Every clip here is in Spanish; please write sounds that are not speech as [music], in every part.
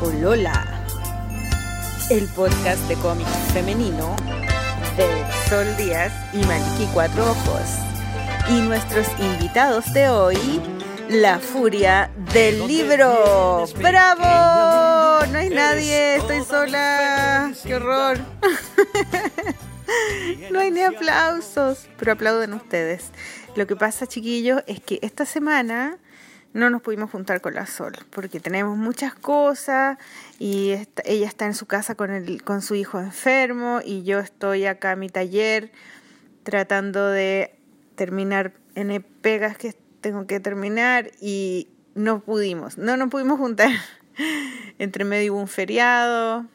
Polola, el podcast de cómics femenino de Sol Díaz y Maliki Cuatro Ojos. Y nuestros invitados de hoy, la furia del libro. ¡Bravo! No hay nadie, estoy sola. ¡Qué horror! [laughs] No hay ni aplausos, pero aplauden ustedes. Lo que pasa, chiquillos, es que esta semana no nos pudimos juntar con la Sol, porque tenemos muchas cosas y ella está en su casa con, el, con su hijo enfermo y yo estoy acá en mi taller tratando de terminar en pegas que tengo que terminar y no pudimos, no nos pudimos juntar. [laughs] Entre medio hubo un feriado,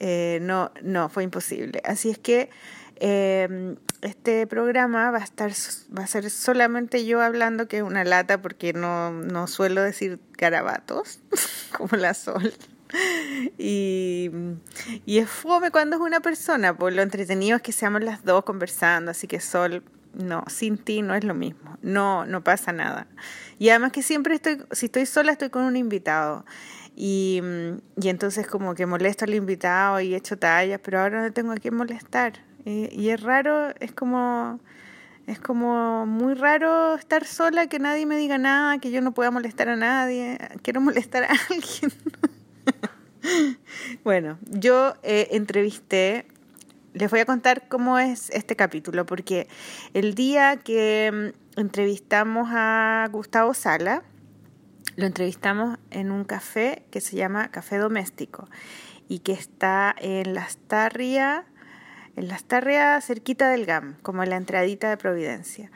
eh, no, no, fue imposible. Así es que eh, este programa va a estar va a ser solamente yo hablando que es una lata porque no, no suelo decir garabatos [laughs] como la sol. Y, y es fome cuando es una persona pues lo entretenido es que seamos las dos conversando así que sol no sin ti no es lo mismo no no pasa nada. Y además que siempre estoy si estoy sola estoy con un invitado. Y, y entonces como que molesto al invitado y echo tallas, pero ahora no tengo a quién molestar. Y es raro, es como, es como muy raro estar sola, que nadie me diga nada, que yo no pueda molestar a nadie. Quiero molestar a [laughs] alguien. bueno, yo eh, entrevisté, les voy a contar cómo es este capítulo, porque el día que mm, entrevistamos a Gustavo Sala, lo entrevistamos en un café que se llama Café Doméstico y que está en Las Tarria, en Las Tarria cerquita del GAM, como en la entradita de Providencia,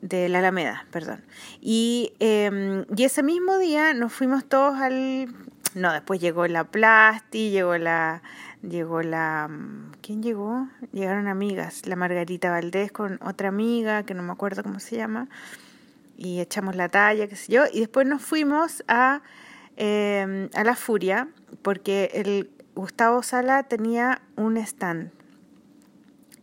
de la Alameda, perdón. Y, em, y ese mismo día nos fuimos todos al... No, después llegó la Plasti, llegó la... Llegó la... ¿Quién llegó? Llegaron amigas, la Margarita Valdés con otra amiga, que no me acuerdo cómo se llama y echamos la talla, qué sé yo, y después nos fuimos a, eh, a La Furia, porque el Gustavo Sala tenía un stand.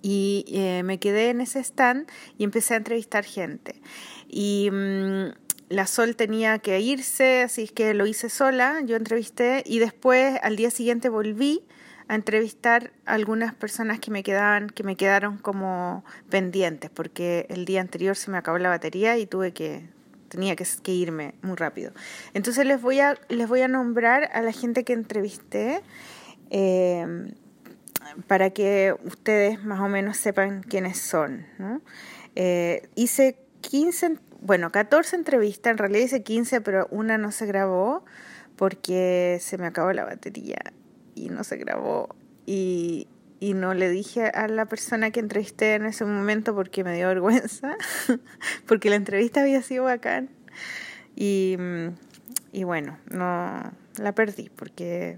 Y eh, me quedé en ese stand y empecé a entrevistar gente. Y mm, la Sol tenía que irse, así que lo hice sola, yo entrevisté y después al día siguiente volví a entrevistar a algunas personas que me quedaban, que me quedaron como pendientes, porque el día anterior se me acabó la batería y tuve que tenía que, irme muy rápido. Entonces les voy a les voy a nombrar a la gente que entrevisté eh, para que ustedes más o menos sepan quiénes son. Eh, hice 15, bueno, 14 entrevistas, en realidad hice 15, pero una no se grabó porque se me acabó la batería y no se grabó. Y, y no le dije a la persona que entrevisté en ese momento porque me dio vergüenza, [laughs] porque la entrevista había sido bacán. Y, y bueno, no la perdí porque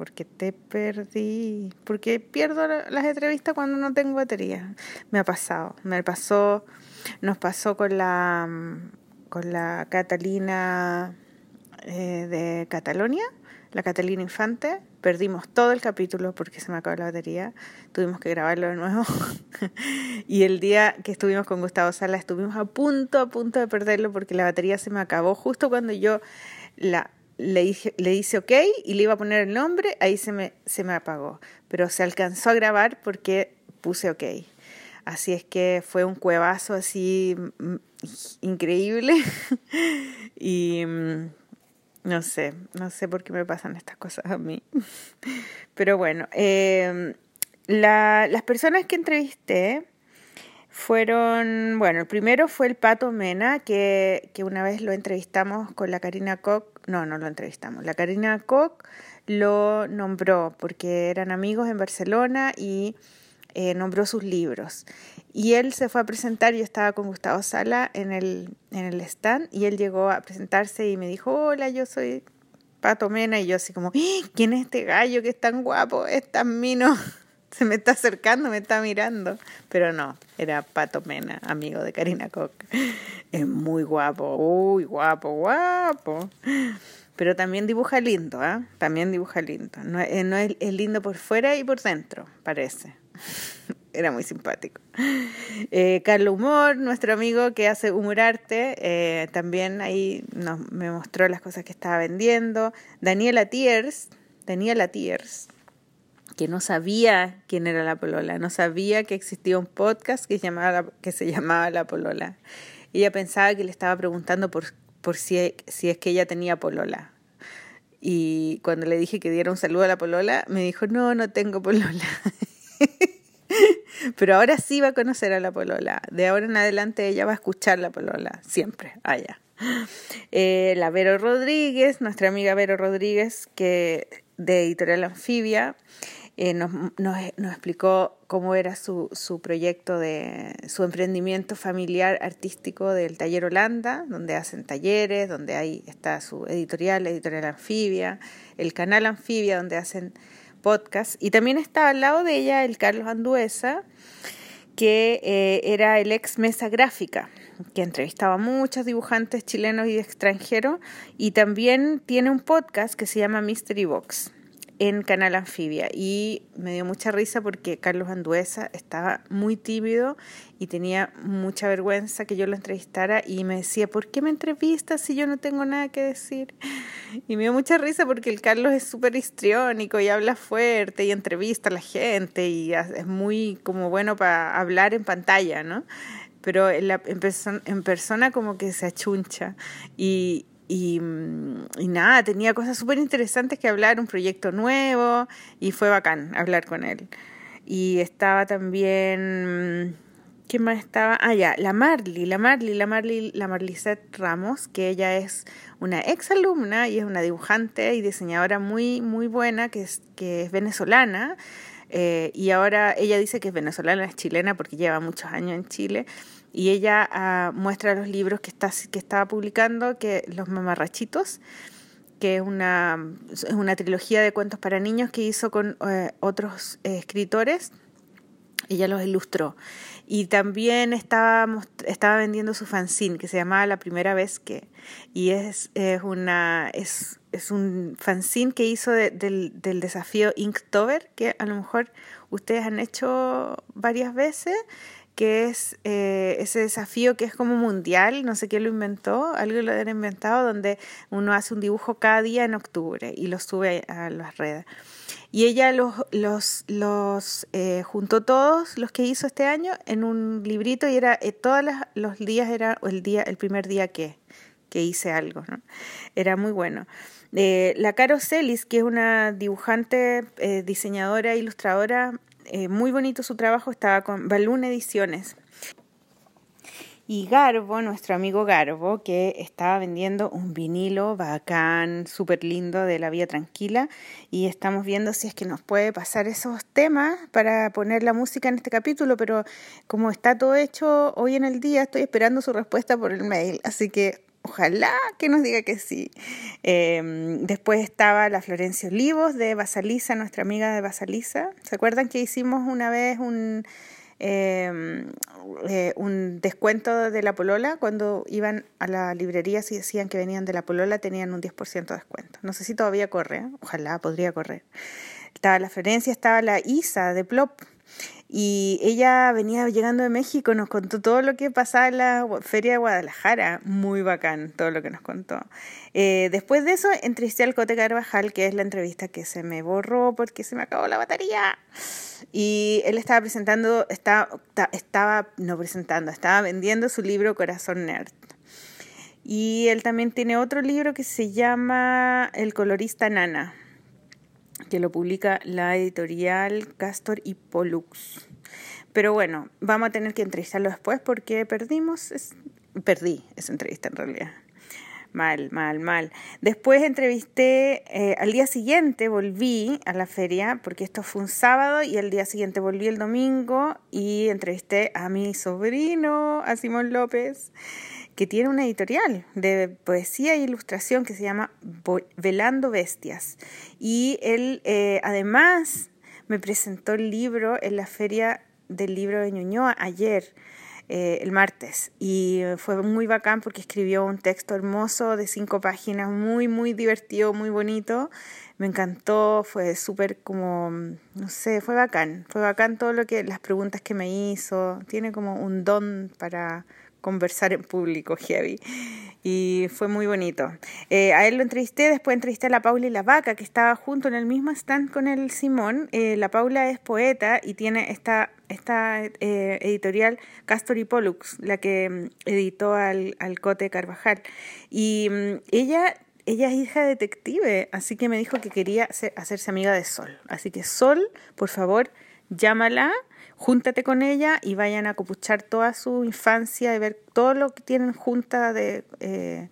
porque te perdí, porque pierdo las entrevistas cuando no tengo batería. Me ha pasado, me pasó, nos pasó con la con la Catalina eh, de Catalonia, la Catalina Infante, perdimos todo el capítulo porque se me acabó la batería, tuvimos que grabarlo de nuevo. [laughs] y el día que estuvimos con Gustavo Sala estuvimos a punto, a punto de perderlo porque la batería se me acabó justo cuando yo la, le, dije, le hice ok y le iba a poner el nombre, ahí se me, se me apagó. Pero se alcanzó a grabar porque puse ok. Así es que fue un cuevazo así mm, increíble. [laughs] y mm, no sé, no sé por qué me pasan estas cosas a mí. [laughs] Pero bueno, eh, la, las personas que entrevisté fueron, bueno, el primero fue el Pato Mena, que, que una vez lo entrevistamos con la Karina Koch, no, no lo entrevistamos, la Karina Koch lo nombró porque eran amigos en Barcelona y eh, nombró sus libros. Y él se fue a presentar, yo estaba con Gustavo Sala en el, en el stand y él llegó a presentarse y me dijo, hola, yo soy Pato Mena y yo así como, ¡Ah! ¿quién es este gallo que es tan guapo, es tan mino? [laughs] Se me está acercando, me está mirando. Pero no, era Pato Mena, amigo de Karina Koch. Es muy guapo, uy, guapo, guapo. Pero también dibuja lindo, ¿ah? También dibuja lindo. No, eh, no es, es lindo por fuera y por dentro, parece. [laughs] era muy simpático. Eh, Carlos Humor, nuestro amigo que hace humorarte, eh, también ahí nos, me mostró las cosas que estaba vendiendo. Daniela Tiers, Daniela Tiers, que no sabía quién era la polola, no sabía que existía un podcast que, llamaba, que se llamaba La Polola. Ella pensaba que le estaba preguntando por, por si, si es que ella tenía polola. Y cuando le dije que diera un saludo a la polola, me dijo, no, no tengo polola. [laughs] Pero ahora sí va a conocer a la polola. De ahora en adelante ella va a escuchar la polola, siempre, allá. Eh, la Vero Rodríguez, nuestra amiga Vero Rodríguez, que de Editorial Anfibia, eh, nos, explicó cómo era su, su proyecto de su emprendimiento familiar artístico del taller Holanda, donde hacen talleres, donde ahí está su editorial, la editorial Anfibia, el canal Anfibia, donde hacen podcast. Y también estaba al lado de ella el Carlos Anduesa, que eh, era el ex mesa gráfica, que entrevistaba a muchos dibujantes chilenos y extranjeros, y también tiene un podcast que se llama Mystery Box en Canal Anfibia y me dio mucha risa porque Carlos Anduesa estaba muy tímido y tenía mucha vergüenza que yo lo entrevistara y me decía, ¿por qué me entrevistas si yo no tengo nada que decir? [laughs] Y me dio mucha risa porque el Carlos es súper histriónico y habla fuerte y entrevista a la gente y es muy como bueno para hablar en pantalla, ¿no? Pero en, persona como que se achuncha y, y, y, nada, tenía cosas súper interesantes que hablar, un proyecto nuevo, y fue bacán hablar con él. Y estaba también, ¿quién más estaba? Ah, ya, la Marley, la Marley, la Marley, la Marlicet Ramos, que ella es una ex alumna y es una dibujante y diseñadora muy, muy buena, que es, que es venezolana. Eh, y ahora ella dice que es venezolana, es chilena porque lleva muchos años en Chile y ella uh, muestra los libros que, está, que estaba publicando, que Los Mamarrachitos, que es una, es una trilogía de cuentos para niños que hizo con eh, otros eh, escritores. Ella los ilustró. Y también estaba, estaba vendiendo su fanzine, que se llamaba La Primera Vez que. Y es, es, una, es, es un fanzine que hizo de, del, del desafío Inktober, que a lo mejor ustedes han hecho varias veces que es eh, ese desafío que es como mundial, no sé quién lo inventó, algo lo han inventado, donde uno hace un dibujo cada día en octubre y lo sube a las redes. Y ella los, los, los eh, juntó todos los que hizo este año en un librito y era eh, todos los días era el día el primer día que, que hice algo, ¿no? Era muy bueno. Eh, la Caro Celis, que es una dibujante, diseñadora, ilustradora eh, muy bonito su trabajo, estaba con Balloon Ediciones. Y Garbo, nuestro amigo Garbo, que estaba vendiendo un vinilo bacán, súper lindo de La Vía Tranquila. Y estamos viendo si es que nos puede pasar esos temas para poner la música en este capítulo, pero como está todo hecho hoy en el día, estoy esperando su respuesta por el mail. Así que Ojalá que nos diga que sí. Eh, después estaba la Florencia Olivos de Basalisa, nuestra amiga de Basalisa. ¿Se acuerdan que hicimos una vez un, eh, eh, un descuento de la polola? Cuando iban a la librería y decían que venían de la polola tenían un 10% de descuento. No sé si todavía corre, ¿eh? ojalá podría correr. Estaba la Florencia, estaba la Isa de Plop y ella venía llegando de México, nos contó todo lo que pasaba en la Feria de Guadalajara, muy bacán todo lo que nos contó. Eh, después de eso entrevisté al Cote Carvajal, que es la entrevista que se me borró porque se me acabó la batería. Y él estaba presentando, estaba, estaba no presentando, estaba vendiendo su libro Corazón Nerd. Y él también tiene otro libro que se llama El colorista Nana que lo publica la editorial Castor y Pollux. Pero bueno, vamos a tener que entrevistarlo después porque perdimos, perdí esa entrevista en realidad. Mal, mal, mal. Después entrevisté, eh, al día siguiente volví a la feria, porque esto fue un sábado, y al día siguiente volví el domingo y entrevisté a mi sobrino, a Simón López que tiene una editorial de poesía e ilustración que se llama Velando Bestias. Y él eh, además me presentó el libro en la feria del libro de Ñuñoa ayer. eh, el martes y fue muy bacán porque escribió un texto hermoso de cinco páginas, muy, muy divertido, muy bonito. Me encantó, fue súper como, no sé, fue bacán, fue bacán todo lo que, las preguntas que me hizo, tiene como un don para conversar en público, heavy. Y fue muy bonito. Eh, a él lo entrevisté, después entrevisté a la Paula y la Vaca, que estaba junto en el mismo stand con el Simón. Eh, la Paula es poeta y tiene esta, eh, editorial Castor y Pollux, la que mm, editó al, al Cote Carvajal. Y mm, ella ella es hija de detective, así que me dijo que quería hacerse amiga de Sol. Así que Sol, por favor, llámala júntate con ella y vayan a copuchar toda su infancia y ver todo lo que tienen junta de eh,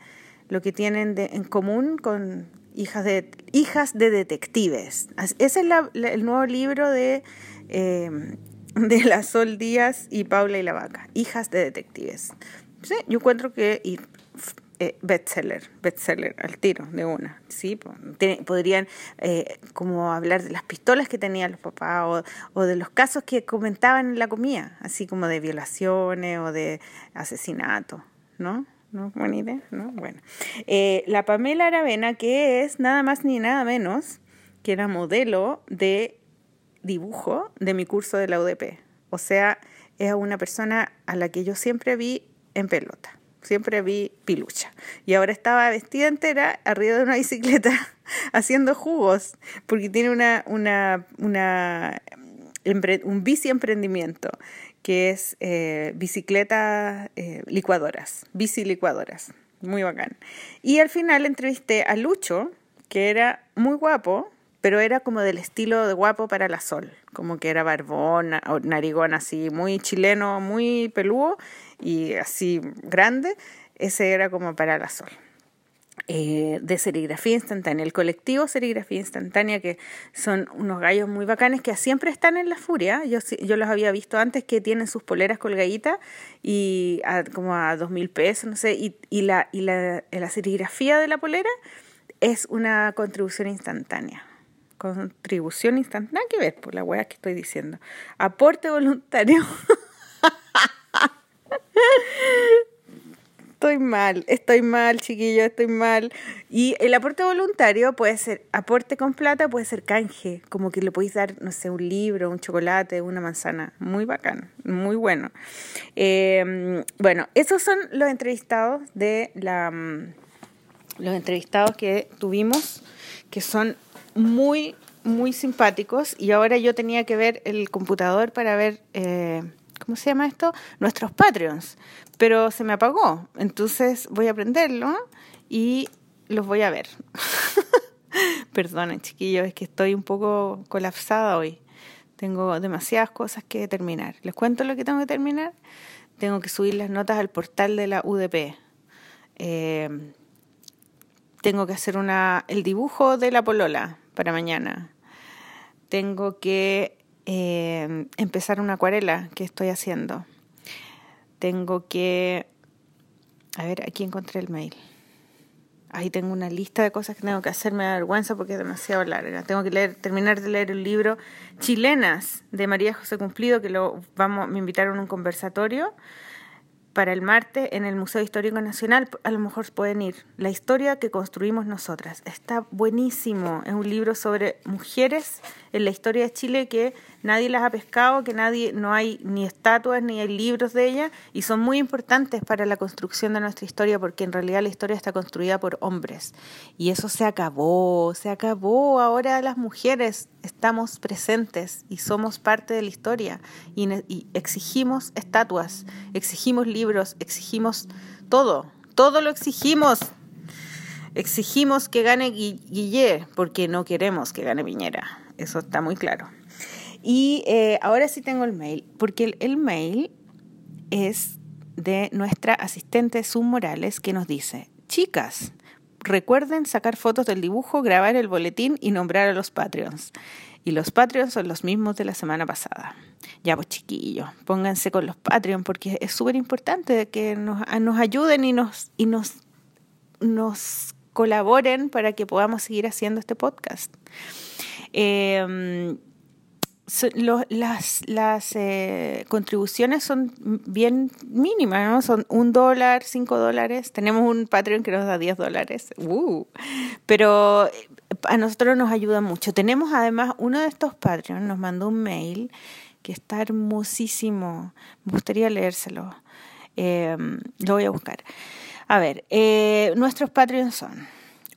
lo que tienen de, en común con hijas de hijas de detectives. Ese es el nuevo libro de eh, de la Sol Díaz y Paula y la Vaca, hijas de detectives. yo encuentro que eh, bestseller, bestseller al tiro de una, sí, podrían eh, como hablar de las pistolas que tenían los papás o, de los casos que comentaban en la comida, así como de violaciones o de asesinatos, ¿no? ¿No? Buena idea, ¿no? Bueno. Eh, la Pamela Aravena, que es nada más ni nada menos que la modelo de dibujo de mi curso de la UDP. O sea, es una persona a la que yo siempre vi en pelota siempre vi pilucha. Y ahora estaba vestida entera arriba de una [laughs] bicicleta haciendo jugos, porque tiene una, una, una un bici emprendimiento que es eh, bicicleta eh, licuadoras, bici licuadoras, muy bacán. Y al final entrevisté a Lucho, que era muy guapo, pero era como del estilo de guapo para la sol, como que era barbón, narigón así, muy chileno, muy peludo y así grande, ese era como para la sol. Eh, de serigrafía instantánea, el colectivo serigrafía instantánea, que son unos gallos muy bacanes que siempre están en la furia. Yo, yo los había visto antes que tienen sus poleras colgaditas y como a dos mil pesos, no sé, y, y, la, y la, la serigrafía de la polera es una contribución instantánea contribución instantánea, que ver por la weá que estoy diciendo. Aporte voluntario. [laughs] Estoy mal, estoy mal, chiquillo, estoy mal. Y el aporte voluntario puede ser aporte con plata, puede ser canje, como que le podéis dar, no sé, un libro, un chocolate, una manzana. Muy bacán, muy bueno. Em, bueno, esos son los entrevistados de la. Mm, los entrevistados que tuvimos, que son muy, muy simpáticos. Y ahora yo tenía que ver el computador para ver. Eh, ¿cómo se llama esto? Nuestros Patreons. Pero se me apagó. Entonces voy a prenderlo y los voy a ver. [laughs] Perdonen, chiquillos, es que estoy un poco colapsada hoy. Tengo demasiadas cosas que terminar. ¿Les cuento lo que tengo que terminar? Tengo que subir las notas al portal de la UDP. Eh, tengo que hacer una, el dibujo de la polola para mañana. Tengo que eh, empezar una acuarela que estoy haciendo. Tengo que... A ver, aquí encontré el mail. Ahí tengo una lista de cosas que tengo que hacer, me da vergüenza porque es demasiado larga. Tengo que leer, terminar de leer el libro Chilenas de María José Cumplido, que lo vamos, me invitaron a un conversatorio para el martes en el Museo Histórico Nacional, a lo mejor pueden ir. La historia que construimos nosotras. Está buenísimo. Es un libro sobre mujeres en la historia de Chile que nadie las ha pescado, que nadie, no hay ni estatuas ni hay libros de ellas y son muy importantes para la construcción de nuestra historia porque en realidad la historia está construida por hombres y eso se acabó, se acabó. Ahora las mujeres estamos presentes y somos parte de la historia y, y exigimos estatuas, exigimos libros, exigimos todo, todo lo exigimos. Exigimos que gane Guille porque no queremos que gane Piñera. Eso está muy claro. Y eh, ahora sí tengo el mail, porque el, mail es de nuestra asistente Sum Morales que nos dice, chicas, recuerden sacar fotos del dibujo, grabar el boletín y nombrar a los Patreons. Y los Patreons son los mismos de la semana pasada. Ya pues chiquillos, pónganse con los Patreons porque es súper importante que nos, nos ayuden y nos, y nos, nos colaboren para que podamos seguir haciendo este podcast. Eh, las, eh, contribuciones son bien mínimas, ¿no? Son un dólar, cinco dólares. Tenemos un Patreon que nos da diez dólares. Uh. Pero eh, a nosotros nos ayuda mucho. Tenemos además uno de estos Patreons, nos mandó un mail que está hermosísimo. Me gustaría leérselo. Em, lo voy a buscar. A ver, eh, nuestros Patreons son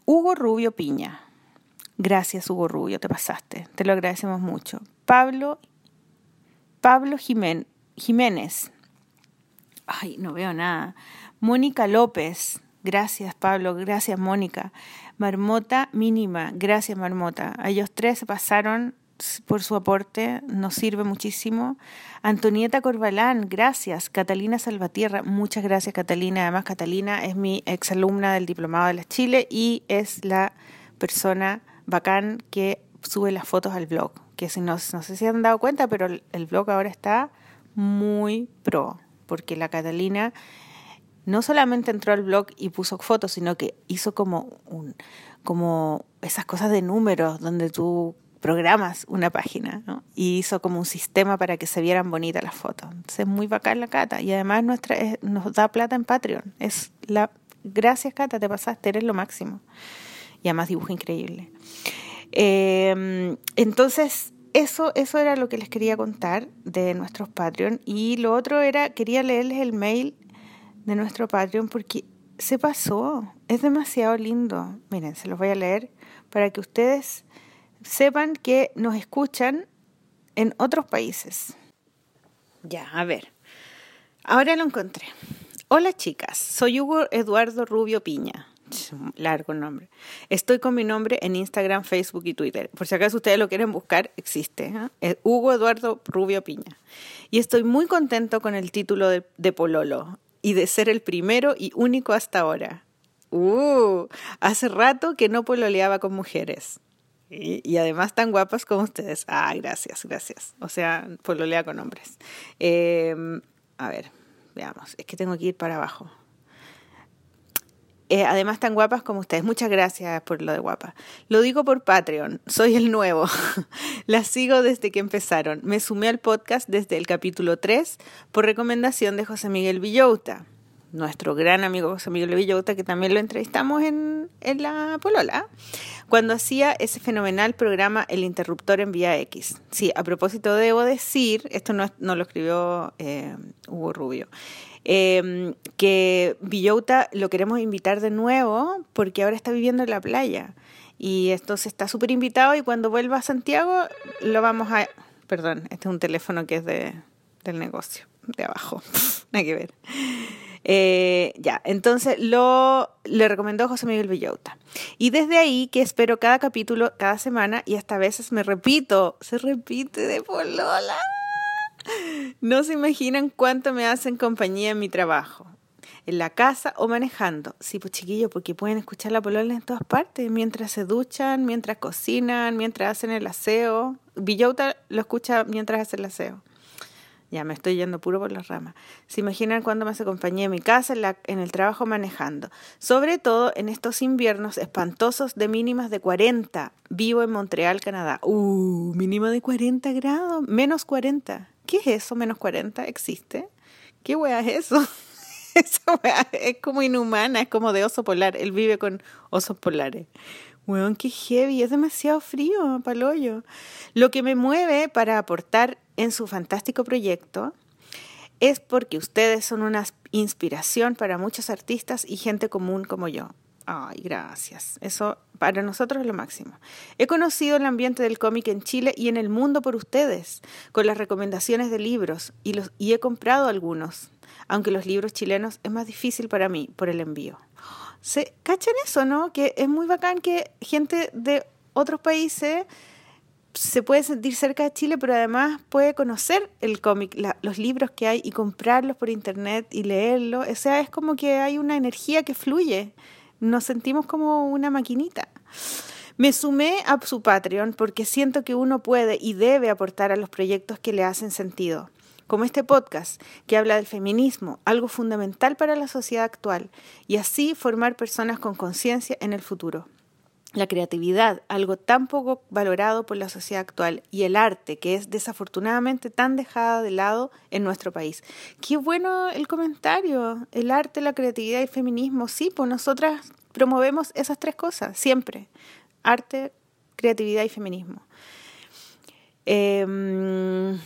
Hugo Rubio Piña. Gracias, Hugo Rubio, te pasaste. Te lo agradecemos mucho. Pablo, Pablo Jiménez. Ay, no veo nada. Mónica López. Gracias, Pablo. Gracias, Mónica. Marmota Mínima. Gracias, Marmota. A ellos tres se pasaron por su aporte, nos sirve muchísimo. Antonieta Corbalán, gracias. Catalina Salvatierra, muchas gracias Catalina. Además, Catalina es mi exalumna del Diplomado de la Chile y es la persona bacán que sube las fotos al blog. Que si no, no sé si han dado cuenta, pero el blog ahora está muy pro, porque la Catalina no solamente entró al blog y puso fotos, sino que hizo como un como esas cosas de números donde tú programas una página ¿no? y hizo como un sistema para que se vieran bonitas las fotos. Entonces es muy bacán la Cata y además nuestra, nos da plata en Patreon. Es la Gracias Cata, te pasaste, eres lo máximo. Y además dibujo increíble. Eh, entonces, eso, eso era lo que les quería contar de nuestros Patreon. Y lo otro era, quería leerles el mail de nuestro Patreon porque se pasó. Es demasiado lindo. Miren, se los voy a leer para que ustedes sepan que nos escuchan en otros países. Ya, a ver. Ahora lo encontré. Hola chicas, soy Hugo Eduardo Rubio Piña. [laughs] Largo nombre. Estoy con mi nombre en Instagram, Facebook y Twitter. Por si acaso ustedes lo quieren buscar, existe. ¿eh? Hugo Eduardo Rubio Piña. Y estoy muy contento con el título de, Pololo y de ser el primero y único hasta ahora. Uh, hace rato que no pololeaba con mujeres. Y, además tan guapas como ustedes. Ah, gracias, gracias. O sea, pues lo lea con hombres. Em, a ver, veamos. Es que tengo que ir para abajo. Eh, además tan guapas como ustedes. Muchas gracias por lo de guapa. Lo digo por Patreon. Soy el nuevo. [laughs] Las sigo desde que empezaron. Me sumé al podcast desde el capítulo 3 por recomendación de José Miguel Villota nuestro gran amigo José Miguel Villota, que también lo entrevistamos en, en la Polola, cuando hacía ese fenomenal programa El Interruptor en Vía X. Sí, a propósito debo decir, esto no, no lo escribió eh, Hugo Rubio, eh, que Villota lo queremos invitar de nuevo porque ahora está viviendo en la playa. Y entonces está súper invitado y cuando vuelva a Santiago lo vamos a... Perdón, este es un teléfono que es de, del negocio, de abajo, [laughs] hay que ver. Eh, ya, entonces lo le recomendó José Miguel Villauta. Y desde ahí que espero cada capítulo, cada semana, y hasta veces me repito, se repite de polola. No se imaginan cuánto me hacen compañía en mi trabajo, en la casa o manejando. Sí, pues chiquillo, porque pueden escuchar la polola en todas partes, mientras se duchan, mientras cocinan, mientras hacen el aseo. Villauta lo escucha mientras hace el aseo. Ya me estoy yendo puro por las ramas. Se imaginan cuando me hace compañía en mi casa, en, la, en el trabajo manejando. Sobre todo en estos inviernos espantosos de mínimas de 40. Vivo en Montreal, Canadá. Uh, mínima de 40 grados. Menos 40. ¿Qué es eso, menos 40? ¿Existe? ¿Qué wea es eso? [laughs] Esa es como inhumana, es como de oso polar. Él vive con osos polares. Weón, qué heavy, es demasiado frío, paloyo. Lo que me mueve para aportar en su fantástico proyecto es porque ustedes son una inspiración para muchos artistas y gente común como yo. Ay, gracias. Eso para nosotros es lo máximo. He conocido el ambiente del cómic en Chile y en el mundo por ustedes, con las recomendaciones de libros, y, los, y he comprado algunos, aunque los libros chilenos es más difícil para mí por el envío. ¿Se cachan eso, no? Que es muy bacán que gente de otros países se puede sentir cerca de Chile, pero además puede conocer el cómic, los libros que hay y comprarlos por internet y leerlos. O sea, es como que hay una energía que fluye. Nos sentimos como una maquinita. Me sumé a su Patreon porque siento que uno puede y debe aportar a los proyectos que le hacen sentido, como este podcast que habla del feminismo, algo fundamental para la sociedad actual, y así formar personas con conciencia en el futuro. La creatividad, algo tan poco valorado por la sociedad actual, y el arte, que es desafortunadamente tan dejada de lado en nuestro país. Qué bueno el comentario, el arte, la creatividad y el feminismo. Sí, pues nosotras promovemos esas tres cosas, siempre. Arte, creatividad y feminismo. Eh,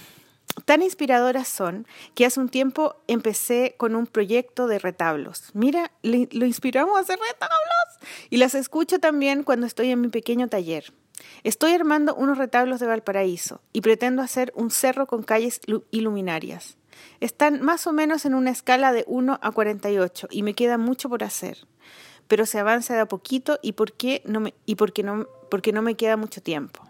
tan inspiradoras son que hace un tiempo empecé con un proyecto de retablos. Mira, lo inspiramos a hacer retablos y las escucho también cuando estoy en mi pequeño taller. Estoy armando unos retablos de Valparaíso y pretendo hacer un cerro con calles iluminarias. Están más o menos en una escala de 1 a 48 y me queda mucho por hacer. Pero se avanza de a poquito y, por qué no me, y porque, no, porque no me queda mucho tiempo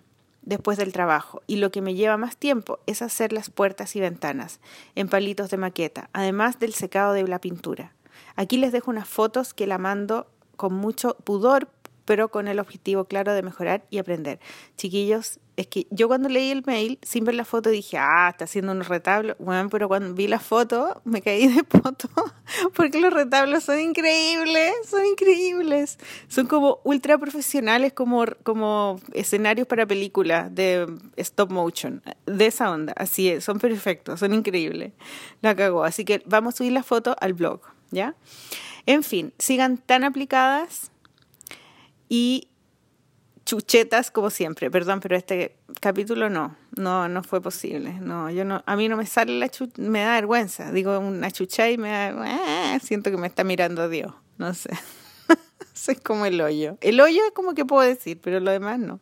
después del trabajo y lo que me lleva más tiempo es hacer las puertas y ventanas en palitos de maqueta, además del secado de la pintura. Aquí les dejo unas fotos que la mando con mucho pudor pero con el objetivo claro de mejorar y aprender. Chiquillos, es que yo cuando leí el mail, sin ver la foto, dije, ah, está haciendo unos retablos. Bueno, pero cuando vi la foto, me caí de poto, [laughs] porque los retablos son increíbles, son increíbles. Son como ultra profesionales, como, como escenarios para películas de stop motion, de esa onda. Así es, son perfectos, son increíbles. La cagó. Así que vamos a subir la foto al blog, ¿ya? En fin, sigan tan aplicadas y chuchetas como siempre. Perdón, pero este capítulo no, no, no fue posible. No, yo no, a mí no me sale la chucha, me da vergüenza. Digo una chucha y me da, siento que me está mirando Dios. No sé. [laughs] Soy como el hoyo. El hoyo es como que puedo decir, pero lo demás no.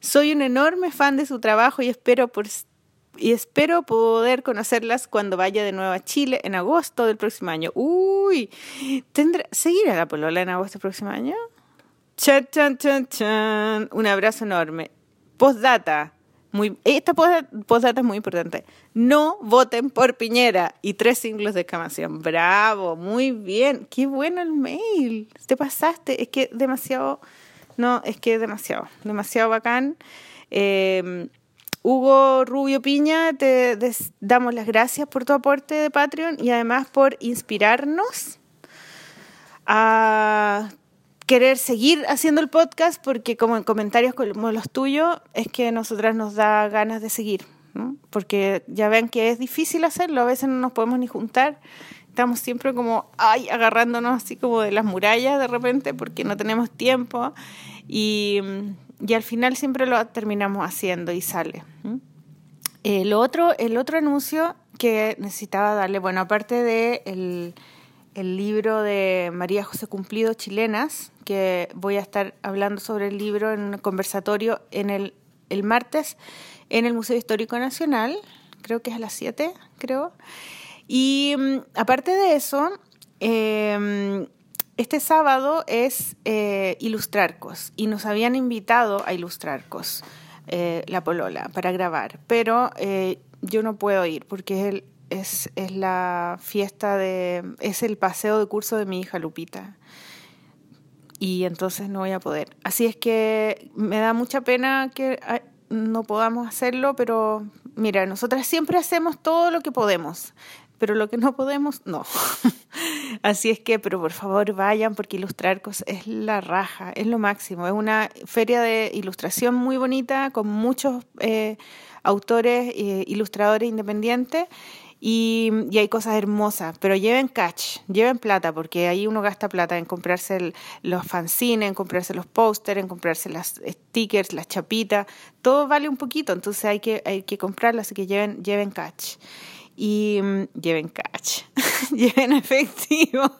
Soy un enorme fan de su trabajo y espero por y espero poder conocerlas cuando vaya de nuevo a Chile en agosto del próximo año. Uy, ¿tendrá seguir a la polola en agosto del próximo año? Chan, chan, chan, chan. Un abrazo enorme. Postdata. Muy, esta postdata es muy importante. No voten por Piñera y tres siglos de exclamación. Bravo, muy bien. Qué bueno el mail. Te pasaste. Es que demasiado. No, es que demasiado. Demasiado bacán. Eh, Hugo Rubio Piña, te damos las gracias por tu aporte de Patreon y además por inspirarnos a querer seguir haciendo el podcast porque como en comentarios como los tuyos es que nosotras nos da ganas de seguir, porque ya ven que es difícil hacerlo, a veces no nos podemos ni juntar, estamos siempre como ay, agarrándonos así como de las murallas de repente porque no tenemos tiempo y, y al final siempre lo terminamos haciendo y sale. El otro, el otro anuncio que necesitaba darle, bueno, aparte de el libro de María José Cumplido, Chilenas, que voy a estar hablando sobre el libro en un conversatorio en el, el martes en el Museo Histórico Nacional, creo que es a las 7, creo. Y mm, aparte de eso, em, este sábado es eh, Ilustrarcos y nos habían invitado a Ilustrarcos, eh, la Polola, para grabar, pero eh, yo no puedo ir porque es el es, es la fiesta de, es el paseo de curso de mi hija Lupita. Y entonces no voy a poder. Así es que me da mucha pena que no podamos hacerlo, pero mira, nosotras siempre hacemos todo lo que podemos, pero lo que no podemos, no. [laughs] Así es que, pero por favor vayan porque ilustrar cosas es la raja, es lo máximo. Es una feria de ilustración muy bonita con muchos eh, autores, e ilustradores independientes y, hay cosas hermosas, pero lleven catch, lleven plata, porque ahí uno gasta plata en comprarse los fanzines, en comprarse los pósteres, en comprarse las stickers, las chapitas, todo vale un poquito, entonces hay que, hay que comprarlas, así que lleven, lleven catch. Y mm, lleven catch, [laughs] lleven efectivo.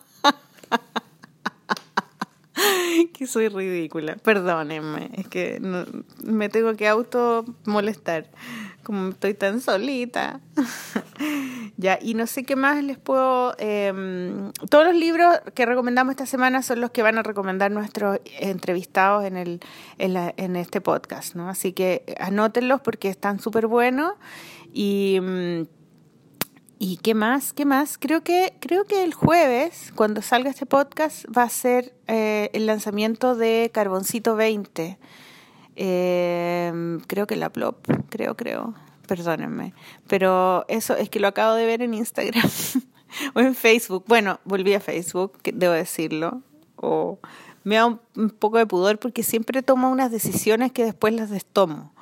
[laughs] que soy ridícula, perdónenme, es que me tengo que auto molestar como estoy tan solita. [laughs] ya, y no sé qué más les puedo... Em, todos los libros que recomendamos esta semana son los que van a recomendar nuestros entrevistados en, el, en, la, en este podcast, ¿no? Así que anótenlos porque están súper buenos y... Mm, ¿Y qué más? ¿Qué más? Creo que, creo que el jueves, cuando salga este podcast, va a ser eh, el lanzamiento de Carboncito 20 eh, creo que la Plop, creo, creo, perdónenme. Pero eso es que lo acabo de ver en Instagram [laughs] o en Facebook. Bueno, volví a Facebook, debo decirlo. O me da un, un poco de pudor porque siempre tomo unas decisiones que después las destomo.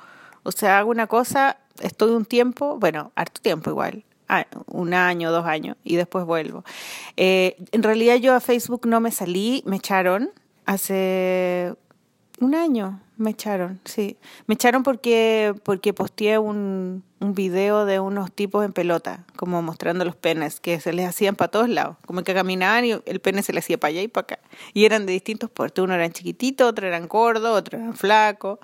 O sea, hago una cosa, estoy un tiempo, bueno, harto tiempo igual, ah, un año, dos años, y después vuelvo. Eh, en realidad yo a Facebook no me salí, me echaron hace un año, me echaron, sí. Me echaron porque, porque posteé un, un video de unos tipos en pelota, como mostrando los penes, que se les hacían para todos lados, como que caminaban y el pene se les hacía para allá y para acá. Y eran de distintos portes, uno eran chiquititos, otro eran gordos, otro eran flacos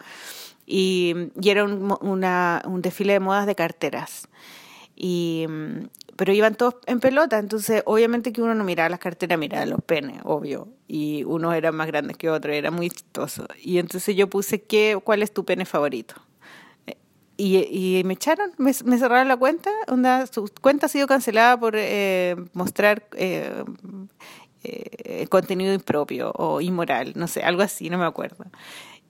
y, y era un, una, un desfile de modas de carteras. Y, pero iban todos en pelota, entonces obviamente que uno no miraba las carteras, miraba los penes, obvio, y unos eran más grandes que otros, era muy chistoso. Y entonces yo puse, ¿qué, ¿cuál es tu pene favorito? Y, y me echaron, me, cerraron la cuenta, onda, su cuenta ha sido cancelada por eh, mostrar eh, eh, contenido impropio o inmoral, no sé, algo así, no me acuerdo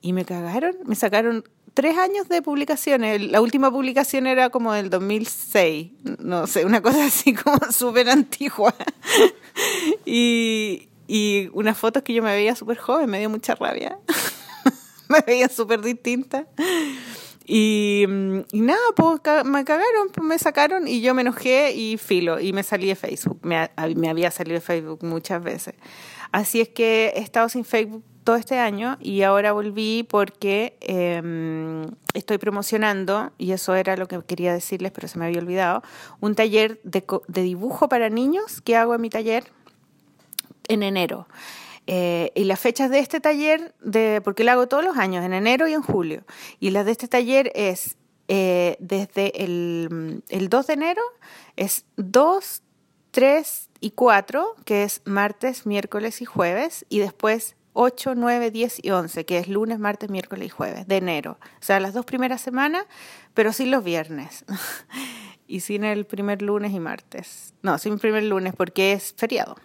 y me cagaron, me sacaron tres años de publicaciones. La última publicación era como del 2006, no sé, una cosa así [laughs] como súper antigua. y, y unas fotos que yo me veía súper joven, me dio mucha rabia. [laughs] me veía súper distinta. Y, y, nada, pues me cagaron, pues me sacaron y yo me enojé y filo, y me salí de Facebook. Me, me había salido de Facebook muchas veces. Así es que he estado sin Facebook todo este año y ahora volví porque eh, estoy promocionando, y eso era lo que quería decirles, pero se me había olvidado, un taller de, de dibujo para niños que hago en mi taller en enero. Eh, y las fechas de este taller, de, porque lo hago todos los años, en enero y en julio, y las de este taller es eh, desde el, el 2 de enero, es 2, 3 y 4, que es martes, miércoles y jueves, y después 8, 9, 10 y 11, que es lunes, martes, miércoles y jueves de enero. O sea, las dos primeras semanas, pero sin los viernes. [laughs] y sin el primer lunes y martes. No, sin el primer lunes porque es feriado.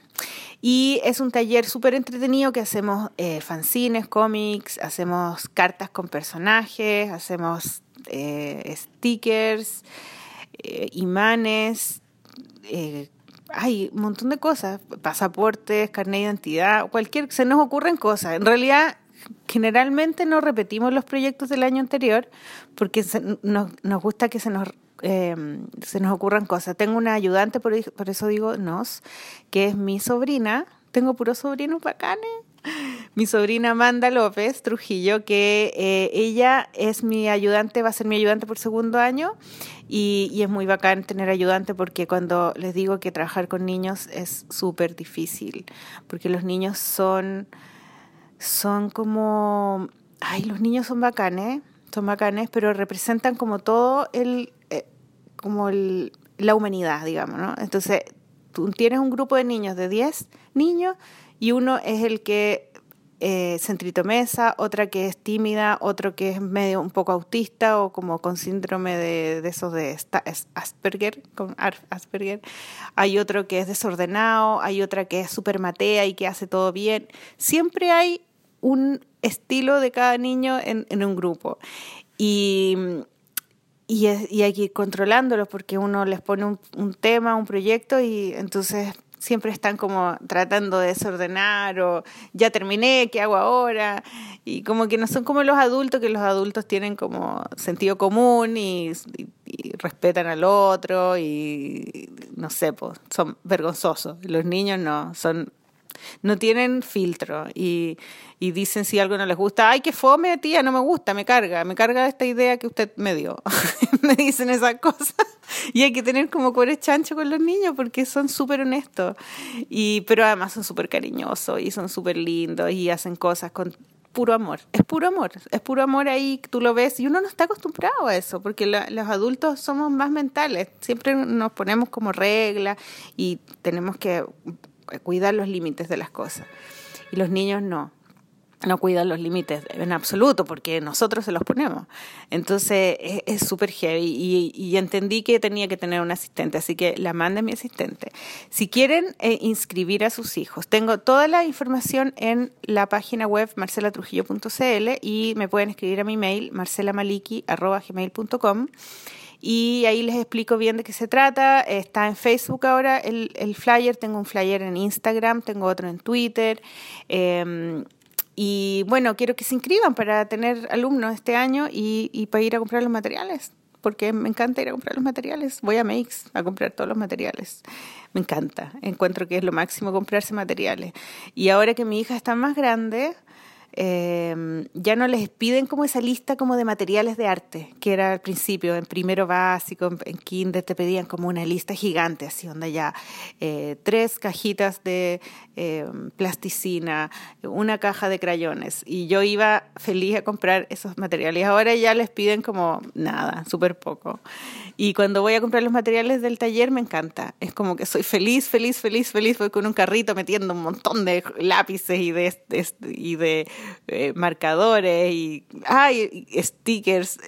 Y es un taller súper entretenido que hacemos eh, fanzines, cómics, hacemos cartas con personajes, hacemos eh, stickers, eh, imanes, hay un montón de cosas, pasaportes, carnet de identidad, cualquier, se nos ocurren cosas. En realidad, generalmente no repetimos los proyectos del año anterior porque se, nos, nos, gusta que se nos, eh, se nos ocurran cosas. Tengo una ayudante, por, por eso digo nos, que es mi sobrina. Tengo puros sobrinos bacanes [laughs] mi sobrina Amanda López Trujillo, que eh, ella es mi ayudante, va a ser mi ayudante por segundo año y, es muy bacán tener ayudante porque cuando les digo que trabajar con niños es súper difícil, porque los niños son, son como, ay, los niños son bacanes, son bacanes, pero representan como todo el, eh, como el, la humanidad, digamos, ¿no? Entonces, tú tienes un grupo de niños de 10 niños y uno es el que eh, centritomesa, otra que es tímida, otro que es medio un poco autista o como con síndrome de, de esos de Asperger, con Asperger. Hay otro que es desordenado, hay otra que es súper matea y que hace todo bien. Siempre hay un estilo de cada niño en, en un grupo. Y, y, y, hay que ir controlándolos porque uno les pone un tema, un proyecto y entonces siempre están como tratando de desordenar o ya terminé, ¿qué hago ahora? Y como que no son como los adultos, que los adultos tienen como sentido común y, respetan al otro y no sé, pues, son vergonzosos. Los niños no, son no tienen filtro y, y, dicen si algo no les gusta, ay, qué fome, tía, no me gusta, me carga, me carga esta idea que usted me dio. [laughs] me dicen esas cosas. Y hay que tener como cuero chancho con los niños porque son súper honestos, y, pero además son súper cariñosos y son súper lindos y hacen cosas con puro amor, es puro amor, es puro amor ahí, tú lo ves y uno no está acostumbrado a eso, porque los adultos somos más mentales, siempre nos ponemos como regla y tenemos que cuidar los límites de las cosas. Y los niños no, no cuidan los límites en absoluto porque nosotros se los ponemos. Entonces es súper heavy y, entendí que tenía que tener un asistente, así que la manda mi asistente. Si quieren eh, inscribir a sus hijos, tengo toda la información en la página web marcelatrujillo.cl y me pueden escribir a mi mail marcelamaliki.gmail.com y ahí les explico bien de qué se trata. Está en Facebook ahora el, el flyer, tengo un flyer en Instagram, tengo otro en Twitter. Eh, y bueno, quiero que se inscriban para tener alumnos este año y, y para ir a comprar los materiales porque me encanta ir a comprar los materiales. Voy a Makes a comprar todos los materiales. Me encanta. Encuentro que es lo máximo comprarse materiales. Y ahora que mi hija está más grande, eh, ya no les piden como esa lista como de materiales de arte, que era al principio, en primero básico, en, kinder te pedían como una lista gigante, así donde ya eh, tres cajitas de eh, plasticina, una caja de crayones, y yo iba feliz a comprar esos materiales. Ahora ya les piden como nada, súper poco. Y cuando voy a comprar los materiales del taller me encanta, es como que soy feliz, feliz, feliz, feliz, voy con un carrito metiendo un montón de lápices y de, y de eh, marcadores y, ay, stickers.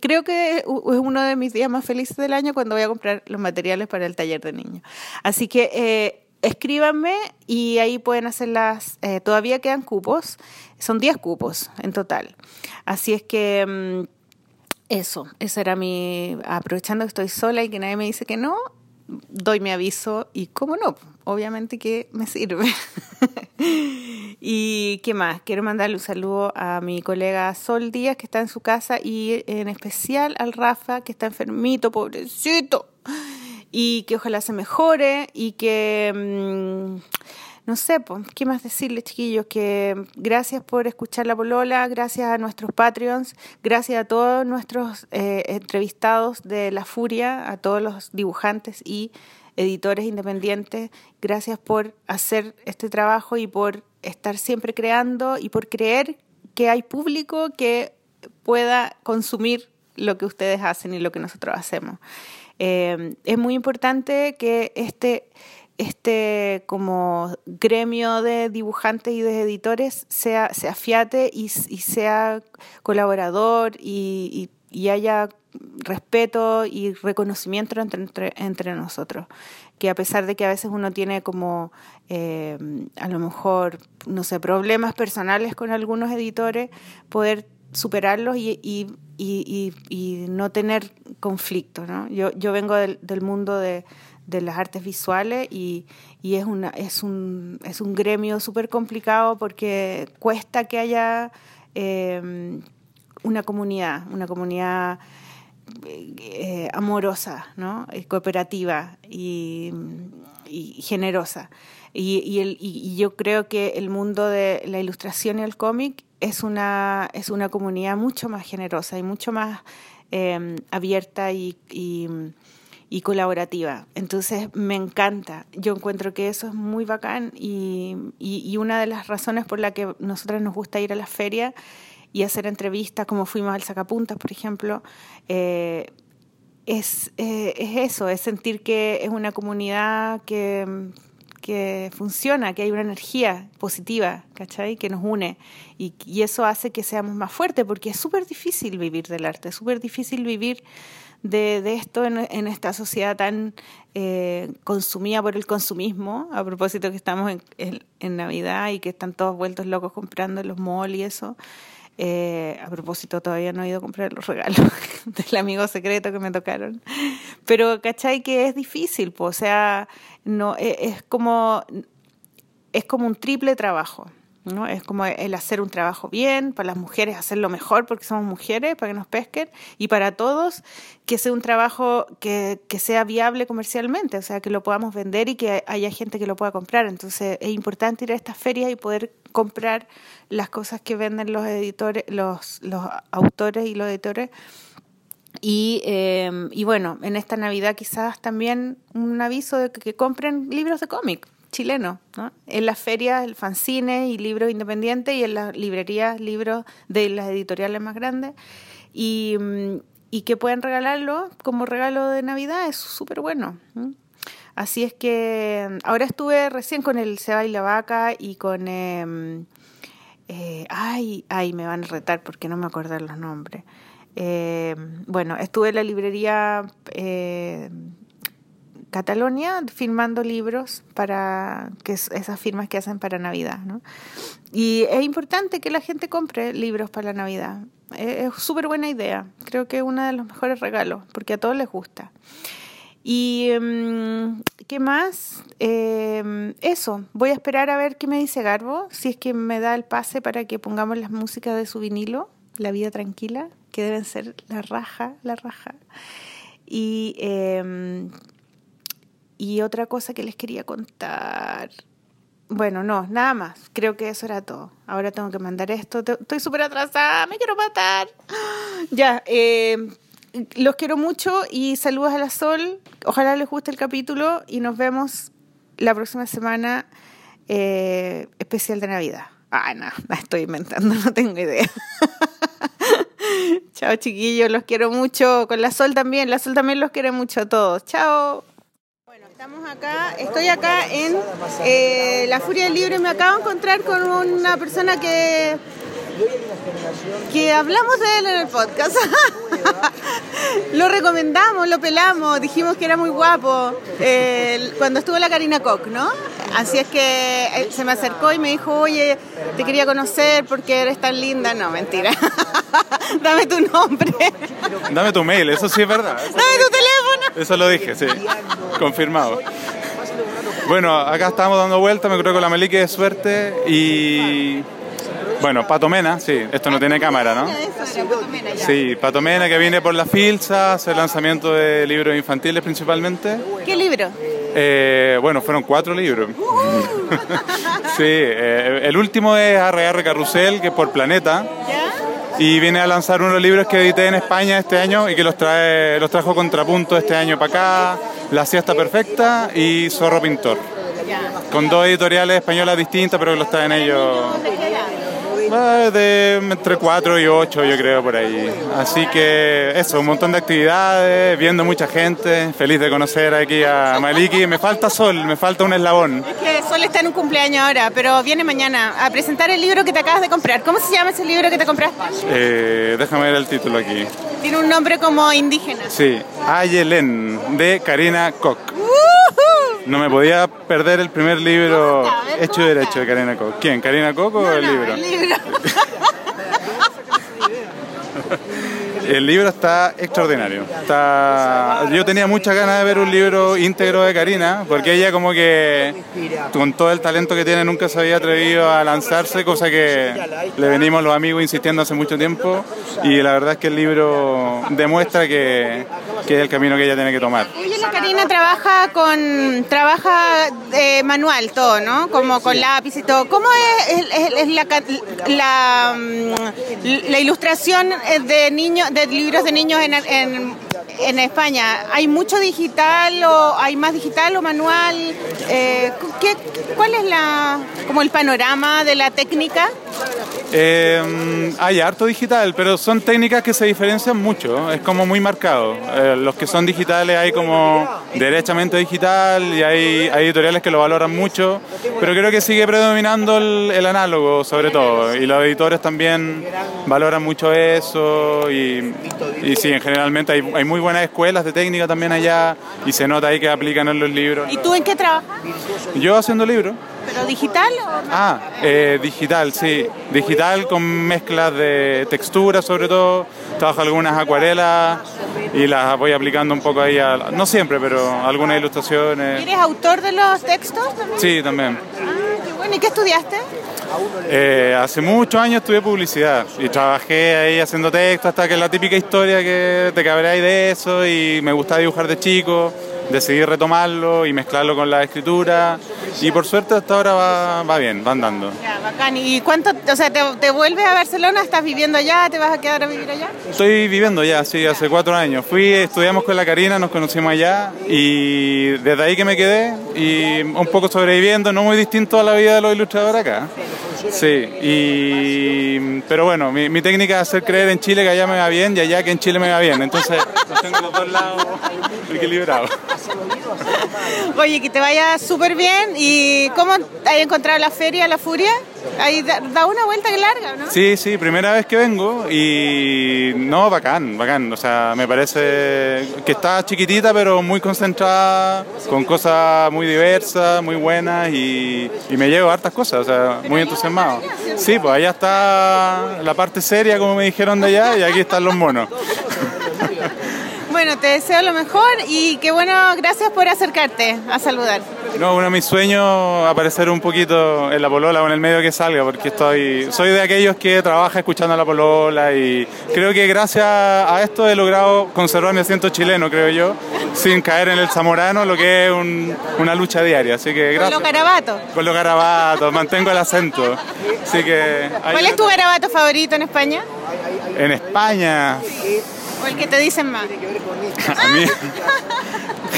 creo que es uno de mis días más felices del año cuando voy a comprar los materiales para el taller de niños. Así que eh, escríbanme y ahí pueden hacer las... Eh, todavía quedan cupos, son 10 cupos en total. Así es que... Mm, eso, eso era mi... Aprovechando que estoy sola y que nadie me dice que no, doy mi aviso y cómo no, obviamente que me sirve. [laughs] y qué más, quiero mandarle un saludo a mi colega Sol Díaz que está en su casa y en especial al Rafa que está enfermito, pobrecito, y que ojalá se mejore y que... Mm, no sé, pues, ¿qué más decirles, chiquillos? Que gracias por escuchar la polola, gracias a nuestros Patreons, gracias a todos nuestros eh, entrevistados de La Furia, a todos los dibujantes y editores independientes, gracias por hacer este trabajo y por estar siempre creando y por creer que hay público que pueda consumir lo que ustedes hacen y lo que nosotros hacemos. Eh, es muy importante que este este como gremio de dibujantes y de editores sea, se afiate y, y sea colaborador y, y, haya respeto y reconocimiento entre, entre, nosotros. Que a pesar de que a veces uno tiene como eh, a lo mejor, no sé, problemas personales con algunos editores, poder superarlos y, y, y, y no tener conflicto. ¿no? Yo, yo vengo del mundo de, de las artes visuales y, y es, una, es, un, es un gremio súper complicado porque cuesta que haya em, una comunidad, una comunidad eh, amorosa, ¿no? cooperativa y, y generosa. Y, y, el, y, yo creo que el mundo de la ilustración y el cómic es una, es una comunidad mucho más generosa y mucho más em, abierta y, y colaborativa. Entonces me encanta. Yo encuentro que eso es muy bacán y, y, una de las razones por la que nosotras nos gusta ir a la feria y hacer entrevistas, como fuimos al Sacapuntas, por ejemplo, eh, es, eh, es eso, es sentir que es una comunidad que, que funciona, que hay una energía positiva, ¿cachai? Que nos une. Y, y eso hace que seamos más fuertes, porque es súper difícil vivir del arte, es súper difícil vivir de, de esto en, esta sociedad tan eh, consumida por el consumismo, a propósito que estamos en, en, Navidad y que están todos vueltos locos comprando los malls y eso. Eh, a propósito, todavía no he ido a comprar los regalos [laughs] del amigo secreto que me tocaron. Pero, ¿cachai? Que es difícil, pues, o sea, no, es, es como, es como un triple trabajo. ¿No? Es como el hacer un trabajo bien, para las mujeres hacerlo mejor porque somos mujeres, para que nos pesquen, y para todos que sea un trabajo que, que sea viable comercialmente, o sea, que lo podamos vender y que haya gente que lo pueda comprar. Entonces es importante ir a estas ferias y poder comprar las cosas que venden los editores, los, los autores y los editores. Y, eh, y bueno, en esta Navidad quizás también un aviso de que, que compren libros de cómic, chileno, ¿no? En las ferias, el fanzine y libros independientes y en las librerías, libros de las editoriales más grandes. Y, mm, y que pueden regalarlo como regalo de Navidad es súper bueno. Así es que mm, ahora estuve recién con el Seba y la Vaca y con... Em, eh, ay, ay, me van a retar porque no me acuerdo los nombres. Eh, bueno, estuve en la librería Catalonia firmando libros para que esas firmas que hacen para Navidad. ¿no? Y es importante que la gente compre libros para la Navidad. Es súper buena idea. Creo que es uno de los mejores regalos porque a todos les gusta. Y mm, ¿qué más? Eh, eso, voy a esperar a ver qué me dice Garbo, si es que me da el pase para que pongamos las músicas de su vinilo, La vida tranquila, que deben ser la raja, la raja. Y, eh, y otra cosa que les quería contar. Bueno, no, nada más. Creo que eso era todo. Ahora tengo que mandar esto. Estoy súper atrasada, me quiero matar. [gasps] Ya, eh, los quiero mucho y saludos a la Sol. Ojalá les guste el capítulo y nos vemos la próxima semana eh, especial de Navidad. Ah, no, [laughs] la estoy inventando, no tengo idea. [laughs] Chao chiquillos, los quiero mucho. Con la Sol también, la Sol también los quiere mucho a todos. Chao. Bueno, estamos acá, estoy acá en eh, La Furia del Libro y me acabo de encontrar con una persona que que hablamos de él en el podcast. [laughs] lo recomendamos, lo pelamos, dijimos que era muy guapo eh, cuando estuvo la Karina Koch, ¿no? Así es que eh, se me acercó y me dijo, oye, te quería conocer porque eres tan linda. No, mentira. [laughs] Dame tu nombre. Dame tu mail, eso sí es verdad. Dame tu teléfono. Eso lo dije, sí. Confirmado. Bueno, acá estamos dando vuelta, me creo con la Melique de suerte y bueno, Patomena, sí, esto no tiene cámara, ¿no? Sí, Patomena que viene por la Filsa, hace el lanzamiento de libros infantiles principalmente. ¿Qué libro? Eh, bueno, fueron cuatro libros. [laughs] sí, eh, el último es R.R. Carrusel, que es por Planeta. Y viene a lanzar unos libros que edité en España este año y que los trae los trajo Contrapunto este año para acá, La siesta perfecta y Zorro Pintor. Con dos editoriales españolas distintas, pero que los traen ellos. De entre 4 y 8 yo creo por ahí. Así que eso, un montón de actividades, viendo mucha gente, feliz de conocer aquí a Maliki. Me falta Sol, me falta un eslabón. Es que Sol está en un cumpleaños ahora, pero viene mañana a presentar el libro que te acabas de comprar. ¿Cómo se llama ese libro que te compraste? Eh, déjame ver el título aquí. Tiene un nombre como indígena. Sí, Ayelen, de Karina Koch. No me podía perder el primer libro hecho y derecho de Karina Koch. ¿Quién? ¿Karina Koch o el libro? El libro. [laughs] El libro está extraordinario. Está... Yo tenía muchas ganas de ver un libro íntegro de Karina, porque ella como que con todo el talento que tiene nunca se había atrevido a lanzarse, cosa que le venimos los amigos insistiendo hace mucho tiempo, y la verdad es que el libro demuestra que, que es el camino que ella tiene que tomar. La Karina trabaja con trabaja eh, manual todo, ¿no? Como con lápiz y todo. ¿Cómo es, es- es la, ca- la, mm, la ilustración eh, de niños, de libros de niños en, en, en España? ¿Hay mucho digital o hay más digital o manual? Eh, ¿qué, ¿Cuál es la como el panorama de la técnica? Eh, hay harto digital, pero son técnicas que se diferencian mucho, es como muy marcado. Eh, los que son digitales hay como derechamente digital y hay, hay editoriales que lo valoran mucho, pero creo que sigue predominando el, el análogo sobre todo y los editores también valoran mucho eso y, y sí, generalmente hay, hay muy buenas escuelas de técnica también allá y se nota ahí que aplican en los libros. ¿Y tú en qué trabajas? Yo haciendo libros. ¿Pero digital o Ah, eh, digital, sí. Digital con mezclas de texturas sobre todo. Trabajo algunas acuarelas y las voy aplicando un poco ahí, a, no siempre, pero algunas ilustraciones. ¿Eres autor de los textos también? Sí, también. Ah, qué bueno. ¿Y qué estudiaste? Eh, hace muchos años estudié publicidad y trabajé ahí haciendo texto hasta que la típica historia que te cabreáis de eso y me gustaba dibujar de chico, decidí retomarlo y mezclarlo con la escritura y por suerte hasta ahora va, va bien, va andando. Ya, bacán. ¿Y cuánto, o sea, te, te vuelves a Barcelona? ¿Estás viviendo allá? ¿Te vas a quedar a vivir allá? Estoy viviendo ya, sí, hace cuatro años. Fui, estudiamos con la Karina, nos conocimos allá y desde ahí que me quedé y un poco sobreviviendo, no muy distinto a la vida de los ilustradores acá. Sí, y, pero bueno, mi, mi técnica es hacer creer en Chile que allá me va bien y allá que en Chile me va bien. Entonces, [laughs] los tengo los dos lados equilibrados. [laughs] Oye, que te vaya súper bien. ¿Y cómo has encontrado la feria, la furia? Ahí da, una vuelta que larga, ¿no? Sí, sí, primera vez que vengo y no, bacán, bacán. O sea, me parece que está chiquitita pero muy concentrada, con cosas muy diversas, muy buenas y, y me llevo hartas cosas, o sea, muy entusiasmado. Sí, pues allá está la parte seria, como me dijeron de allá, y aquí están los monos. [laughs] Bueno, te deseo lo mejor y que bueno, gracias por acercarte a saludar. No, uno de mis sueños aparecer un poquito en la polola o en el medio que salga, porque estoy, soy de aquellos que trabaja escuchando a la polola y creo que gracias a esto he logrado conservar mi acento chileno, creo yo, sin caer en el zamorano, lo que es una lucha diaria. Así que gracias. Con los garabatos. Con los garabatos, mantengo el acento. Así que. ¿Cuál es tu garabato favorito en España? En España. ¿O el que te dicen más? [laughs] A mí.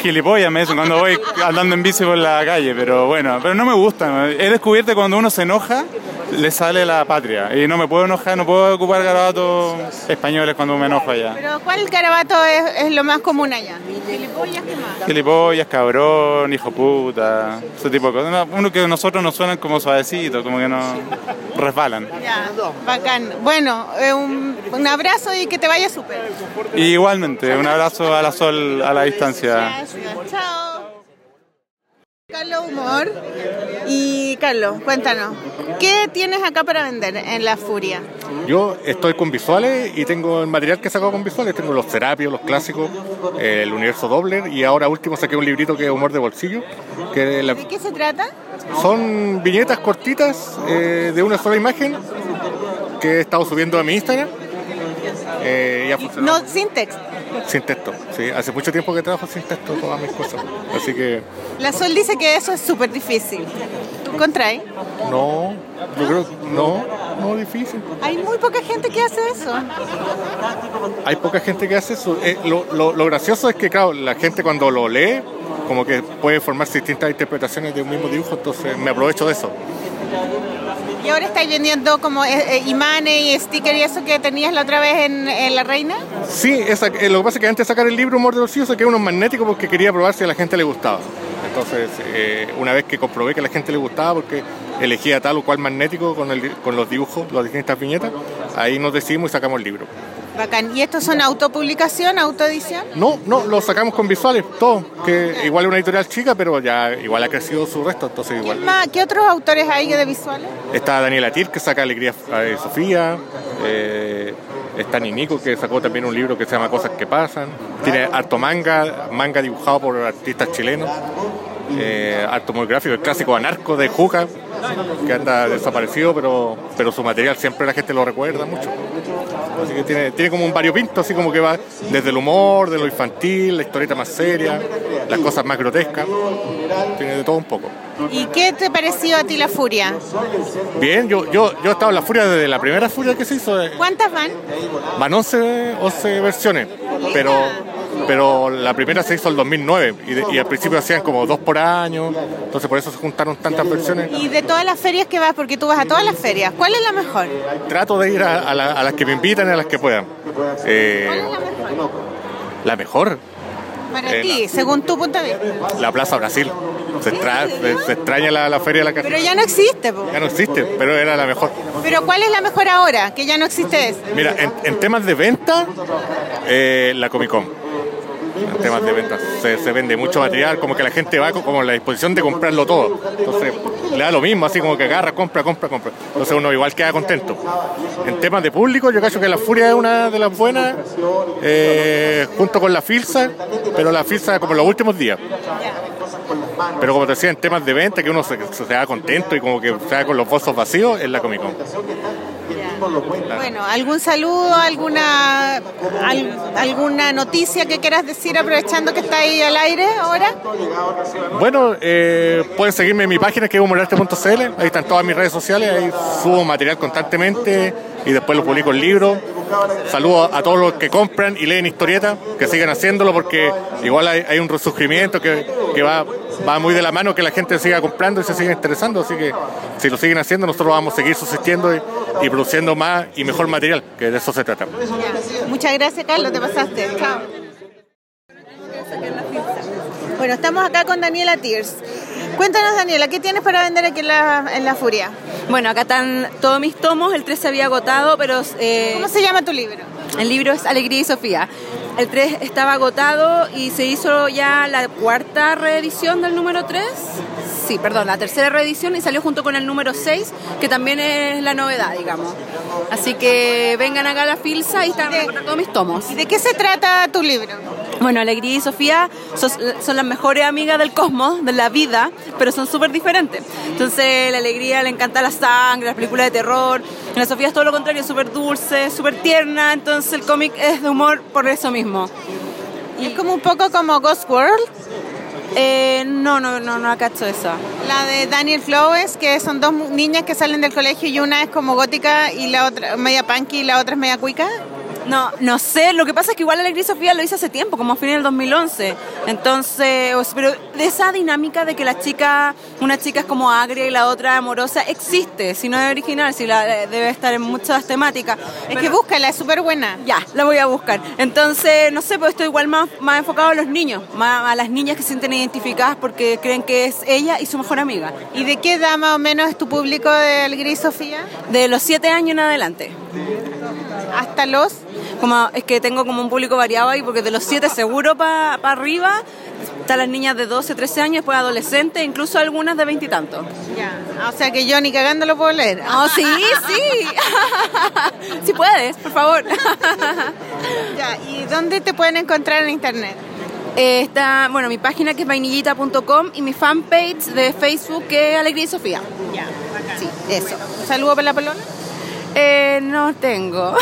gilipollas me dicen cuando voy andando en bici por la calle, pero bueno, pero no me gusta. He descubierto que cuando uno se enoja, le sale la patria. Y no me puedo enojar, no puedo ocupar garabatos españoles cuando me enojo allá. ¿Pero cuál garabato es, lo más común allá? ¿Gilipollas qué más? Gilipollas, cabrón, hijo puta, ese tipo de cosas. Uno que nosotros nos suenan como suavecitos, como que no resbalan. Ya, bacán. Bueno, eh, un, un abrazo y que te vaya súper. Igualmente, un abrazo a la sol a la distancia. Chao. Carlos Humor. Y Carlos, cuéntanos, ¿qué tienes acá para vender en La Furia? Yo estoy con visuales y tengo el material que he sacado con visuales. Tengo los terapios, los clásicos, el universo Dobler y ahora último saqué un librito que es Humor de Bolsillo. Que ¿De qué se trata? Son viñetas cortitas eh, de una sola imagen que he estado subiendo a mi Instagram. Eh, no, sin texto. Sin texto, sí. Hace mucho tiempo que trabajo sin texto todas mis cosas. Así que... La Sol dice que eso es súper difícil. ¿Tú contraes? No, yo creo no, no difícil. Hay muy poca gente que hace eso. Hay poca gente que hace eso. Eh, lo, lo, lo gracioso es que, claro, la gente cuando lo lee, como que puede formarse distintas interpretaciones de un mismo dibujo, entonces me aprovecho de eso. ¿Y ahora estáis vendiendo como eh, eh, imanes y stickers y eso que tenías la otra vez en, La Reina? Sí, eh, lo que pasa es que antes de sacar el libro Humor de saqué unos magnéticos porque quería probar si a la gente le gustaba. Entonces, una vez que comprobé que a la gente le gustaba, porque elegía tal o cual magnético con, con los dibujos, las distintas viñetas, ahí nos decidimos y sacamos el libro. Bacán. ¿Y estos son autopublicación, autoedición? No, no, lo sacamos con visuales, todo. Que igual es una editorial chica, pero ya igual ha crecido su resto, entonces igual. ¿Qué otros autores hay de visuales? Está Daniela Tir, que saca Alegría de Sofía. Eh, está Ninico, que sacó también un libro que se llama Cosas que pasan. Tiene harto manga, manga dibujado por artistas chilenos. Eh, muy gráfico, el clásico anarco de Juca, que anda desaparecido, pero, pero su material siempre la gente lo recuerda mucho. Así que tiene, tiene como un variopinto, así como que va desde el humor, de lo infantil, la historieta más seria, las cosas más grotescas. Tiene de todo un poco. ¿Y qué te pareció a ti la furia? Bien, yo, yo, yo he estado en la furia desde la primera furia que se hizo. ¿Cuántas van? Van 11, 11 versiones, pero pero la primera se hizo el 2009 y, al principio hacían como dos por año, entonces por eso se juntaron tantas versiones. ¿Y de todas las ferias que vas? Porque tú vas a todas las ferias, ¿cuál es la mejor? Trato de ir a, las que me invitan y a las que puedan. Eh, ¿Cuál es la mejor? La mejor. Para eh, ti, según tu punto de vista. La Plaza Brasil. Se, extraña la, feria de la Pero ya no existe, Ya no existe, pero era la mejor. ¿Pero cuál es la mejor ahora? Que ya no existe eso. Mira, en, temas de venta, eh, la Comic Con en temas de ventas. Se, vende mucho material, como que la gente va con la disposición de comprarlo todo. Entonces, le da lo mismo, así como que agarra, compra, compra, compra. Entonces uno igual queda contento. En temas de público, yo creo que la Furia es una de las buenas, eh, junto con la Filsa, pero la Filsa como los últimos días. Pero como te decía, en temas de venta, que uno se, se da contento y como que se da con los bolsos vacíos, es la Comic Con. Bueno, ¿algún saludo, alguna alguna noticia que quieras decir aprovechando que está ahí al aire ahora? Bueno, eh, pueden seguirme en mi página que es humorarte.cl, ahí están todas mis redes sociales, ahí subo material constantemente y después lo publico en libros. Saludo a todos los que compran y leen historietas, que sigan haciéndolo porque igual hay, un resurgimiento que, va, va muy de la mano que la gente siga comprando y se siga interesando, así que si lo siguen haciendo nosotros vamos a seguir subsistiendo y, y produciendo más y mejor material, que de eso se trata. Muchas gracias Carlos, te pasaste. Chao. Bueno, estamos acá con Daniela Tiers. Cuéntanos, Daniela, ¿qué tienes para vender aquí en la, Furia? Bueno, acá están todos mis tomos, el 3 se había agotado, pero... Eh, ¿Cómo se llama tu libro? El libro es Alegría y Sofía. El 3 estaba agotado y se hizo ya la cuarta reedición del número 3. Sí, perdón, la tercera reedición y salió junto con el número 6, que también es la novedad, digamos. Así que vengan acá a la Filsa y están todos mis tomos. ¿Y de qué se trata tu libro? Bueno, Alegría y Sofía son, son las mejores amigas del cosmos, de la vida, pero son súper diferentes. Entonces, la Alegría le encanta la sangre, las películas de terror. Y la Sofía es todo lo contrario, súper dulce, súper tierna. Entonces, el cómic es de humor por eso mismo. Es como un poco como Ghost World, Eh, no, no, no, no cacho esa. la de Daniel Flowers, que son dos niñas que salen del colegio y una es como gótica y la otra media punky y la otra es media cuica. No, no sé, lo que pasa es que igual Alegría y Sofía lo hice hace tiempo, como a fin del 2011. Entonces, pero de esa dinámica de que la chica, una chica es como agria y la otra amorosa, existe, si no es original, si la debe estar en muchas temáticas. Es que búscala, es súper buena. Ya, la voy a buscar. Entonces, no sé, pues estoy igual más, más enfocado a los niños, más a las niñas que se sienten identificadas porque creen que es ella y su mejor amiga. ¿Y de qué edad más o menos es tu público del Gris Sofía? De los siete años en adelante. Hasta los... Como, es que tengo como un público variado ahí, porque de los 7 seguro para arriba están las niñas de 12, 13 años, después adolescentes, incluso algunas de 20 y tantos. Ya. O sea que yo ni cagando lo puedo leer. Oh, sí, sí. [laughs] sí puedes, por favor. Ya, ¿Y dónde te pueden encontrar en internet? Eh, está, bueno, mi página que es vainillita.com y mi fanpage de Facebook que es Alegría y Sofía. Ya, Sí, eso. ¿Un saludo para la polola? Eh, no tengo.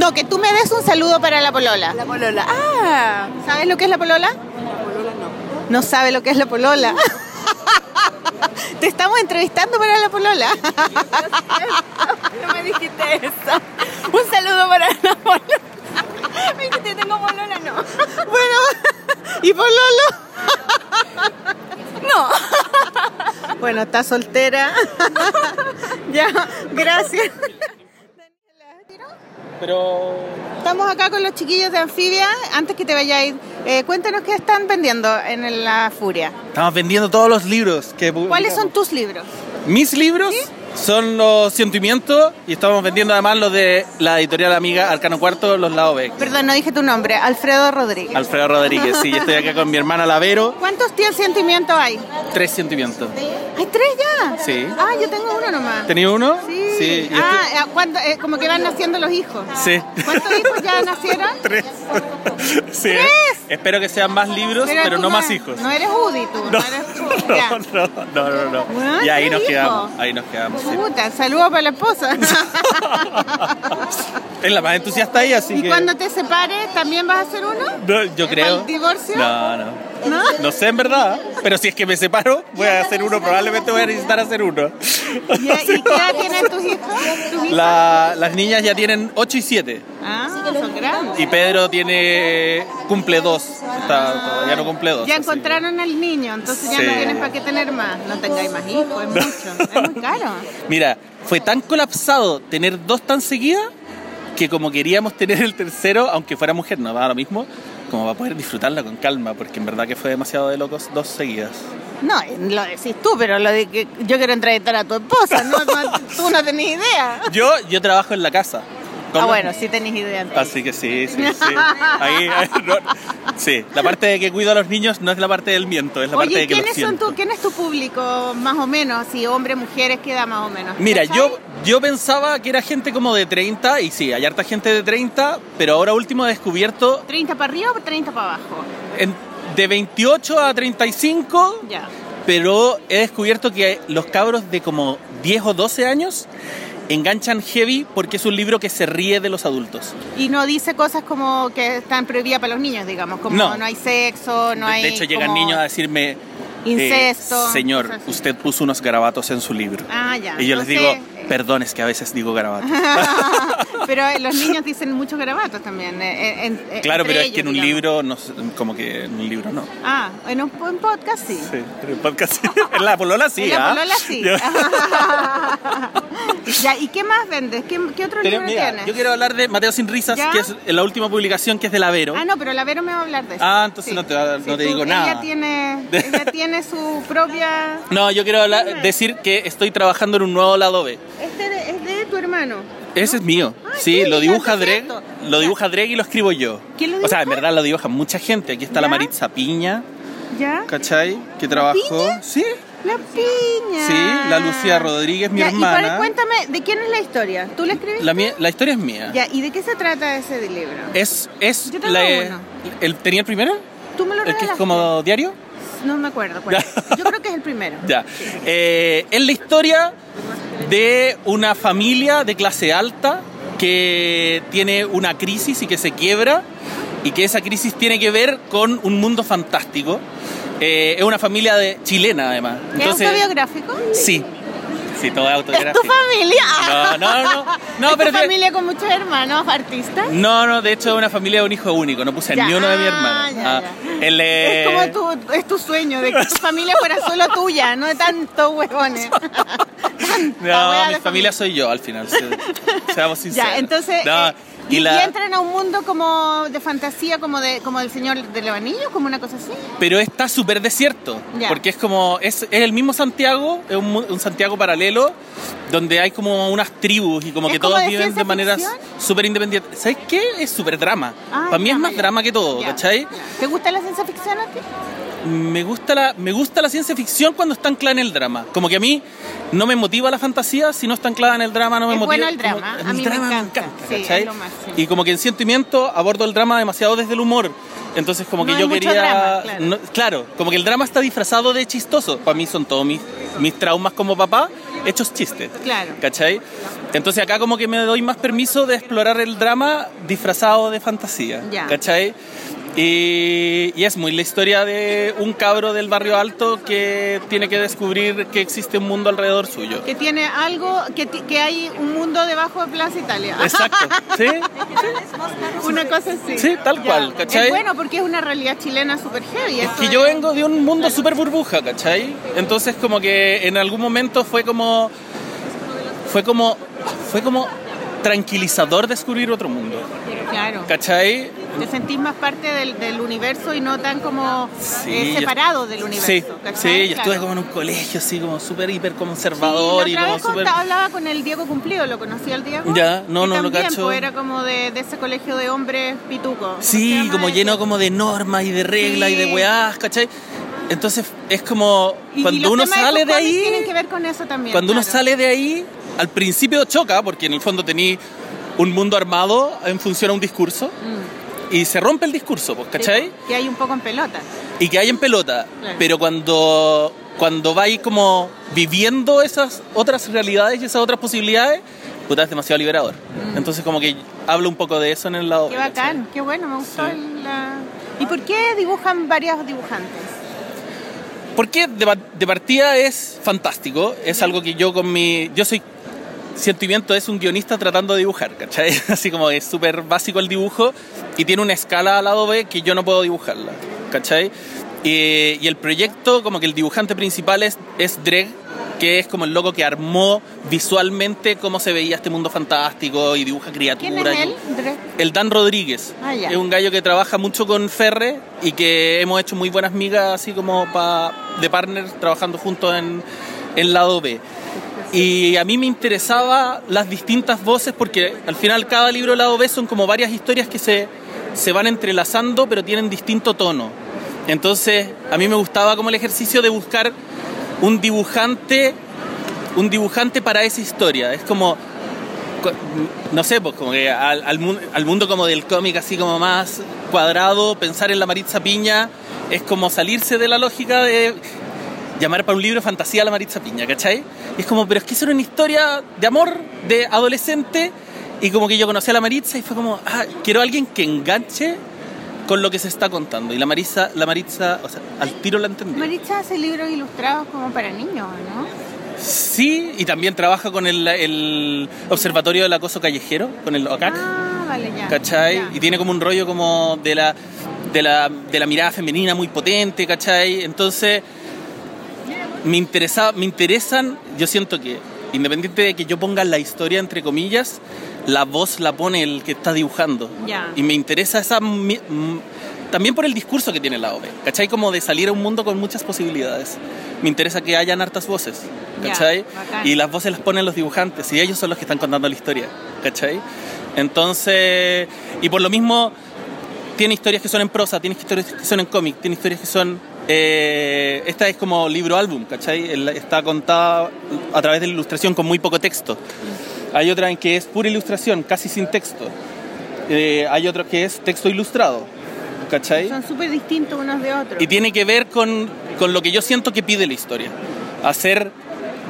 No, que tú me des un saludo para la polola. La polola. Ah, ¿Sabes lo que es la polola? No sabe lo que es la polola. [laughs] Te estamos entrevistando para la polola. no me dijiste eso. Un saludo para la polola. [laughs] Me dijiste, tengo polola, no. [laughs] Bueno, [laughs] ¿y pololo? No. Bueno, está soltera. ya, gracias. Pero Estamos acá con los chiquillos de Anfibia. Antes que te vayáis, eh, cuéntanos qué están vendiendo en la Furia. estamos vendiendo todos los libros que ¿Cuáles son tus libros? Mis libros son los Sentimientos y estamos vendiendo además los de la editorial amiga Arcano Cuarto, los Lao B. Perdón, no dije tu nombre. Alfredo Rodríguez. Alfredo Rodríguez, sí, yo estoy acá con mi hermana Lavero, ¿Cuántos tíos sentimientos hay? tres sentimientos. ¿Hay tres ya? Sí. Ah, yo tengo uno nomás. ¿Tenía uno? Sí. Ah, este- eh. Eh, como que van naciendo los hijos. Sí. ¿Cuántos hijos ya nacieron? [laughs] Tres. [laughs] Sí. Espero que sean más libros, pero, no más hijos. No eres Udi tú. No, No, eres [laughs] ya. no, no, no, no, no. Bueno, Y ahí tres nos hijos. quedamos, ahí nos quedamos. Puta, saludos para la esposa. [laughs] Es la más entusiasta ahí, así ¿Y que... cuando te separes también vas a hacer uno? No, yo creo. ¿Al divorcio? No, no. ¿No? No sé en verdad, pero si es que me separo, voy a hacer uno, probablemente voy a necesitar hacer uno. ¿Y, [laughs] y qué edad tienen tus hijos? ¿Tus hijos? La- las niñas ya tienen 8 y 7 Ah, son grandes. y Pedro tiene cumple 2, todavía no cumple 2. Ya encontraron al niño, entonces ya Sí. no tienen para qué tener más. No tengáis más hijos, es mucho. Es muy caro. [laughs] Mira, fue tan colapsado tener dos tan seguidas que como queríamos tener el tercero, aunque fuera mujer, no daba lo mismo, como para poder disfrutarla con calma, porque en verdad que fue demasiado de locos dos seguidas. No, lo decís tú, pero lo de que yo quiero entrevistar a tu esposa, no, tú no tenés idea. Yo, yo trabajo en la casa. Con Ah, los- bueno, sí tenés idea. entonces. Así que sí, sí, sí. [laughs] Ahí, no- sí, la parte de que cuido a los niños no es la parte del miento, es la parte Oye, de que los ¿quiénes son siento. tu, ¿quién es tu público más o menos? Si hombres, mujeres, ¿qué edad más o menos? Mira, ¿Cachai? yo, yo pensaba que era gente como de 30, y sí, hay harta gente de 30, pero ahora último he descubierto ¿30 para arriba o 30 para abajo? en- de 28 a 35, Ya. pero he descubierto que los cabros de como 10 o 12 años enganchan heavy porque es un libro que se ríe de los adultos. Y no dice cosas como que están prohibidas para los niños, digamos, como no, No. hay sexo, no De- hay. de hecho, llegan como- niños a decirme, eh, Incesto, señor, usted puso unos garabatos en su libro. Ah, ya. Y yo les digo, perdón, es que a veces digo garabatos. [laughs] pero eh, los niños dicen muchos garabatos también. eh, en- en- claro, pero es que en un digamos. libro, no, como que en un libro no. Ah, en un, en podcast sí. Sí, en el podcast sí. [laughs] En la polola sí, en la ¿ah? polola sí. [laughs] Ya, ¿y qué más vendes? ¿Qué, qué otro Pero libro mira, tienes? yo quiero hablar de Mateo Sin Risas, ¿Ya? que es la última publicación que es de la Vero. Ah, no, pero la Vero me va a hablar de eso. Ah, entonces no te tú- digo nada. Ella tiene, ella tiene su propia... No, yo quiero hablar- decir que estoy trabajando en un nuevo lado B. Este de- es de tu hermano. Ese es mío. Ah, sí, lo dibuja Dreg, lo dibuja Dreg y lo escribo yo. ¿Quién lo O sea, en dibuja? verdad lo dibuja mucha gente. Aquí está la. Maritza Piña, ¿Ya? ¿cachai? Que trabajó. Piña? Sí, La piña. Sí, la Lucía Rodríguez, mi Ya, Y hermana. para- cuéntame, ¿de quién es la historia? ¿Tú la escribiste? La, mía- la historia es mía. Ya, ¿y de qué se trata ese libro? Es, es Yo tengo la, uno. el, ¿Tenía el primero? Tú me lo ¿El que es como diario? No me acuerdo. cuál. [laughs] Yo creo que es el primero. Ya. Eh, es la historia de una familia de clase alta que tiene una crisis y que se quiebra y que esa crisis tiene que ver con un mundo fantástico. Eh, es una familia de, chilena además. ¿Es autobiográfico? Sí. Sí, todo es ¿Es autobiográfico. tu familia? No, no, no. No, [laughs] ¿Es pero tu familia con muchos hermanos artistas? No, no, de hecho es una familia de un hijo único, no puse Ya, ni uno de mi ah, hermano. ya, Ah, el, eh, Es como tu, es tu sueño de que tu [laughs] familia fuera solo tuya, no de tantos huevones. [laughs] No, mi familia soy yo al final, se- seamos sinceros. Ya, entonces, No, eh, y y, la- y entran a un mundo como de fantasía, como de como del Señor del Anillo, como una cosa así. pero está súper desierto, porque es como, es, es el mismo Santiago, es un, un Santiago paralelo, donde hay como unas tribus y como ¿Es que como todos de viven de maneras súper independientes. ¿Sabes qué? Es súper drama. Ah, Para mí es más drama que todo, ¿cachai? ¿Te gusta la ciencia ficción a ti? Me gusta, la, me gusta la ciencia ficción cuando está anclada en el drama. Como que a mí no me motiva la fantasía si no está anclada en el drama, no me Es motiva. bueno el drama, como- a mí me drama encanta. Es lo máximo. Y como que en sentimiento abordo el drama demasiado desde el humor. Entonces como que yo quería... drama, claro. no- claro, como que el drama está disfrazado de chistoso. Para mí son todos mis, mis traumas como papá hechos chistes. Claro. ¿Cachai? Entonces acá como que me doy más permiso de explorar el drama disfrazado de fantasía. Ya. ¿Cachai? Y, y es muy la historia de un cabro del barrio alto que tiene que descubrir que existe un mundo alrededor suyo. Que tiene algo, que, que hay un mundo debajo de Plaza Italia. [laughs] Exacto, ¿sí? Una cosa así. Sí, tal cual, ¿cachai? Es bueno porque es una realidad chilena súper heavy. Es que es- yo vengo de un mundo súper burbuja, ¿cachai? Entonces como que en algún momento fue como... Fue como... Fue como tranquilizador descubrir otro mundo, Claro. ¿cachai? Te sentís más parte del, del universo y no tan como Sí, eh, yo- separado del universo. Sí, sí, yo Claro. estuve como en un colegio así como súper hiper Sí, conservador la y otra como vez hablaba con el Diego Cumplido, ¿lo conocía el Diego? Ya, no, Que no lo cacho. pues, era como de, de ese colegio de hombres pitucos. ¿Cómo se Sí, como ese? lleno como de normas y de reglas y de Sí. weás, ¿cachai? Entonces es como Y- y cuando los uno sale de ahí, tienen que ver con eso también. cuando uno claro. sale de ahí, al principio choca porque en el fondo tení un mundo armado en función a un discurso y se rompe el discurso, pues, ¿cachai? Mm. Que hay un poco en pelota. y que hay en pelota, Claro. pero cuando cuando vais como viviendo esas otras realidades y esas otras posibilidades, puta, es demasiado liberador. Entonces como que hablo un poco de eso en el lado. Mm. Qué ¿cachai? bacán, qué bueno, me gustó Sí. la... ¿Y por qué dibujan varios dibujantes? Porque de, de partida es fantástico, es algo que yo con mi... Yo soy... Sentimiento es un guionista tratando de dibujar, ¿cachai? [laughs] Así como es súper básico el dibujo y tiene una escala al lado B que yo no puedo dibujarla, ¿cachai? Y, y el proyecto, como que el dibujante principal es, es Dreg, que es como el loco que armó visualmente cómo se veía este mundo fantástico y dibuja criaturas. ¿Quién es y- él? El Dan Rodríguez. Ah. Es un gallo que trabaja mucho con Ferre y que hemos hecho muy buenas migas así como pa, de partners trabajando juntos en, en lado B. Y a mí me interesaba las distintas voces porque al final cada libro lado B son como varias historias que se, se van entrelazando pero tienen distinto tono. Entonces a mí me gustaba como el ejercicio de buscar un dibujante, un dibujante para esa historia. Es como co- no sé, pues como que al, al, mun- al mundo como del cómic así como más cuadrado, pensar en la Maritza Piña es como salirse de la lógica de llamar para un libro fantasía a la Maritza Piña, ¿cachai? Y es como, pero es que eso era una historia de amor de adolescente y como que yo conocí a la Maritza y fue como, ah, quiero a alguien que enganche con lo que se está contando. Y la Maritza, la Maritza, o sea, al tiro la entendí. Maritza hace libros ilustrados como para niños, ¿no? Sí, y también trabaja con el, el Observatorio del Acoso Callejero, con el OCAC. Ah, vale, ya. ¿cachai? ya. Y tiene como un rollo como de la, de la, de la mirada femenina muy potente, ¿cachai? Entonces, me, interesa, me interesan, yo siento que, independiente de que yo ponga la historia entre comillas, la voz la pone el que está dibujando. Y me interesa esa... mi- también por el discurso que tiene la OVE, ¿cachai? Como de salir a un mundo con muchas posibilidades. Me interesa que hayan hartas voces, ¿cachai? y las voces las ponen los dibujantes y ellos son los que están contando la historia, ¿cachai? Entonces, y por lo mismo, tiene historias que son en prosa, tiene historias que son en cómic, tiene historias que son eh, esta es como libro álbum, ¿cachai? Está contada a través de la ilustración con muy poco texto. Hay otra en que es pura ilustración, casi sin texto. Eh, hay otra que es texto ilustrado, ¿cachai? Son súper distintos unos de otros. Y tiene que ver con, con lo que yo siento que pide la historia. Hacer,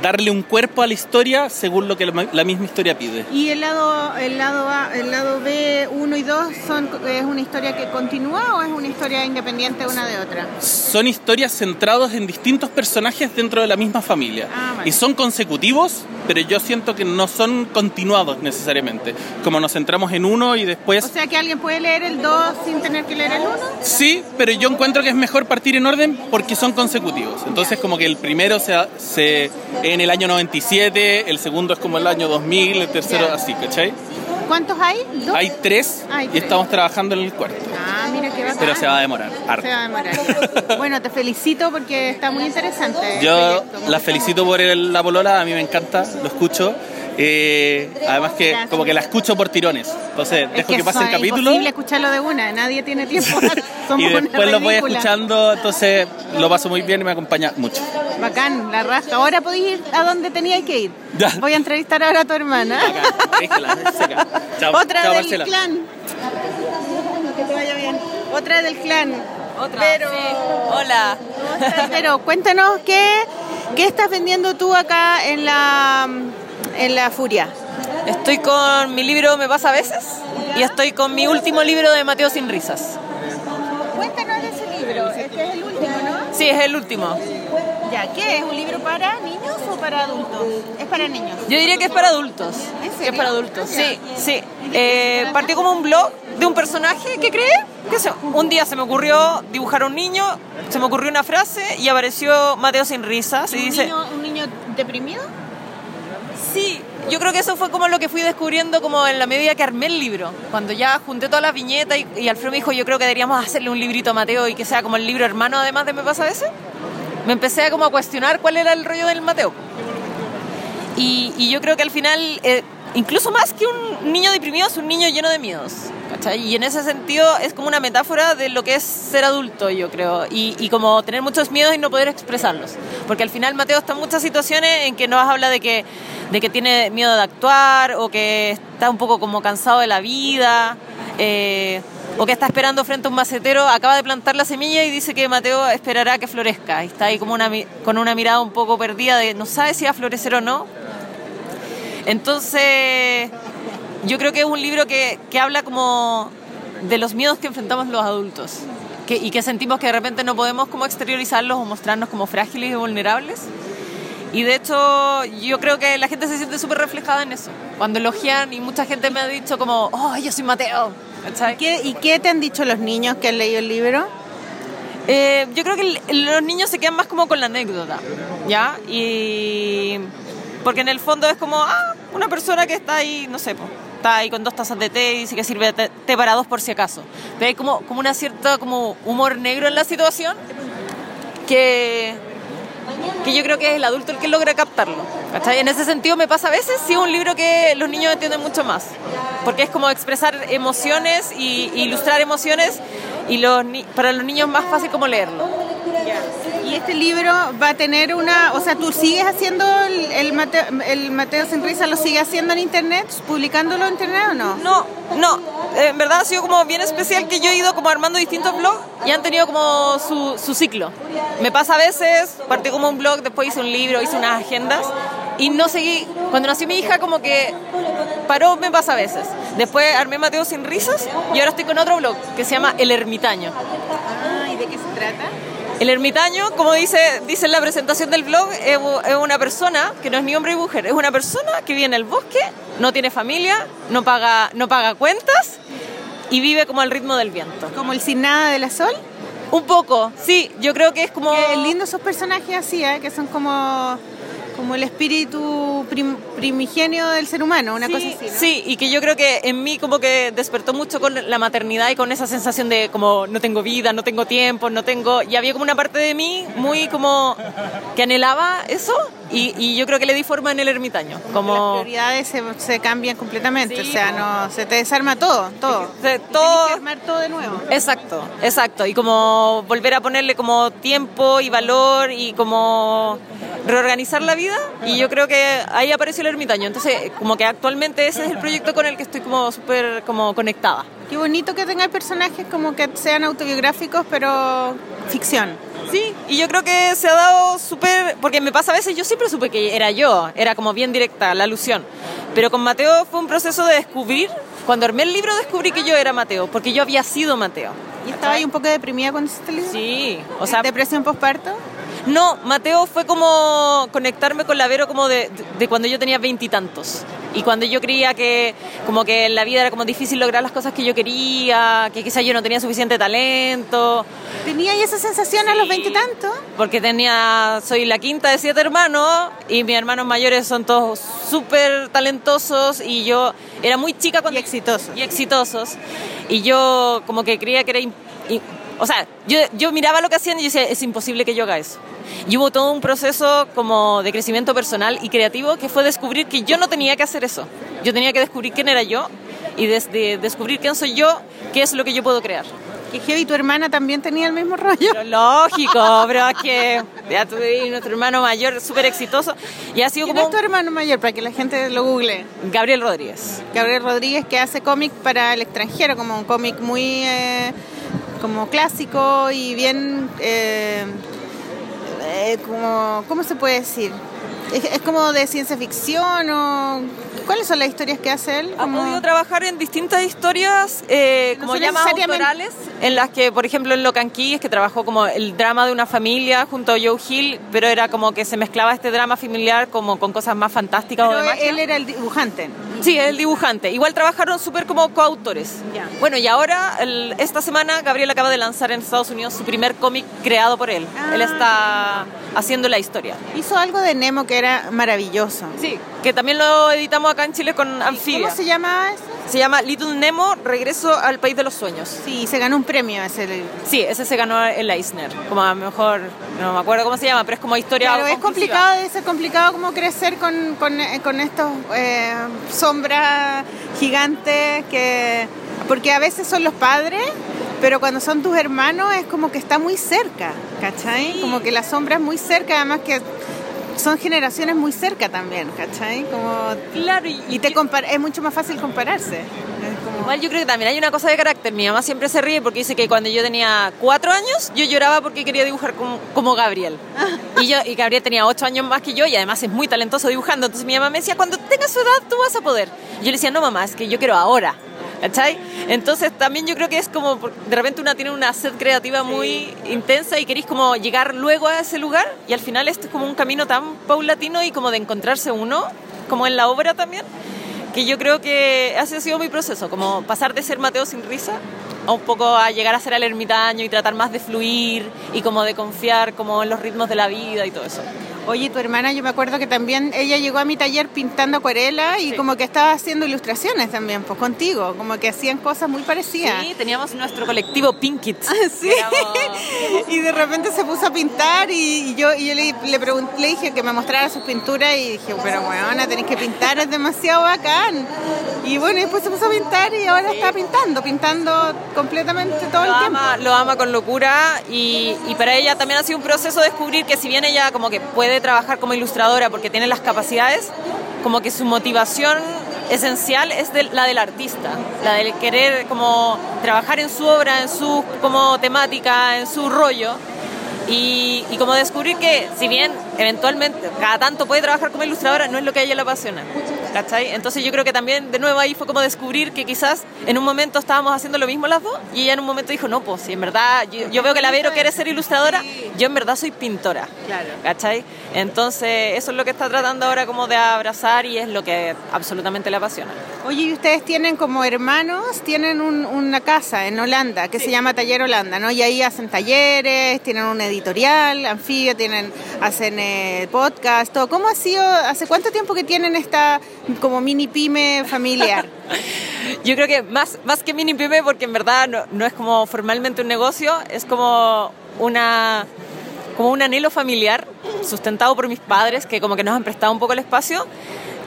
darle un cuerpo a la historia según lo que la, misma historia pide. ¿Y el lado, el lado A, el lado B 1 y 2 son, es una historia que continúa o es una historia independiente una de otra? Son historias centradas en distintos personajes dentro de la misma familia. Ah, vale. Y son consecutivos, pero yo siento que no son continuados necesariamente. Como nos centramos en uno y después... O sea que alguien puede leer el 2 sin tener que leer el 1. Sí, pero yo encuentro que es mejor partir en orden porque son consecutivos. Entonces como que el primero se, se en el año 97, el segundo es como el año 2000, el tercero así, ¿cachai? ¿Cuántos hay? ¿Dos? Hay tres y tres. estamos trabajando en el cuarto. Ah, mira qué bacán. Pero se va a demorar, harto. Se va a demorar. [laughs] bueno, te felicito porque está muy interesante. Yo la felicito por el- la polola, a mí me encanta, lo escucho. Eh, además que como que la escucho por tirones. Entonces Es dejo que, pase el capítulo Es imposible escucharlo de una, nadie tiene tiempo. [laughs] Somos y después lo voy escuchando, entonces lo paso muy bien y me acompaña mucho. Bacán, la rasca. Ahora podéis ir a donde teníais que ir. Ya. Voy a entrevistar ahora a tu hermana. [laughs] Seca. Chao, Otra chao, del Marcela. clan. Que te vaya bien. Otra del clan. Otra. Pero, sí. Hola. Pero cuéntanos qué, qué estás vendiendo tú acá en la en la Furia. Estoy con mi libro Me pasa a veces y estoy con mi último libro de Mateo sin risas. Cuéntanos de ese libro. Este es el último, ¿no? Sí, es el último. Ya, ¿qué es? ¿Un libro para niños o para adultos? Es para niños. Yo diría que es para adultos. ¿En serio? es para adultos. Ah. Sí, sí. Eh, partió como un blog de un personaje que creé. Que se- un día se me ocurrió dibujar a un niño, se me ocurrió una frase y apareció Mateo sin risas y ¿Un, dice, niño, ¿Un niño deprimido? Sí, yo creo que eso fue como lo que fui descubriendo como en la medida que armé el libro. Cuando ya junté todas las viñetas y, Alfredo me dijo, yo creo que deberíamos hacerle un librito a Mateo y que sea como el libro hermano además de Me pasa veces. Me empecé a como a cuestionar cuál era el rollo del Mateo. Y, y yo creo que al final, eh, incluso más que un niño deprimido, es un niño lleno de miedos. Y en ese sentido es como una metáfora de lo que es ser adulto, yo creo. Y, como tener muchos miedos y no poder expresarlos. Porque al final Mateo está en muchas situaciones en que nos habla de que, de que tiene miedo de actuar o que está un poco como cansado de la vida. eh, o que está esperando frente a un macetero, acaba de plantar la semilla y dice que Mateo esperará que florezca. Y está ahí como una, con una mirada un poco perdida de no sabe si va a florecer o no. Entonces, yo creo que es un libro que, que habla como de los miedos que enfrentamos los adultos que, y que sentimos que de repente no podemos como exteriorizarlos o mostrarnos como frágiles y vulnerables. Y de hecho, yo creo que la gente se siente súper reflejada en eso. Cuando elogian y mucha gente me ha dicho como, oh, yo soy Mateo. ¿cachai? ¿Qué- ¿Y qué te han dicho los niños que han leído el libro? Eh, yo creo que los niños se quedan más como con la anécdota, ¿ya? Y porque en el fondo es como, ah, una persona que está ahí, no sé, po, está ahí con dos tazas de té y dice que sirve té para dos por si acaso. Pero hay como, como una cierta como humor negro en la situación que, que yo creo que es el adulto el que logra captarlo. ¿cachai? En ese sentido me pasa a veces, sí, un libro que los niños entienden mucho más. Porque es como expresar emociones y y ilustrar emociones y los ni- para los niños es más fácil como leerlo. Y este libro va a tener una, o sea, tú sigues haciendo el, el Mateo, el Mateo Sin Risa, lo sigues haciendo en internet, publicándolo en internet o no? No, no, en verdad ha sido como bien especial que yo he ido como armando distintos blogs y han tenido como su, su ciclo. Me pasa a veces, partí como un blog, después hice un libro, hice unas agendas y no seguí. Cuando nació mi hija como que paró, me pasa a veces. Después armé Mateo Sin Risas y ahora estoy con otro blog que se llama El Ermitaño. Ah, ¿y de qué se trata? El ermitaño, como dice, dice en la presentación del blog, es una persona que no es ni hombre ni mujer, es una persona que vive en el bosque, no tiene familia, no paga, no paga cuentas y vive como al ritmo del viento. Como el Sin Nada de la Sol. Un poco, sí, yo creo que es como... Que lindo esos personajes así, ¿eh? que son como, como el espíritu prim- primigenio del ser humano, una sí, cosa así. ¿no? sí, y que yo creo que en mí como que despertó mucho con la maternidad y con esa sensación de como no tengo vida, no tengo tiempo, no tengo... Y había como una parte de mí muy como que anhelaba eso y, y yo creo que le di forma en el ermitaño. Las Como prioridades se, se cambian completamente, Sí, o sea, no se te desarma todo, todo. Se- todo- que armar todo de nuevo. Exacto, exacto. Y como volver a ponerle como tiempo y valor y como reorganizar la vida. Y yo creo que ahí apareció el ermitaño. Entonces, como que actualmente ese es el proyecto con el que estoy como súper como conectada. Qué bonito que tengáis personajes como que sean autobiográficos, pero ficción. Sí, y yo creo que se ha dado súper, porque me pasa a veces, yo siempre supe que era yo, era como bien directa la alusión, pero con Mateo fue un proceso de descubrir, cuando armé el libro descubrí que yo era Mateo, porque yo había sido Mateo. ¿Y estaba ahí un poco deprimida cuando hiciste el libro? Sí, o sea, ¿Depresión postparto? no, Mateo fue como conectarme con la Vero como de, de cuando yo tenía veintitantos. Y cuando yo creía que como que en la vida era como difícil lograr las cosas que yo quería, que quizás yo no tenía suficiente talento, ¿Tenía esa sensación a los veintitantos? porque tenía, soy la quinta de siete hermanos y mis hermanos mayores son todos súper talentosos y yo era muy chica cuando... Y exitosos. Y exitosos. Y yo como que creía que era... o sea, yo, yo miraba lo que hacían y decía, es imposible que yo haga eso. Y hubo todo un proceso como de crecimiento personal y creativo que fue descubrir que yo no tenía que hacer eso. Yo tenía que descubrir quién era yo y desde descubrir quién soy yo, qué es lo que yo puedo crear. Que Heavy, tu hermana también tenía el mismo rollo. Pero lógico, pero es que ya tuve nuestro hermano mayor súper exitoso y ha sido ¿Quién como es tu hermano mayor? Para que la gente lo google. Gabriel Rodríguez. Gabriel Rodríguez, que hace cómic para el extranjero, como un cómic muy eh, como clásico y bien... eh, eh, como, ¿Cómo se puede decir? Es, es como de ciencia ficción o... ¿Cuáles son las historias que hace él? Ha podido trabajar en distintas historias, eh, No como llamas autorales, en las que, por ejemplo, en Locanquí, es que trabajó como el drama de una familia junto a Joe Hill, pero era como que se mezclaba este drama familiar como con cosas más fantásticas o Pero de magia. él era el dibujante. Sí, el dibujante. Igual trabajaron súper como coautores. Ya. Bueno, y ahora, el- esta semana, Gabriel acaba de lanzar en Estados Unidos su primer cómic creado por él. Ah. Él está haciendo la historia. Hizo algo de Nemo que era maravilloso. Sí, que también lo editamos acá en Chile con Amphibia. ¿Cómo se llama eso? Se llama Little Nemo, Regreso al País de los Sueños. Sí, se ganó un premio ese. Sí, ese se ganó el Eisner. Como a lo mejor, no me acuerdo cómo se llama, pero es como historia Claro, es complicado, debe ser complicado como crecer con, con, eh, con estos eh, sombras gigantes que... Porque a veces son los padres, pero cuando son tus hermanos es como que está muy cerca, ¿cachai? Como que la sombra es muy cerca, además que son generaciones muy cerca también, ¿cachai? Como... Claro, y, Y te es mucho más fácil compararse. Como- Igual yo creo que también hay una cosa de carácter. Mi mamá siempre se ríe porque dice que cuando yo tenía cuatro años, yo lloraba porque quería dibujar como, como Gabriel. Y yo y Gabriel tenía ocho años más que yo y además es muy talentoso dibujando. Entonces mi mamá me decía, cuando tengas su edad tú vas a poder. Y yo le decía, no mamá, es que yo quiero ahora. ¿Cachai? Entonces también yo creo que es como, de repente una tiene una sed creativa muy intensa y queréis como llegar luego a ese lugar y al final esto es como un camino tan paulatino y como de encontrarse uno, como en la obra también, que yo creo que ese ha sido mi proceso, como pasar de ser Mateo sin risa a un poco a llegar a ser el ermitaño y tratar más de fluir y como de confiar como en los ritmos de la vida y todo eso. Oye, tu hermana, yo me acuerdo que también ella llegó a mi taller pintando acuarela y Sí. como que estaba haciendo ilustraciones también, pues contigo, como que hacían cosas muy parecidas. Sí, teníamos nuestro colectivo Pinkit. [laughs] Sí. Éramos- Y de repente se puso a pintar y, y yo, y yo le, le, pregun- le dije que me mostrara sus pinturas y dije, pero bueno, tenéis que pintar, es demasiado bacán. Y bueno, y después se puso a pintar y ahora está pintando, pintando completamente todo lo el tiempo. lo ama con locura y, y para ella también ha sido un proceso descubrir que si bien ella como que puede trabajar como ilustradora porque tiene las capacidades, como que su motivación esencial es de- la del artista, la del querer como trabajar en su obra, en su como temática, en su rollo. Y, y como descubrir que si bien eventualmente cada tanto puede trabajar como ilustradora, no es lo que a ella le apasiona. ¿Cachai? Entonces yo creo que también de nuevo ahí fue como descubrir que quizás en un momento estábamos haciendo lo mismo las dos y ella en un momento dijo, no, pues si en verdad yo, yo veo que la Vero quiere ser ilustradora, yo en verdad soy pintora. Claro. ¿Cachai? Entonces eso es lo que está tratando ahora como de abrazar y es lo que absolutamente le apasiona. Oye, y ustedes tienen como hermanos, tienen un- una casa en Holanda que se llama Taller Holanda, ¿no? Y ahí hacen talleres, tienen un editorial, anfibia, tienen, hacen podcast, todo. ¿Cómo ha sido, hace cuánto tiempo que tienen esta como mini pyme familiar? [laughs] Yo creo que más, más que mini pyme, porque en verdad no, no es como formalmente un negocio, es como una como un anhelo familiar sustentado por mis padres, que como que nos han prestado un poco el espacio,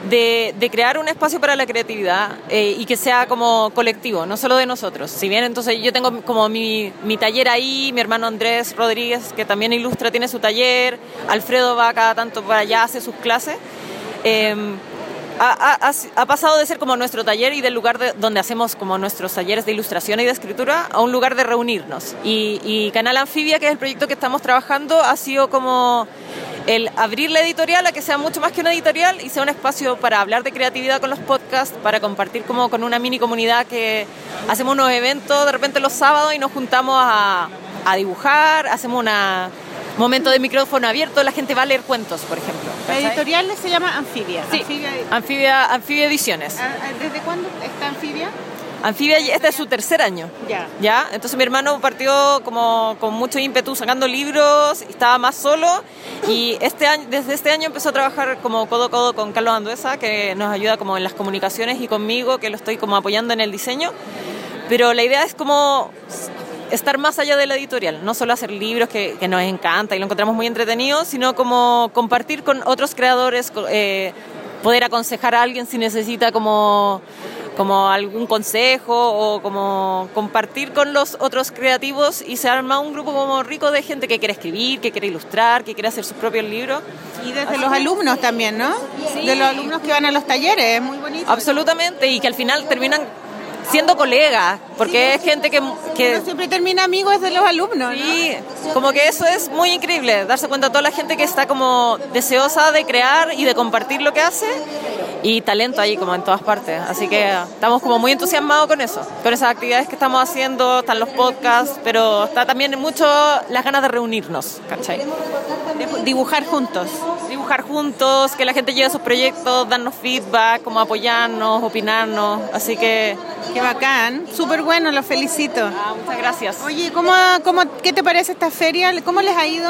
de, crear un espacio para la creatividad eh, y que sea como colectivo, no solo de nosotros. Si bien entonces yo tengo como mi, mi taller ahí, mi hermano Andrés Rodríguez, que también ilustra, tiene su taller, Alfredo va cada tanto para allá, hace sus clases. em, ha, ha- pasado de ser como nuestro taller y del lugar de- donde hacemos como nuestros talleres de ilustración y de escritura a un lugar de reunirnos. Y, y Canal Anfibia, que es el proyecto que estamos trabajando, ha sido como el abrir la editorial a que sea mucho más que una editorial y sea un espacio para hablar de creatividad con los podcasts, para compartir como con una mini comunidad que hacemos unos eventos de repente los sábados y nos juntamos a, a dibujar, hacemos una momento de micrófono abierto, la gente va a leer cuentos, por ejemplo. La editorial se llama Anfibia. Sí, Anfibia. Anfibia, Anfibia Ediciones. Ah, ah, ¿Desde cuándo está Anfibia? Anfibia, este es su tercer año. Ya. ¿Ya? Entonces mi hermano partió como con mucho ímpetu sacando libros, estaba más solo y este año, desde este año empezó a trabajar como codo a codo con Carlos Anduesa, que nos ayuda como en las comunicaciones y conmigo, que lo estoy como apoyando en el diseño. Pero la idea es como estar más allá de la editorial, no solo hacer libros que, que nos encanta y lo encontramos muy entretenido, sino como compartir con otros creadores, eh, poder aconsejar a alguien si necesita como, como algún consejo o como compartir con los otros creativos y se arma un grupo como rico de gente que quiere escribir, que quiere ilustrar, que quiere hacer sus propios libros. Y desde los alumnos también, ¿no? Sí. De los alumnos que van a los talleres, es muy bonito. Absolutamente, y que al final terminan siendo colegas, porque es gente que... que Uno siempre termina amigos de los alumnos, ¿no? Sí, como que eso es muy increíble, darse cuenta de toda la gente que está como deseosa de crear y de compartir lo que hace y talento ahí como en todas partes. Así que estamos como muy entusiasmados con eso, con esas actividades que estamos haciendo, están los podcasts, pero está también mucho las ganas de reunirnos, ¿cachai? De dibujar juntos. Dibujar juntos, que la gente lleve sus proyectos, darnos feedback, como apoyarnos, opinarnos, así que Qué bacán. Súper bueno, los felicito. ah, muchas gracias. Oye, ¿cómo, cómo, ¿qué te parece esta feria? ¿Cómo les ha ido?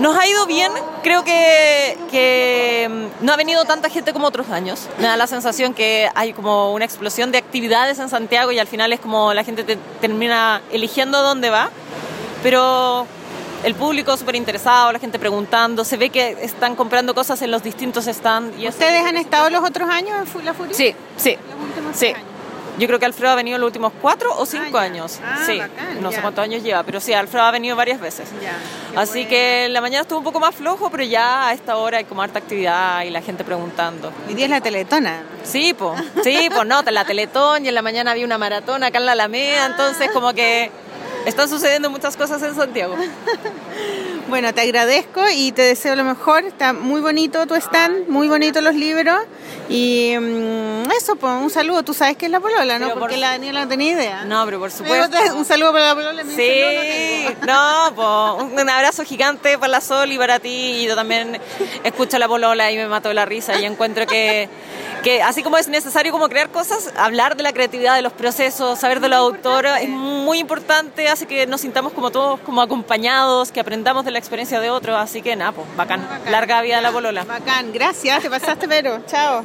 Nos ha ido bien, creo que, que mm, no ha venido tanta gente como otros años. Me da la sensación que hay como una explosión de actividades en Santiago y al final es como la gente te- termina eligiendo dónde va. Pero el público súper interesado, la gente preguntando, se ve que están comprando cosas en los distintos stands. ¿Ustedes han estado los otros años en La Furia? Sí, sí, Los últimos sí. años. Yo creo que Alfredo ha venido los últimos cuatro o cinco ya. años. Ah, sí, bacán, no sé cuántos años lleva, pero sí, Alfredo ha venido varias veces. Ya, Así que en la mañana estuvo un poco más flojo, pero ya a esta hora hay como harta actividad y la gente preguntando. Hoy día es la Teletona. Sí, pues, sí, pues no, la Teletón y en la mañana había una maratón acá en la Alameda, entonces como que están sucediendo muchas cosas en Santiago. [laughs] Bueno, te agradezco y te deseo lo mejor. Está muy bonito tu stand, muy bonitos los libros. Y mm, eso, pues un saludo. Tú sabes que es la polola, ¿no? Pero por Porque su- la Daniela no tenía idea. No, pero por Pero supuesto. te- un saludo para la polola. me dice, Sí, no, no no, pues un abrazo gigante para la Sol y para ti. Y yo también escucho a la polola y me mato de la risa y encuentro que, que así como es necesario como crear cosas, hablar de la creatividad, de los procesos, saber de los autores es muy importante, hace que nos sintamos como todos como acompañados, que aprendamos de la experiencia de otros. Así que nada, pues bacán. Larga vida a la polola. Bacán, gracias, te pasaste, pero. Chao.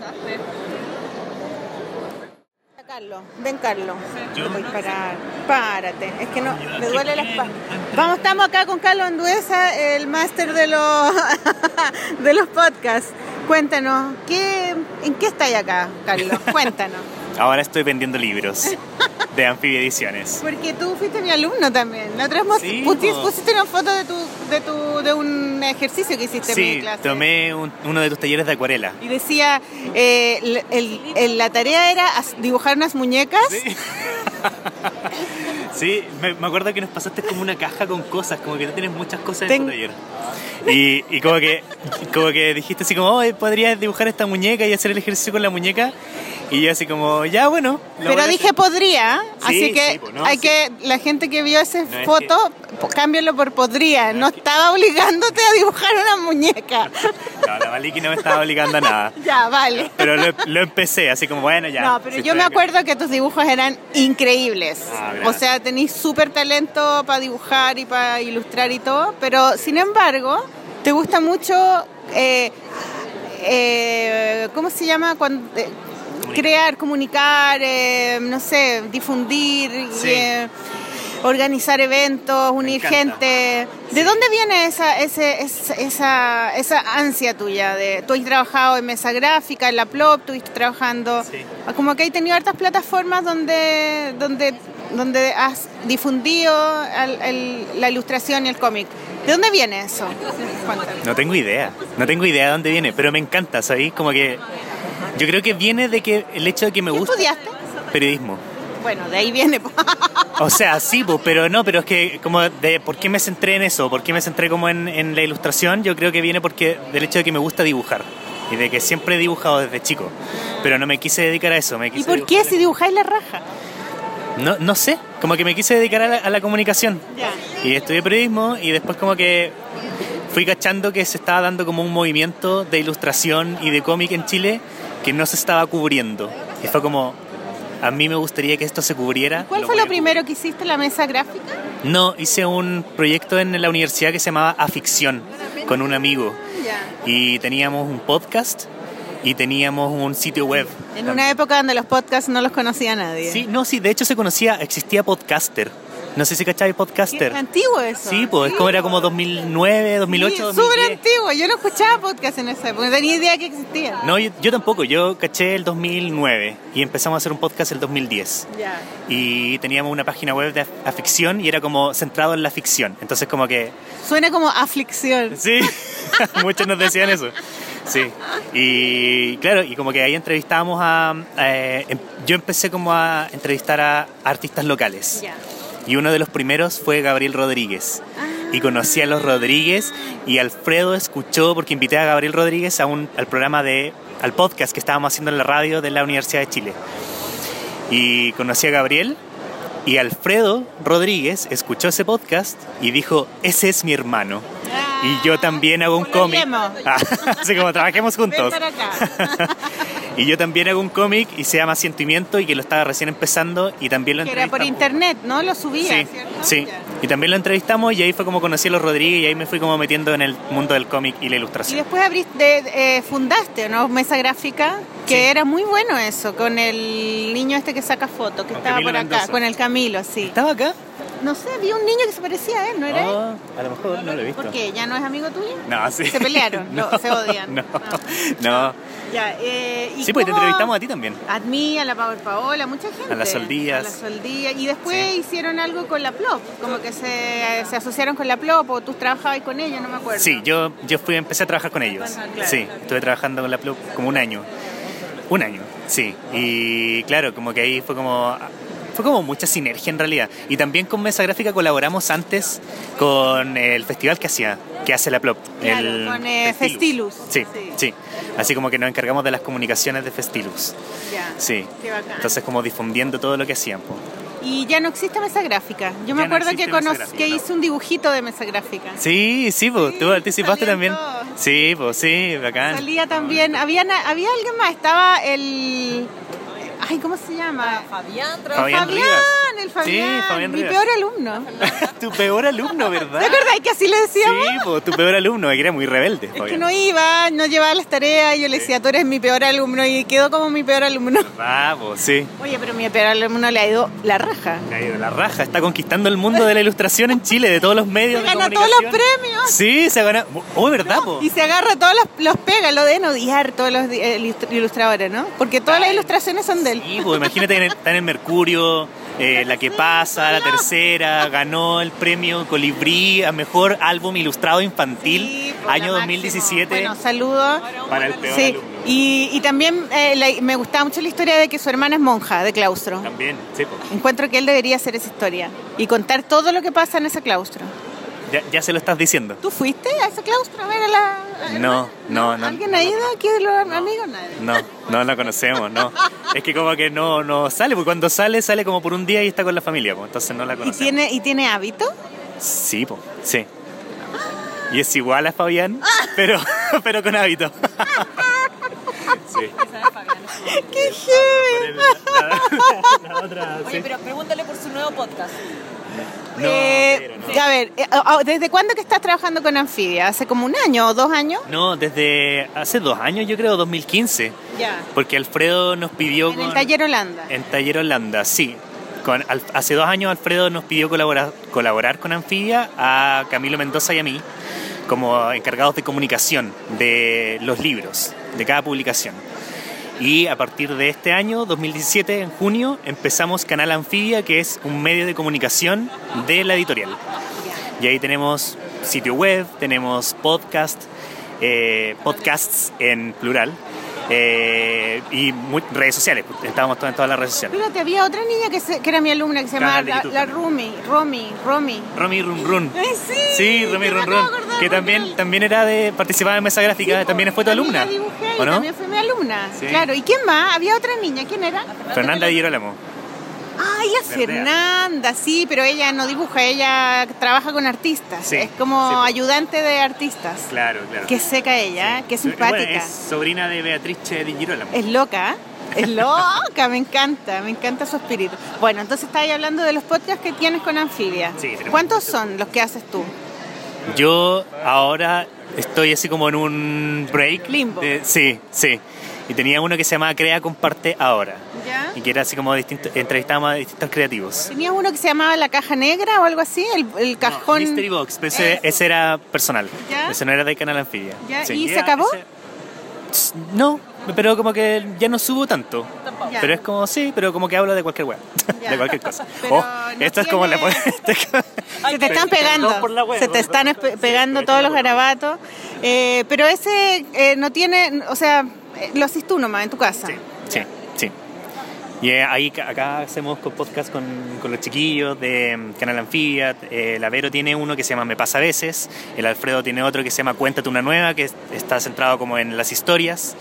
Carlos, ven Carlos. No voy parar. Párate, es que no, me duele la espalda. Vamos, estamos acá con Carlos Anduesa, el máster de los [laughs] de los podcasts. Cuéntanos, ¿qué, ¿en qué estáis acá, Carlos? Cuéntanos. Ahora estoy vendiendo libros de Amphibia Ediciones. Porque tú fuiste mi alumno también. La otra vez Sí, po. pusiste una foto de tu, de tu, de un ejercicio que hiciste en mi Sí, clase. tomé un- uno de tus talleres de acuarela. Y decía, eh, el- el- el- la tarea era dibujar unas muñecas. Sí, [laughs] [laughs] me, me acuerdo que nos pasaste como una caja con cosas, como que tú tienes muchas cosas en Ten- tu taller. Y, y como que como que dijiste así como, oh, podrías dibujar esta muñeca y hacer el ejercicio con la muñeca. Y yo así como, ya bueno. Pero dije hacer". podría, Sí, así que sí, pues, no, hay sí. que, la gente que vio esa es foto, cámbialo por podría. No, es que- estaba obligándote a dibujar una muñeca. [laughs] No, la Maliki no me estaba obligando a nada. [laughs] ya, vale. Pero lo, lo empecé, así como, bueno, ya. No, pero yo me acuerdo que tus dibujos eran increíbles. Ah, o sea, tenéis súper talento para dibujar y para ilustrar y todo, pero sin embargo, te gusta mucho, eh, eh, ¿cómo se llama? Cuando, eh, crear, comunicar, eh, no sé, difundir. Sí. eh, organizar eventos, unir gente. ¿De dónde viene esa, ese, esa, esa, ansia tuya? De, tú has trabajado en mesa gráfica, en la Plop, estuviste trabajando... Sí. Como que has tenido hartas plataformas donde, donde, donde has difundido el- la ilustración y el cómic. ¿De dónde viene eso? Cuéntame. No tengo idea, no tengo idea de dónde viene, pero me encanta, ¿sabéis? Como que yo creo que viene de que el hecho de que me ¿Qué gusta estudiaste? periodismo. Bueno, de ahí viene. [laughs] O sea, sí, pero no, pero es que como de por qué me centré en eso, por qué me centré como en, en la ilustración, yo creo que viene porque del hecho de que me gusta dibujar y de que siempre he dibujado desde chico, pero no me quise dedicar a eso, me ¿Y quise por qué si dibujáis la raja? No, no sé, como que me quise dedicar a la, a la comunicación. Ya. Y estudié periodismo y después como que fui cachando que se estaba dando como un movimiento de ilustración y de cómic en Chile que no se estaba cubriendo. Y fue como, a mí me gustaría que esto se cubriera. ¿Cuál fue lo primero que hiciste, la mesa gráfica? No, hice un proyecto en la universidad que se llamaba Aficción con un amigo. Y teníamos un podcast y teníamos un sitio web. En una época donde los podcasts no los conocía nadie. Sí, no, sí, de hecho se conocía, existía Podcaster. No sé si cacháis Podcaster. antiguo eso. Sí, pues como era como 2009, 2008, Sí, 2010. Súper antiguo. Yo no escuchaba podcast en esa época. No tenía idea que existían. No, yo, yo tampoco, yo caché el 2009 y empezamos a hacer un podcast el 2010. Ya. Y teníamos una página web de af- aficción y era como centrado en la ficción. Entonces como que, Suena como aflicción. sí, [laughs] muchos nos decían eso. Sí, y claro, y como que ahí entrevistábamos a... eh, em- yo empecé como a entrevistar a artistas locales. Ya. Y uno de los primeros fue Gabriel Rodríguez. Y conocí a los Rodríguez y Alfredo escuchó, porque invité a Gabriel Rodríguez a un, al programa de, al podcast que estábamos haciendo en la radio de la Universidad de Chile. Y conocí a Gabriel y Alfredo Rodríguez escuchó ese podcast y dijo, ese es mi hermano. Y yo también hago un cómic. [laughs] Así como trabajemos juntos. [laughs] Y yo también hago un cómic y se llama Sentimiento y que lo estaba recién empezando y también lo Que era por entrevistamos. internet, ¿no? Lo subía, Sí, ¿cierto? sí. Y también lo entrevistamos y ahí fue como conocí a los Rodríguez y ahí me fui como metiendo en el mundo del cómic y la Y ilustración. después abriste, eh, fundaste, ¿no? Mesa gráfica, que Sí. era muy bueno eso, con el niño este que saca fotos, que Con estaba Camilo por acá, Mendoza. con el Camilo, sí. ¿Estaba acá? No sé, vi un niño que se parecía a él, ¿no era él? Oh, a lo mejor no lo he visto. ¿Por qué? ¿Ya no es amigo tuyo? No, sí. ¿Se pelearon? [laughs] No, se odian. No, No. [laughs] no. Ya, eh, ¿y Sí, pues te entrevistamos a ti también. A mí, a la Power Paola, mucha gente. A las Soldías. A las Soldías. Y después Sí. hicieron algo con la Plop, como que se, se asociaron con la Plop o tú trabajabas con ella, no me acuerdo. Sí, yo, yo fui, empecé a trabajar con ellos. Claro. Sí, estuve trabajando con la Plug como un año. Un año, sí. Y claro, como que ahí fue como... Fue como mucha sinergia en realidad. Y también con Mesa Gráfica colaboramos antes con el festival que hacía, que hace la Plop. Claro, el con, eh, Festilus. Sí, Sí. sí, Así como que nos encargamos de las comunicaciones de Festilus. Ya. Sí. Qué bacán. Entonces como difundiendo todo lo que hacían. po. Y ya no existe mesa gráfica. Yo me no acuerdo que, gráfica, que no. hice un dibujito de mesa gráfica. Sí, sí, pues tú participaste también. Sí, pues sí, bacán. Salía también, había, había alguien más, estaba el... Ay, ¿cómo se llama? Fabián, Fabián Fabián, Rivas. el Fabián, Sí, Fabián mi Rivas. peor alumno. [laughs] tu peor alumno, ¿verdad? ¿Te acuerdas que así le decíamos? Sí, pues tu peor alumno, que era muy rebelde. Es que Fabián. no iba, no llevaba las tareas, y yo le decía, tú eres mi peor alumno y quedó como mi peor alumno. Ah, pues sí. Oye, pero mi peor alumno le ha ido la raja. Le ha ido la raja, está conquistando el mundo de la ilustración en Chile, de todos los medios. Se de gana todos los premios. Sí, se gana. Oh, ¿verdad, po? Y se agarra todos los, los pega, lo deben odiar todos los eh, ilust- ilustradores, ¿no? Porque todas las ilustraciones son de él. Sí, pues imagínate, está en el Mercurio, eh, La que pasa, la tercera, ganó el premio Colibrí a mejor álbum ilustrado infantil, Sí, por año la 2017. máxima. Bueno, saludos. para el peor Sí, alumno. y, y también eh, la- me gustaba mucho la historia de que su hermana es monja de claustro. También, sí, pues. Encuentro que él debería hacer esa historia y contar todo lo que pasa en ese claustro. Ya, ya se lo estás diciendo. ¿Tú fuiste a ese claustro a ver a la... a la No, no, no. ¿Alguien ha ido aquí de los amigos? Nadie. No, no la conocemos, no. Es que como que no, no sale, porque cuando sale, sale como por un día y está con la familia, pues, entonces no la ¿Y conocemos. tiene, ¿Y tiene hábito? Sí, pues, sí. Y es igual a Fabián, pero, [laughs] pero con hábito. [laughs] Sí. ¡Qué heavy! La otra, Oye, pero pregúntale por su nuevo podcast. No, Eh, no. A ver, eh, ¿desde cuándo que estás trabajando con Anfibia? ¿Hace como un año o dos años? No, desde hace dos años, yo creo, 2015. Ya. Porque Alfredo nos pidió En el con- taller Holanda. En Taller Holanda, sí. con, Al- hace dos años Alfredo nos pidió colaborar, colaborar con Anfibia a Camilo Mendoza y a mí como encargados de comunicación de los libros, de cada publicación. Y a partir de este año, 2017, en junio, empezamos Canal Anfibia, que es un medio de comunicación de la editorial. Y ahí tenemos sitio web, tenemos podcast, eh, podcasts en plural, eh, y redes sociales. Estábamos en todas las redes sociales. Fíjate, había otra niña que, se- que era mi alumna que se llamaba la, la. Rumi, Romy, Romy. Romy Run Run. Ay, sí, Sí, Romy Run Que también, él- también era de participaba en mesa gráfica, también fue tu alumna. dibujé y ¿O no? también fue mi alumna. Sí. Claro, ¿y quién más? Había otra niña, ¿quién era? Fernanda Di Girolamo. Verdea. Fernanda, sí, pero ella no dibuja, ella trabaja con artistas. Sí, Es como sí. ayudante de artistas. Claro, claro. Qué seca ella, ¿eh? qué Bueno, simpática. es sobrina de Beatrice Di Girolamo. Es loca, ¿eh? es loca, me encanta, me encanta su espíritu. Bueno, entonces estabas hablando de los podcasts que tienes con Anfibia. Sí, tenemos ¿Cuántos son los que haces tú? Yo ahora estoy así como en un break. Limbo. de- sí, sí. Y tenía uno que se llamaba Crea, Comparte Ahora. ¿Ya? Y que era así como distinto, entrevistábamos a distintos creativos. ¿Tenías uno que se llamaba La Caja Negra o algo así? El, el cajón... Mystery Box, pero ese, ese era personal. ¿Ya? Ese no era de Canal Anfibia. ¿Ya? Sí, ¿Y se acabó? ese- No, pero como que ya no subo tanto. Ya. Pero es como, sí, pero como que hablo de cualquier. [laughs] Ya. de cualquier cosa. [laughs] Oh, no esto es como la... tiene- [laughs] Se te están pegando, por la wea, se te están pegando todos los garabatos. Eh, pero ese eh, no tiene, o sea, lo haces tú nomás en tu casa. Sí, sí, sí. Y eh, ahí acá hacemos podcast con, con los chiquillos de mm, Canal Anfibia. Eh, la Vero tiene uno que se llama Me pasa a veces. El Alfredo tiene otro que se llama Cuéntate una nueva, que es- está centrado como en las historias.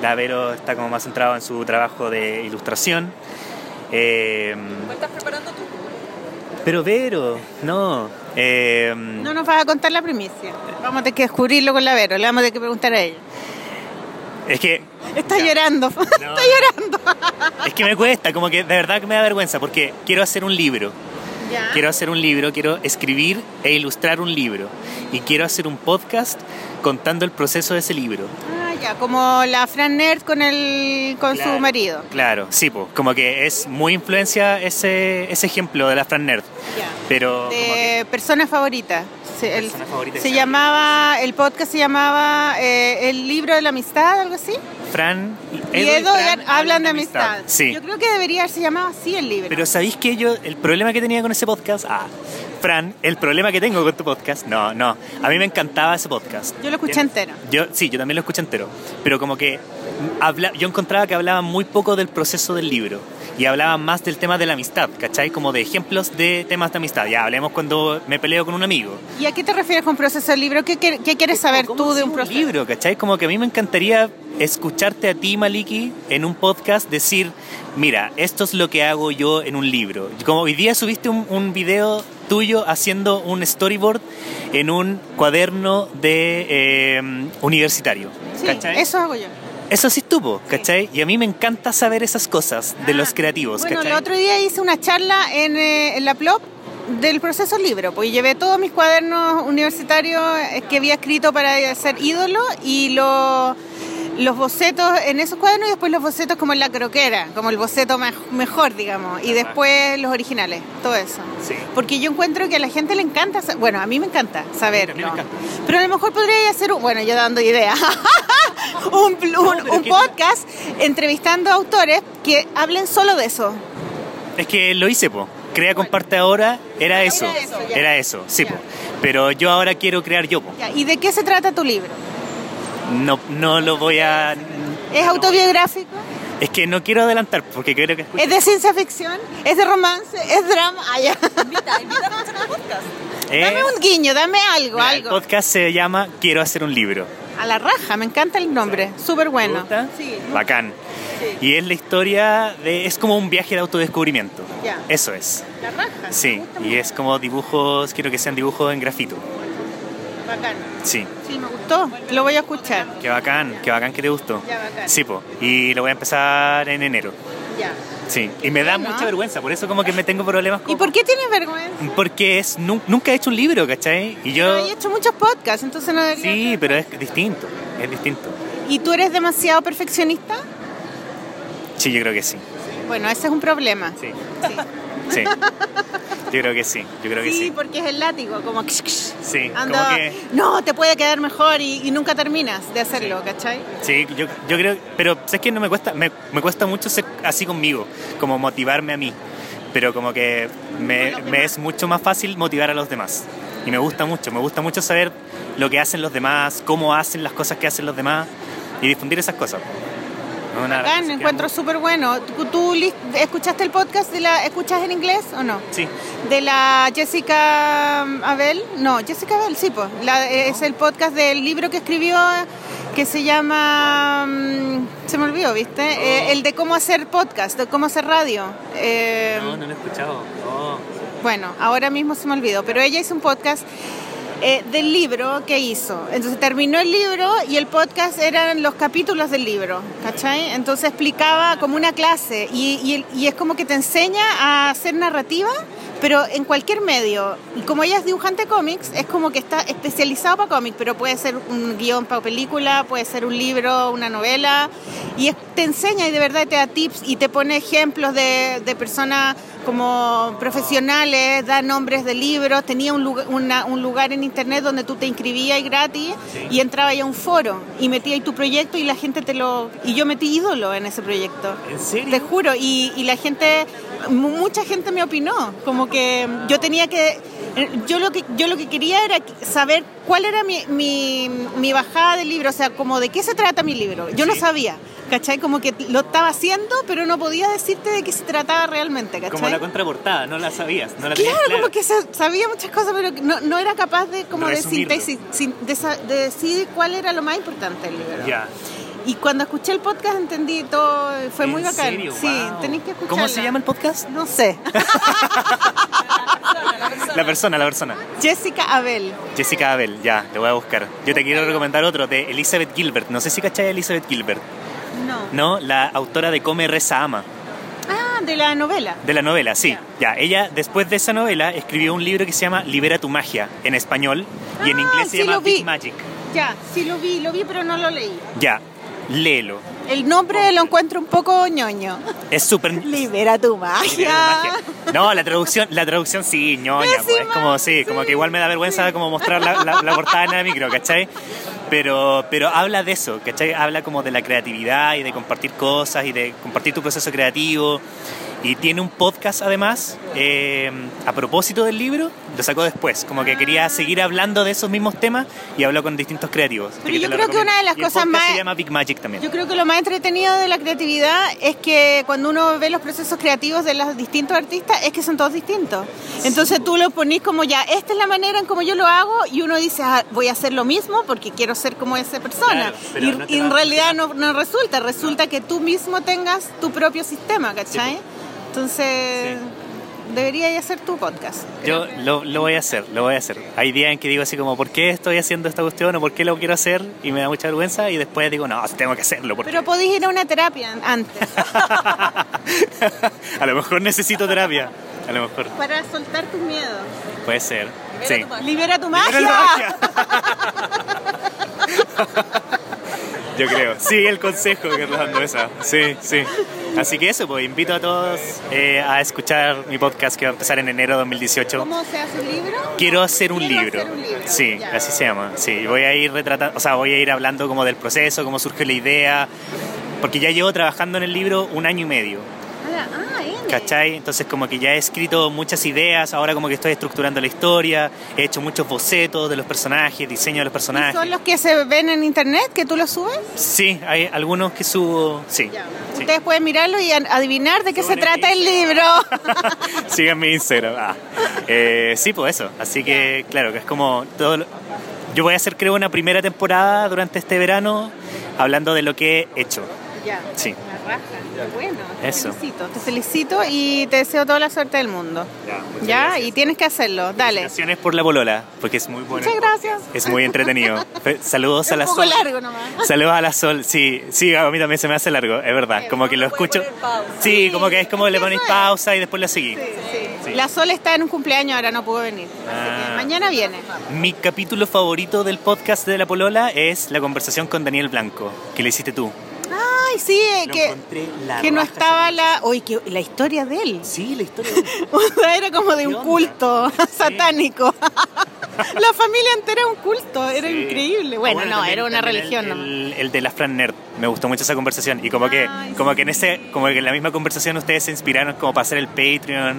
La Vero está como más centrado en su trabajo de ilustración. Eh, ¿Lo estás preparando tú? pero Vero, no. eh, No nos vas a contar la primicia. Vamos a tener que descubrirlo con la Vero, le vamos a tener que preguntar a ella. Es que Está llorando, [laughs] está llorando. es que me cuesta, como que de verdad que me da vergüenza, porque quiero hacer un libro. Ya. Quiero hacer un libro, quiero escribir e ilustrar un libro. Y quiero hacer un podcast contando el proceso de ese libro. Ah, ya, como la Fran Nerd con, el, con Claro, su marido. Claro, sí, po, como que es muy influencia ese, ese ejemplo de la Fran Nerd. Ya. Pero como que- De persona favorita. Se, el- se llamaba, el podcast se llamaba eh, El libro de la amistad, algo así. Fran Y Edo Fran hablan de amistad. Sí. Yo creo que debería haberse llamado así el libro. Pero ¿sabéis que yo, el problema que tenía con ese podcast? Ah, Fran, el problema que tengo con tu podcast, no, no. A mí me encantaba ese podcast. Yo lo escuché entero. Yo, sí, yo también lo escuché entero. Pero como que habla, yo encontraba que hablaban muy poco del proceso del libro. Y hablaban más del tema de la amistad, ¿cachai? Como de ejemplos de temas de amistad. Ya, hablemos cuando me peleo con un amigo. ¿Y a qué te refieres con proceso del libro? ¿Qué, qué- qué quieres saber ¿Cómo tú de un proceso? libro, ¿cachai? Como que a mí me encantaría escucharte a ti, Maliki, en un podcast decir, mira, esto es lo que hago yo en un libro. Como hoy día subiste un, un video tuyo haciendo un storyboard en un cuaderno de eh, universitario. Sí, ¿cachai? eso hago yo. Eso sí estuvo, ¿cachai? Y a mí me encanta saber esas cosas de los creativos, Ah, Bueno, ¿cachai? el otro día hice una charla en, eh, en la PLOP del proceso libro, pues llevé todos mis cuadernos universitarios eh, que había escrito para ser ídolo y lo- los bocetos en esos cuadernos y después los bocetos como en la croquera, como el boceto mej- mejor, digamos, y después los originales, todo eso. Sí. Porque yo encuentro que a la gente le encanta, bueno, a mí me encanta saber, me encanta. pero a lo mejor podría hacer, un- bueno, yo dando ideas, [laughs] un, un- podcast entrevistando autores que hablen solo de eso. Es que lo hice, po. Crea, comparte ahora, era eso. eso, ya. Era eso, sí, po. Pero yo ahora quiero crear yo, po. ¿Y de qué se trata tu libro? No, no lo voy a... ¿Es autobiográfico? Es que no quiero adelantar porque creo que... ¿Es de ciencia ficción? ¿Es de romance? ¿Es drama? Ah, ya. Invita, invita a podcast. [laughs] Dame un guiño, dame algo, mira, El algo. podcast se llama Quiero hacer un libro. A la raja, me encanta el nombre. Súper ¿Te bueno. gusta? Sí. Bacán. Y es la historia de... Es como un viaje de autodescubrimiento. Ya. Eso es. La raja. Sí. Y es como dibujos, quiero que sean dibujos en grafito. Bacán. Sí. Sí, me gustó. Lo voy a escuchar. Qué bacán, qué bacán que te gustó. Ya, bacán. Sí, po. Y lo voy a empezar en enero. Ya. Sí. Y me da mucha vergüenza, por eso como que me tengo problemas con... ¿Y por qué tienes vergüenza? Porque es, nu- nunca he hecho un libro, ¿cachai? Y yo... He hecho muchos podcasts, entonces no debería... Sí, pero es distinto, es distinto. ¿Y tú eres demasiado perfeccionista? Sí, yo creo que sí. Bueno, ese es un problema. Sí. Sí. Yo creo que sí, yo creo que sí. Sí, porque es el látigo, como... Sí, Anda, como que... No, te puede quedar mejor y, y nunca terminas de hacerlo, ¿cachai? Sí, yo, yo creo, pero sabes que no me cuesta, me, me cuesta mucho ser así conmigo, como motivarme a mí, pero como que me, me es mucho más fácil motivar a los demás. Y me gusta mucho, me gusta mucho saber lo que hacen los demás, cómo hacen las cosas que hacen los demás y difundir esas cosas. Una Acá que encuentro súper bueno. ¿Tú, tú escuchaste el podcast de la... ¿Escuchas en inglés o no? Sí, De la Jessica Abel. No, Jessica Abel, sí, pues. La- Es el podcast del libro que escribió que se llama... mm, Se me olvidó, ¿viste? Eh, el de cómo hacer podcast, de cómo hacer radio. Eh, no, no lo he escuchado. Oh. Bueno, ahora mismo se me olvidó, pero ella hizo un podcast eh, del libro que hizo. Entonces terminó el libro y el podcast eran los capítulos del libro, ¿cachai? Entonces explicaba como una clase y, y y es como que te enseña a hacer narrativa, pero en cualquier medio. Y como ella es dibujante cómics, es como que está especializado para cómics, pero puede ser un guion para película, puede ser un libro, una novela, y es- te enseña y de verdad te da tips y te pone ejemplos de, de personas como profesionales, da nombres de libros, tenía un lugar, una- un lugar en internet donde tú te inscribías gratis y entrabas a un foro y metías ahí tu proyecto y la gente te lo... Y yo metí ídolo en ese proyecto. ¿En serio? Te juro, y, y la gente, mu- mucha gente me opinó, como que yo tenía que, eh, yo lo que, yo lo que quería era saber cuál era mi, mi, mi bajada del libro, o sea, como de qué se trata mi libro. Yo no sabía, ¿cachai? Como que lo estaba haciendo, pero no podía decirte de qué se trataba realmente, ¿cachai? Como la contraportada, no la sabías, no la Claro, tenías como que sabía muchas cosas, pero no, no era capaz de como de síntesis, de, sa- de decir cuál era lo más importante del libro. Ya. Y cuando escuché el podcast entendí todo, fue muy ¿En bacán. serio? Sí, Wow. tenéis que escucharlo. ¿Cómo se llama el podcast? No sé. [laughs] La persona, la persona. Jessica Abel. Jessica Abel, ya, le voy a buscar. Yo te quiero recomendar otro de Elizabeth Gilbert. No sé si cachai Elizabeth Gilbert. No. No, la autora de Come, Reza, Ama. Ah, de la novela. De la novela, sí. Ya, ella después de esa novela escribió un libro que se llama Libera tu magia en español y en Ah, inglés se sí llama. Big Magic. Ya, sí lo vi, lo vi, pero no lo leí. Ya, léelo. El nombre lo encuentro un poco ñoño. Es súper [laughs] Libera tu Libera magia. tu magia. No, la traducción, la traducción sí, ñoña, pues, es como sí, como que igual me da vergüenza como mostrar la, la- la portada en el micro, ¿cachai? Pero, pero habla de eso, ¿cachai? Habla como de la creatividad y de compartir cosas y de compartir tu proceso creativo. Y tiene un podcast además, eh, a propósito del libro, lo sacó después, como que quería seguir hablando de esos mismos temas y habló con distintos creativos. Pero yo creo que recomiendo. una de las Y cosas podcast más- se llama Big Magic también. Yo creo que lo más entretenido de la creatividad es que cuando uno ve los procesos creativos de los distintos artistas es que son todos distintos. Entonces tú lo ponís como ya, esta es la manera en como yo lo hago y uno dice, ah, voy a hacer lo mismo porque quiero ser como esa persona. Claro, y no y en realidad no, no resulta, resulta que tú mismo tengas tu propio sistema, ¿cachai? Entonces deberías hacer tu podcast. Yo lo, lo voy a hacer, lo voy a hacer. Hay días en que digo así como, ¿por qué estoy haciendo esta cuestión o por qué lo quiero hacer? Y me da mucha vergüenza y después digo, no, tengo que hacerlo. Porque... Pero podéis ir a una terapia antes [laughs] a lo mejor necesito terapia. A lo mejor. para soltar tus miedos. Puede ser. Sí. Libera tu Libera magia. la [laughs] magia. [laughs] Yo creo. Sigue el consejo que está dando esa. Sí, sí. Así que eso, pues invito a todos eh, a escuchar mi podcast que va a empezar en enero de 2018. ¿Cómo se hace un libro? Quiero hacer un Quiero libro. hacer un libro, Sí, ya. así se llama. Sí, voy a ir retratando, o sea, voy a ir hablando como del proceso, cómo surge la idea, porque ya llevo trabajando en el libro un año y medio. Ah, ah, N. ¿Cachai? Entonces como que ya he escrito muchas ideas, ahora como que estoy estructurando la historia, he hecho muchos bocetos de los personajes, diseño de los ¿Y personajes. ¿Son los que se ven en internet que tú los subes? Sí, hay algunos que subo, sí. sí. Ustedes pueden mirarlo y adivinar de qué se Suben trata el libro. [laughs] Sigan mi Instagram. Ah. Eh, sí, pues eso. Así que, claro, que es como todo. lo- Yo voy a hacer, creo, una primera temporada durante este verano hablando de lo que he hecho. ya, Sí. la raja. Bueno. Te Eso. felicito. Te felicito y te deseo toda la suerte del mundo. Ya, y tienes que hacerlo. Dale. Felicitaciones por la polola, porque es muy bueno. Muchas gracias. Es muy entretenido. Saludos Es a la un poco Sol. largo nomás. Saludos a la Sol, sí, sí, a mí también se me hace largo, es verdad, como que lo escucho. Sí, como que es como le ponéis Eso es. pausa y después la seguí. Sí, sí. Sí. La Sol está en un cumpleaños, ahora no pudo venir. Así Ah. que mañana viene. Mi capítulo favorito del podcast de La Polola es la conversación con Daniel Blanco, que le hiciste tú. Ay, sí, eh, Lo que, que no estaba la... Uy, que la historia de él. Sí, la historia de [laughs] sea, era como de ¿Qué un onda? culto satánico. [laughs] la familia entera era un culto, era Sí. increíble. Bueno, no, también- era una religión. El, el- el de la Fran Nerd. Me gustó mucho esa conversación. Y como que, como sí. que en ese, como que en la misma conversación ustedes se inspiraron como para hacer el Patreon.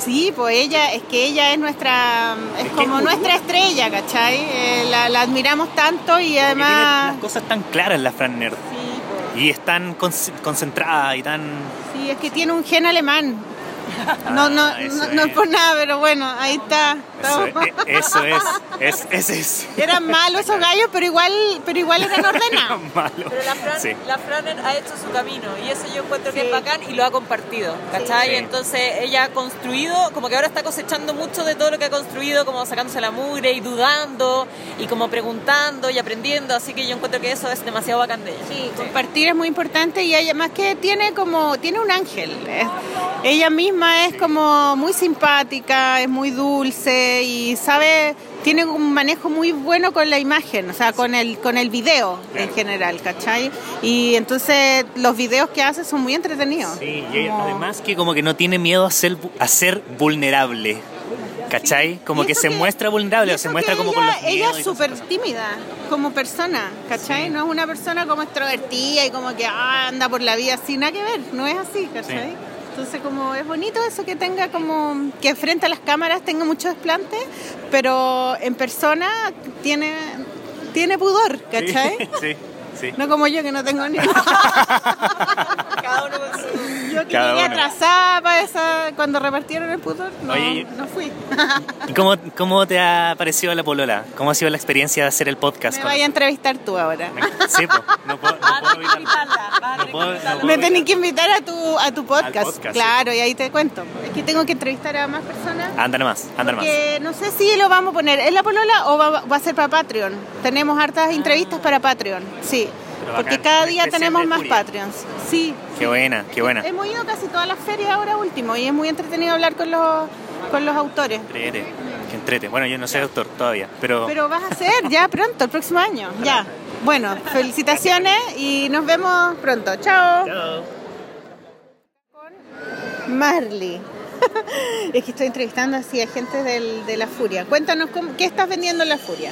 Sí, pues ella, es que ella es nuestra, es Es como es nuestra estrella, ¿cachai? Eh, la, la admiramos tanto y además... las cosas tan claras la Fran Nerd. Sí, pues. Y es tan con- concentrada y tan. Sí, es que tiene un gen alemán. [laughs] No, no, Ah, no, no es. por nada, pero bueno, ahí está. Eso, es, eso es. es, ese es. Eran malos esos gallos, pero igual, pero igual eran ordenados. malo. Pero la Fran, Sí. la Fran ha hecho su camino y eso yo encuentro que Sí. es bacán y lo ha compartido, ¿cachai? Sí. Entonces ella ha construido, como que ahora está cosechando mucho de todo lo que ha construido, como sacándose la mugre y dudando y como preguntando y aprendiendo, así que yo encuentro que eso es demasiado bacán de ella. Sí, compartir es muy importante y ella más que tiene como tiene un ángel. Es- ella misma es como muy simpática, es muy dulce y sabe tiene un manejo muy bueno con la imagen, o sea, con el con el video en Claro. general, ¿cachai? Y entonces los videos que hace son muy entretenidos. Sí, y ella, Como- además que como que no tiene miedo a ser, a ser vulnerable. ¿Cachai? Como Y que se que- muestra y vulnerable, o se muestra como ella, con los Ella es y súper tímida como persona, ¿cachai? Sí. No es una persona como extrovertida y como que ah, anda por la vida sin nada que ver, no es así, ¿cachai? Sí. Entonces como es bonito eso que tenga como, que frente a las cámaras tenga mucho desplante, pero en persona tiene, tiene pudor, ¿cachai? [laughs] Sí, sí. No como yo que no tengo ni... [laughs] Cada uno con su... Yo que Cada llegué uno. atrasada para esa, cuando repartieron el pudor, no, Oye, no fui. ¿Y cómo, cómo te ha parecido la polola? ¿Cómo ha sido la experiencia de hacer el podcast? Me con- vaya a entrevistar tú ahora. Sí, po, no puedo, no puedo invitarla, No puedo- no puedo Me tenés que invitar a tu, a tu podcast. podcast, claro, y ahí te cuento. Es que tengo que entrevistar a más personas. Anda nomás, anda nomás. Porque no sé si lo vamos a poner en la polola o va, va a ser para Patreon. Tenemos hartas entrevistas para Patreon, sí. Porque cada día tenemos más. Patreons. Sí. Qué buena, qué buena. Hemos ido casi todas las ferias ahora último y es muy entretenido hablar con los, con los autores. Entrete, que entrete. Bueno, yo no soy doctor todavía, pero, Pero vas a hacer ya pronto, el próximo año. Ya. Bueno, felicitaciones y nos vemos pronto. Chao. Marley. [laughs] es que estoy entrevistando así a gente del- de la Furia. Cuéntanos cómo- qué estás vendiendo en la Furia.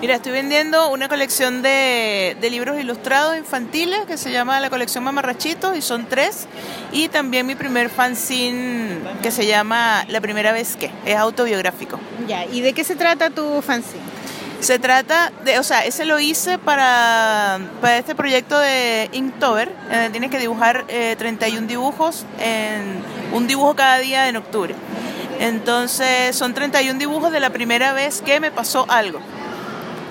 Mira, estoy vendiendo una colección de, de libros ilustrados infantiles que se llama la colección Mamarrachitos y son tres. Y también mi primer fanzine que se llama La primera vez que, es autobiográfico. Ya, ¿y de qué se trata tu fanzine? Se trata de, o sea, ese lo hice para, para este proyecto de Inktober, donde tienes que dibujar eh, 31 dibujos en un dibujo cada día en octubre. Entonces son 31 dibujos de la primera vez que me pasó algo.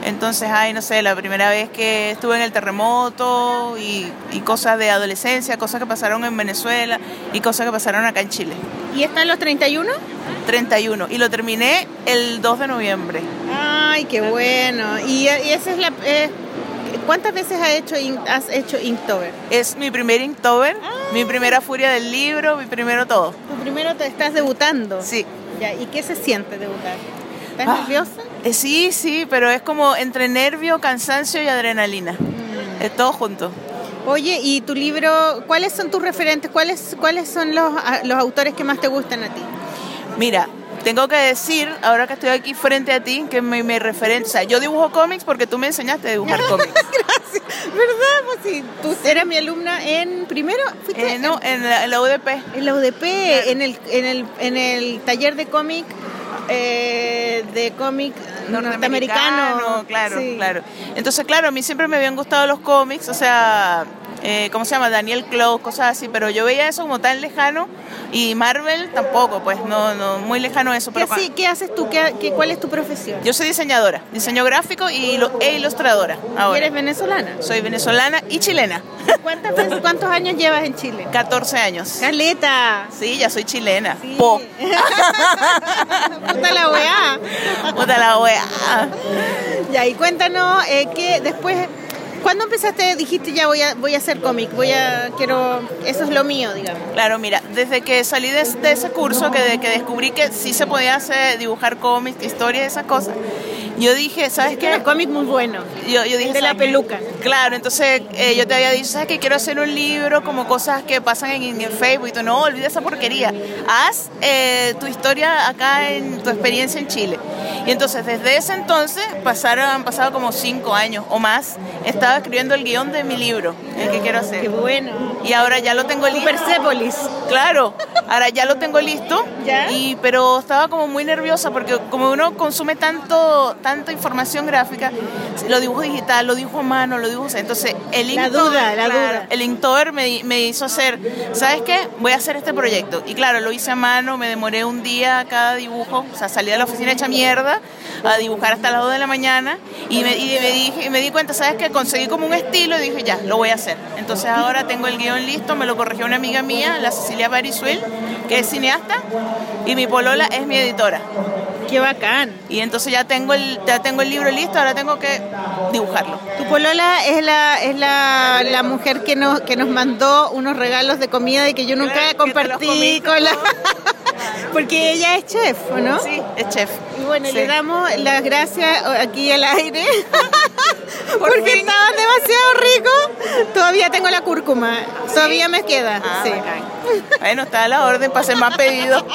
Entonces, ay, no sé, la primera vez que estuve en el terremoto y, y cosas de adolescencia, cosas que pasaron en Venezuela y cosas que pasaron acá en Chile. ¿Y están los 31? 31. Y lo terminé el 2 de noviembre. Ay, qué bueno. ¿Y, y esa es la... eh, ¿Cuántas veces has hecho, has hecho Inktober? Es mi primer Inktober, mi primera furia del libro, mi primero todo. Tú primero te estás debutando. Sí. Ya, ¿Y qué se siente debutar? ¿Estás Ah. nerviosa? Eh, sí, sí, pero es como entre nervio, cansancio y adrenalina. Es todo junto. Oye, ¿y tu libro, cuáles son tus referentes? ¿Cuáles, cuáles son los, los autores que más te gustan a ti? Mira, tengo que decir, ahora que estoy aquí frente a ti, que mi referente, o sea, yo dibujo cómics porque tú me enseñaste a dibujar [laughs] cómics. Gracias. ¿Verdad? Pues sí, tú eras mi alumna en primero, fuiste Eh, no, en la, en la UDP. en la UDP, en el, en el, en el taller de cómic, eh, de cómic norteamericano. claro, Sí. claro. Entonces, claro, a mí siempre me habían gustado los cómics, o sea, eh, ¿cómo se llama? Daniel Close, cosas así, pero yo veía eso como tan lejano y Marvel tampoco, pues no, no, muy lejano eso. ¿Qué, haces tú? ¿Qué, qué- cuál es tu profesión? Yo soy diseñadora, diseño gráfico y lo- e ilustradora ¿Y eres venezolana? Soy venezolana y chilena, [laughs] ¿Cuántas veces- ¿Cuántos años llevas en Chile? 14 años. Caleta. Sí, ya soy chilena. Sí. Po. [laughs] Puta la weá. Puta la wea. Ya, y cuéntanos eh, que después, ¿cuándo empezaste? Dijiste ya voy a, voy a hacer cómic, voy a, quiero, eso es lo mío, digamos. Claro, mira, desde que salí de, de ese curso, que, de- que descubrí que sí se podía hacer, dibujar cómics, historias, esas cosas, yo dije, ¿sabes qué? cómic muy bueno. Yo, yo dije, de la peluca. Claro, entonces eh, yo te había dicho, ¿sabes qué? Quiero hacer un libro como cosas que pasan en, en Facebook y tú, no, olvida esa porquería. Haz eh, tu historia acá en tu experiencia en Chile. Y entonces desde ese entonces pasaron, han pasado como cinco años o más. Estaba escribiendo el guion de mi libro, el que quiero hacer. Qué bueno. Y ahora ya lo tengo listo. Persepolis. Claro, ahora ya lo tengo listo. ¿Ya? Y, pero estaba como muy nerviosa porque como uno consume tanto, tanta información gráfica, lo dibujo digital, lo dibujo a mano, lo dibujo... Entonces, el La Inktober- duda, la duda. El Inktober me, me hizo hacer, ¿sabes qué? Voy a hacer este proyecto. Y claro, lo hice a mano, me demoré un día cada dibujo. O sea, salí de la oficina hecha mierda a dibujar hasta las 2 de la mañana. Y me, y me, dije, me di cuenta, ¿sabes qué? Conseguí como un estilo y dije, ya, lo voy a hacer. Entonces ahora tengo el guion listo, me lo corrigió una amiga mía, la Cecilia Barisuel, que es cineasta, y mi polola es mi editora. Qué bacán. Y entonces ya tengo el, ya tengo el libro listo, ahora tengo que dibujarlo. Tu polola es la es la, la mujer que nos que nos mandó unos regalos de comida y que yo nunca compartí con la. [laughs] porque ella es chef, ¿o ¿no? Sí, es chef. Y bueno, Sí. le damos las gracias aquí al aire [laughs] porque fin. estaban demasiado ricos. Todavía tengo la cúrcuma, todavía me queda. Ah, sí. bacán. Bueno, está a la orden para hacer más pedidos. [laughs]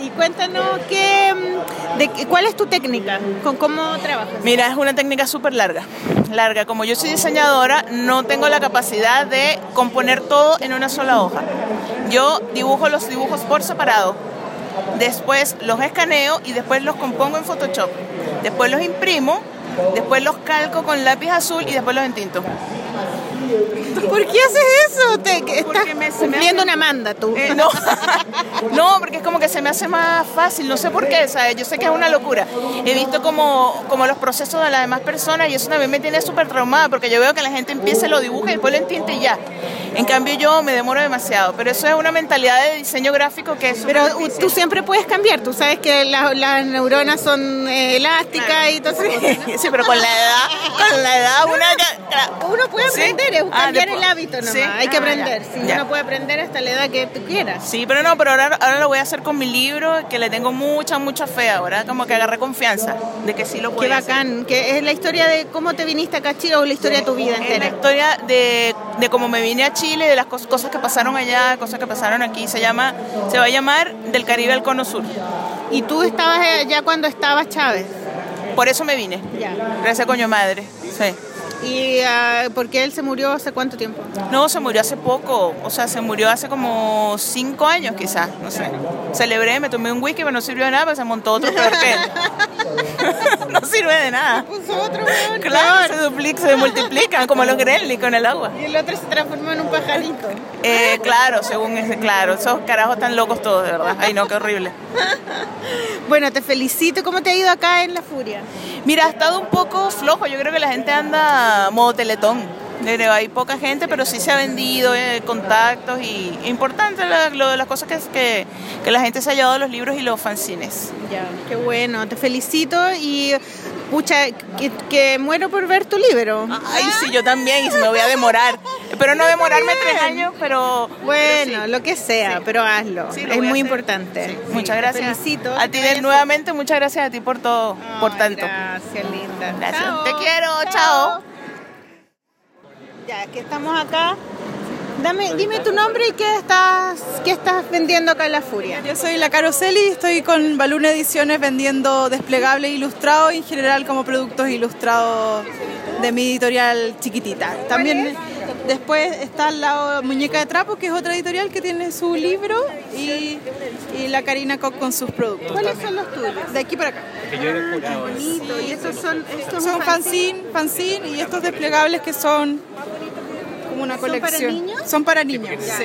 Y cuéntanos qué, mm, de, cuál es tu técnica, con cómo trabajas. Mira, es una técnica súper larga. Larga. Como yo soy diseñadora, no tengo la capacidad de componer todo en una sola hoja. Yo dibujo los dibujos por separado. Después los escaneo y después los compongo en Photoshop. Después los imprimo, después los calco con lápiz azul y después los entinto. ¿Por qué haces eso? Te, que estás me- cumpliendo hace- una manda tú. Eh, no. [laughs] no, porque es como que se me hace más fácil, no sé por qué, ¿sabes? Yo sé que es una locura. He visto como, como los procesos de las demás personas y eso también me tiene súper traumada porque yo veo que la gente empieza, lo dibuja y después lo entiende y ya. En cambio yo me demoro demasiado, pero eso es una mentalidad de diseño gráfico que es Pero difícil. tú siempre puedes cambiar, tú sabes que la- las neuronas son eh, elásticas y todo eso. Sí, pero con la edad, con la edad una... [laughs] Uno puede Sí. Es Ah, cambiar el hábito nomás. Sí. Hay que Ah, aprender. sí, ya. Uno puede aprender hasta la edad que tú quieras. Sí, pero no, pero ahora, ahora lo voy a hacer con mi libro, que le tengo mucha, mucha fe ahora, como que agarré confianza de que sí lo Qué puedo hacer. bacán, que es la historia de cómo te viniste acá a Chile o la historia de tu vida Es la entera. historia de, de cómo me vine a Chile, de las cos- cosas que pasaron allá, cosas que pasaron aquí. Se llama, se va a llamar Del Caribe al Cono Sur. Y tú estabas allá cuando estabas Chávez. Por eso me vine. Ya. Gracias, coño madre. Sí. ¿Y ah, por qué él se murió hace cuánto tiempo? No, se murió hace poco. O sea, se murió hace como cinco años quizás. No sé. Celebré, me tomé un whisky, pero no sirvió de nada, pero se montó otro peor que él. [laughs] no sirve de nada. Puso otro Claro, se duplican, se multiplican como los gremlins con el agua. Y el otro se transformó en un pajarito. Eh, claro, según ese, claro. Esos carajos tan locos todos, de verdad. Ay, no, qué horrible. [laughs] Bueno, te felicito. ¿Cómo te ha ido acá en La Furia? Mira, ha estado un poco flojo. Yo creo que la gente anda modo teletón. Hay poca gente, pero sí se ha vendido eh, contactos y importante la- lo- las cosas que, que, que la gente se ha llevado de los libros y los fanzines. Ya, qué bueno. Te felicito y pucha, que, que muero por ver tu libro. Ay, sí, yo también, y si me voy a demorar. Espero no demorarme tres años, pero... Bueno, pero sí. lo que sea, Sí. pero hazlo. Sí, es muy hacer. importante. Muchas gracias. Felicito. A ti de- nuevamente, muchas gracias a ti por todo, por tanto. Gracias, linda. Gracias. Chao. Te quiero, chao. Ya, que estamos acá. Dame, dime tu nombre y qué estás, qué estás vendiendo acá en La Furia. Yo soy la Caroseli, estoy con Balloon Ediciones vendiendo desplegables ilustrados y en general como productos ilustrados de mi editorial chiquitita. También después está al lado Muñeca de Trapo, que es otra editorial que tiene su libro y, y la Karina Koch con sus productos. ¿Cuáles son los tuyos? De aquí para acá. Bonito. Y estos son, estos Son fanzine, fanzine y estos desplegables que son como una ¿Son para colección. niños? Son para niños. Sí.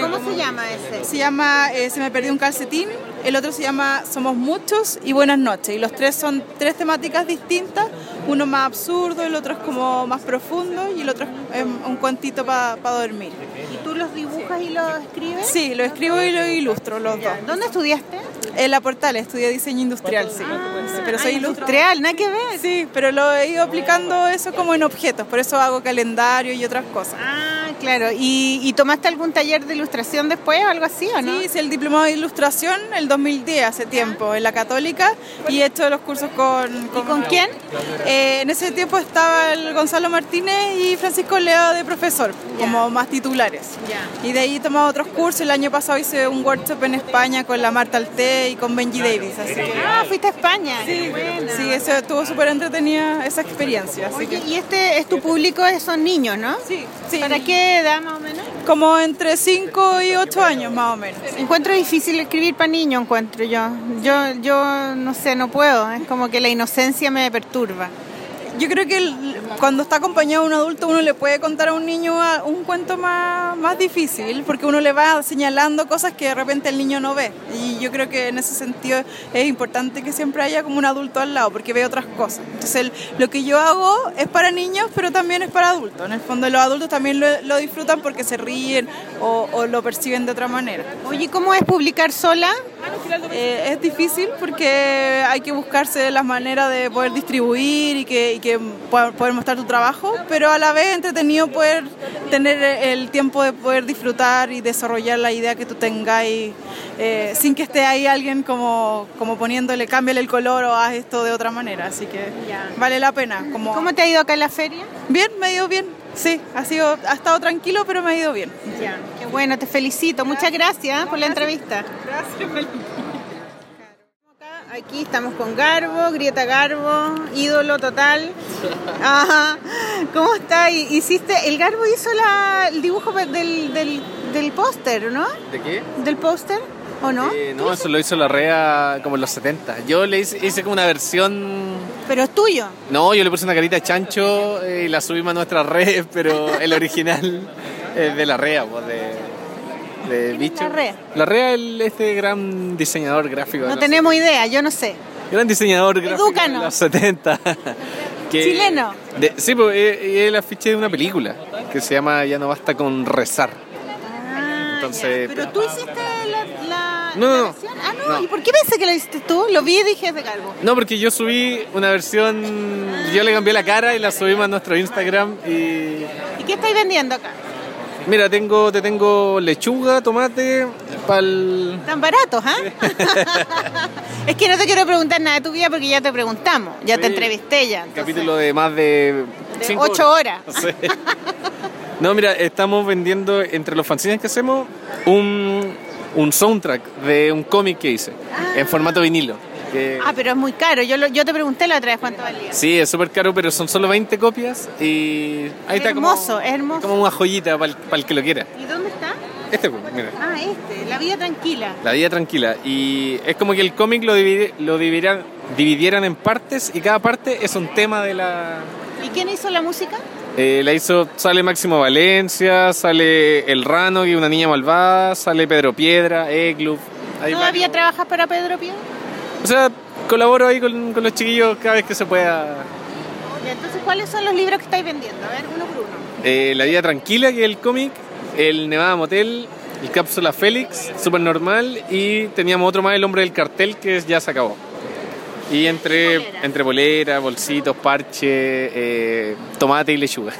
¿Cómo se llama ese? Se llama eh, Se me perdió un calcetín, el otro se llama Somos muchos y Buenas noches. Y los tres son tres temáticas distintas, uno más absurdo, el otro es como más profundo y el otro es un cuentito para dormir. ¿Y tú los dibujas y los escribes? Sí, lo escribo y lo ilustro los dos. ¿Dónde estudiaste? En la portal estudié diseño industrial, sí. Sí, pero soy Ah, ilustradora. industrial, nada que ver. Sí, pero lo he ido aplicando eso como en objetos, por eso hago calendario y otras cosas. Ah, claro. ¿Y, y tomaste algún taller de ilustración después o algo así o no? Sí, hice el diplomado de ilustración el 2010, hace tiempo, en la Católica, y he hecho los cursos con... ¿Y con quién? Eh, en ese tiempo estaba el Gonzalo Martínez y Francisco Lea de profesor, como más titulares. Y de ahí he tomado otros cursos. El año pasado hice un workshop en España con la Marta Alté y con Benji Davis. Así que, Ah, fuiste a España. sí, Qué buena. sí, eso estuvo súper entretenida esa experiencia. Así Oye, que, y este es tu público, son niños, ¿no? sí, sí. ¿Para qué edad más o menos? Como entre 5 y 8 años más o menos. Encuentro difícil escribir para niños, encuentro yo. Yo, yo no sé, no puedo. Es como que la inocencia me perturba. Yo creo que el- cuando está acompañado de un adulto uno le puede contar a un niño un cuento más, más difícil porque uno le va señalando cosas que de repente el niño no ve. Y yo creo que en ese sentido es importante que siempre haya como un adulto al lado porque ve otras cosas. Entonces el- lo que yo hago es para niños pero también es para adultos. En el fondo los adultos también lo, lo disfrutan porque se ríen o, o lo perciben de otra manera. Oye, ¿cómo es publicar sola? Eh, es difícil porque hay que buscarse las maneras de poder distribuir y que, y que poder mostrar tu trabajo, pero a la vez entretenido poder tener el tiempo de poder disfrutar y desarrollar la idea que tú tengáis eh, sin que esté ahí alguien como, como poniéndole, cámbiale el color o haz esto de otra manera. Así que vale la pena. Como... ¿Cómo te ha ido acá en la feria? Bien, me ha ido bien. Sí, ha, sido, ha estado tranquilo, pero me ha ido bien. Qué bueno, te felicito. Muchas gracias por la entrevista. Aquí estamos con Garbo, Grieta Garbo, ídolo total. Ajá. ¿Cómo está? Hiciste, el Garbo hizo la, el dibujo del, del, del póster, ¿no? ¿De qué? ¿Del póster o no? Eh, no, eso lo hizo la REA como en los 70. Yo le hice, hice como una versión... Pero es tuyo. No, yo le puse una carita de chancho eh, y la subimos a nuestras redes, pero el original es de la REA, pues, de, de bicho. la REA? La REA es este gran diseñador gráfico. No tenemos idea, yo no sé. Gran diseñador gráfico de los 70. [laughs] que- Chileno. de- sí, pues es el afiche de una película que se llama Ya no basta con rezar. Ah, Entonces, ya. Pero tú hiciste la, la, No, la versión. Ah, no. No. ¿Y por qué pensé que lo hiciste tú? Lo vi y dije es de Garbo. No, porque yo subí una versión, yo le cambié la cara y la subimos a nuestro Instagram y ¿Y qué estáis vendiendo acá? Mira, tengo te tengo lechuga, tomate, pal Tan baratos, ¿ah? [laughs] es que no te quiero preguntar nada de tu vida porque ya te preguntamos, ya te entrevisté ya. entonces, capítulo de más de, de cinco ocho horas. Sí. No, mira, estamos vendiendo entre los fanzines que hacemos un, un soundtrack de un cómic que hice en formato vinilo. Que- Ah, pero es muy caro. Yo, lo- yo te pregunté la otra vez cuánto valía. Sí, es súper caro, pero son solo 20 copias y ahí está como, hermoso, es hermoso. como una joyita para el, que lo quiera. ¿Y dónde está? Este, pues, mira. Ah, este, La Vida Tranquila. La vida tranquila. Y es como que el cómic lo, divide- lo dividieran, dividieran en partes y cada parte es un tema de la... ¿Y quién hizo la música? Eh, la hizo, sale Máximo Valencia, sale El Rano, que es una niña malvada, sale Pedro Piedra, Egluf. ¿Todavía varios. trabajas para Pedro Piedra? O sea, colaboro ahí con, con los chiquillos cada vez que se pueda. Entonces, ¿cuáles son los libros que estáis vendiendo? A ver, uno por uno. Eh, la vida tranquila, que es el cómic, el Nevada Motel, el Cápsula Félix, súper normal, y teníamos otro más, el Hombre del Cartel, que ya se acabó. Y entre, entre bolera, bolsitos, parche, eh, tomate y lechuga.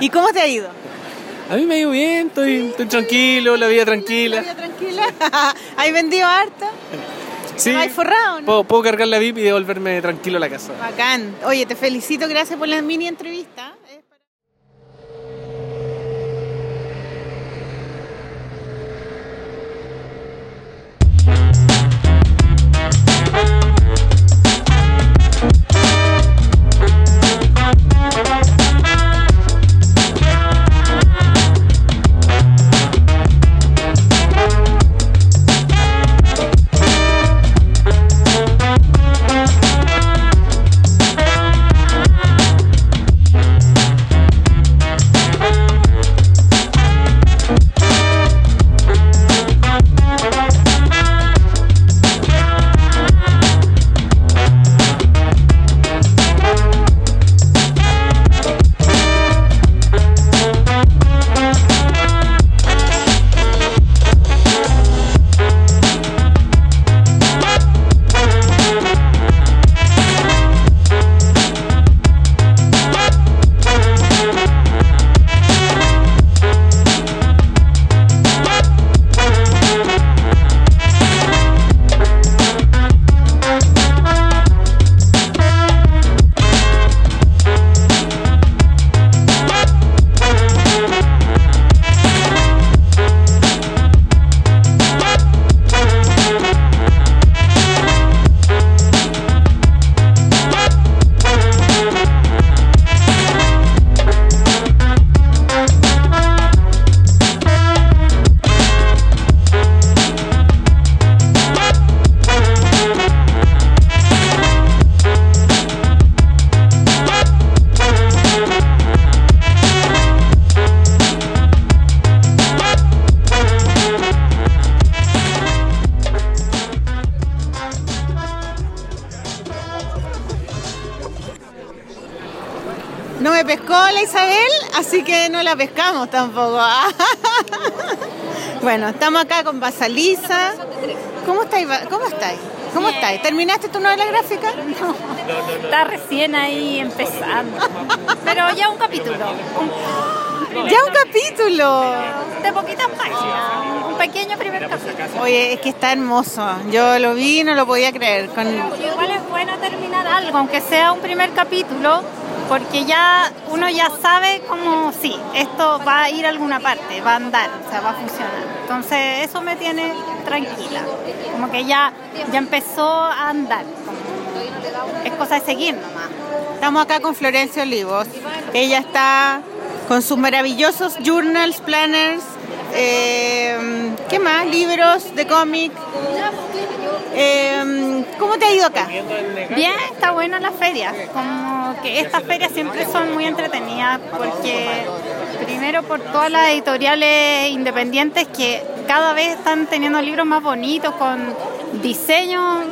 ¿Y cómo te ha ido? [laughs] A mí me ha ido bien, estoy, estoy tranquilo, la vida tranquila. ¿La vida tranquila? [laughs] ¿Has vendido harta? Sí, ¿Te has forrado, no? puedo, puedo cargar la VIP y devolverme tranquilo a la casa. Bacán. Oye, te felicito, gracias por la mini entrevista. La pescamos tampoco. [laughs] bueno, estamos acá con Basalisa. ¿Cómo estáis? ¿Cómo estáis? ¿Cómo estáis? ¿Terminaste tu novela gráfica? Está recién ahí empezando. Pero ya un capítulo. ¡Ya un capítulo! De poquitas páginas. Un pequeño primer capítulo. Oye, es que está hermoso. Yo lo vi y no lo podía creer. Con... Igual es bueno terminar algo, aunque sea un primer capítulo, porque ya uno ya sabe cómo, sí, esto va a ir a alguna parte, va a andar, o sea, va a funcionar. Entonces eso me tiene tranquila, como que ya, ya empezó a andar, es cosa de seguir nomás. Estamos acá con Florencia Olivos. Ella está con sus maravillosos journals, planners, eh, ¿qué más? Libros de cómic. Eh, ¿Cómo te ha ido acá? Bien, está buena la feria. Como que estas ferias siempre son muy entretenidas porque primero por todas las editoriales independientes que cada vez están teniendo libros más bonitos con diseños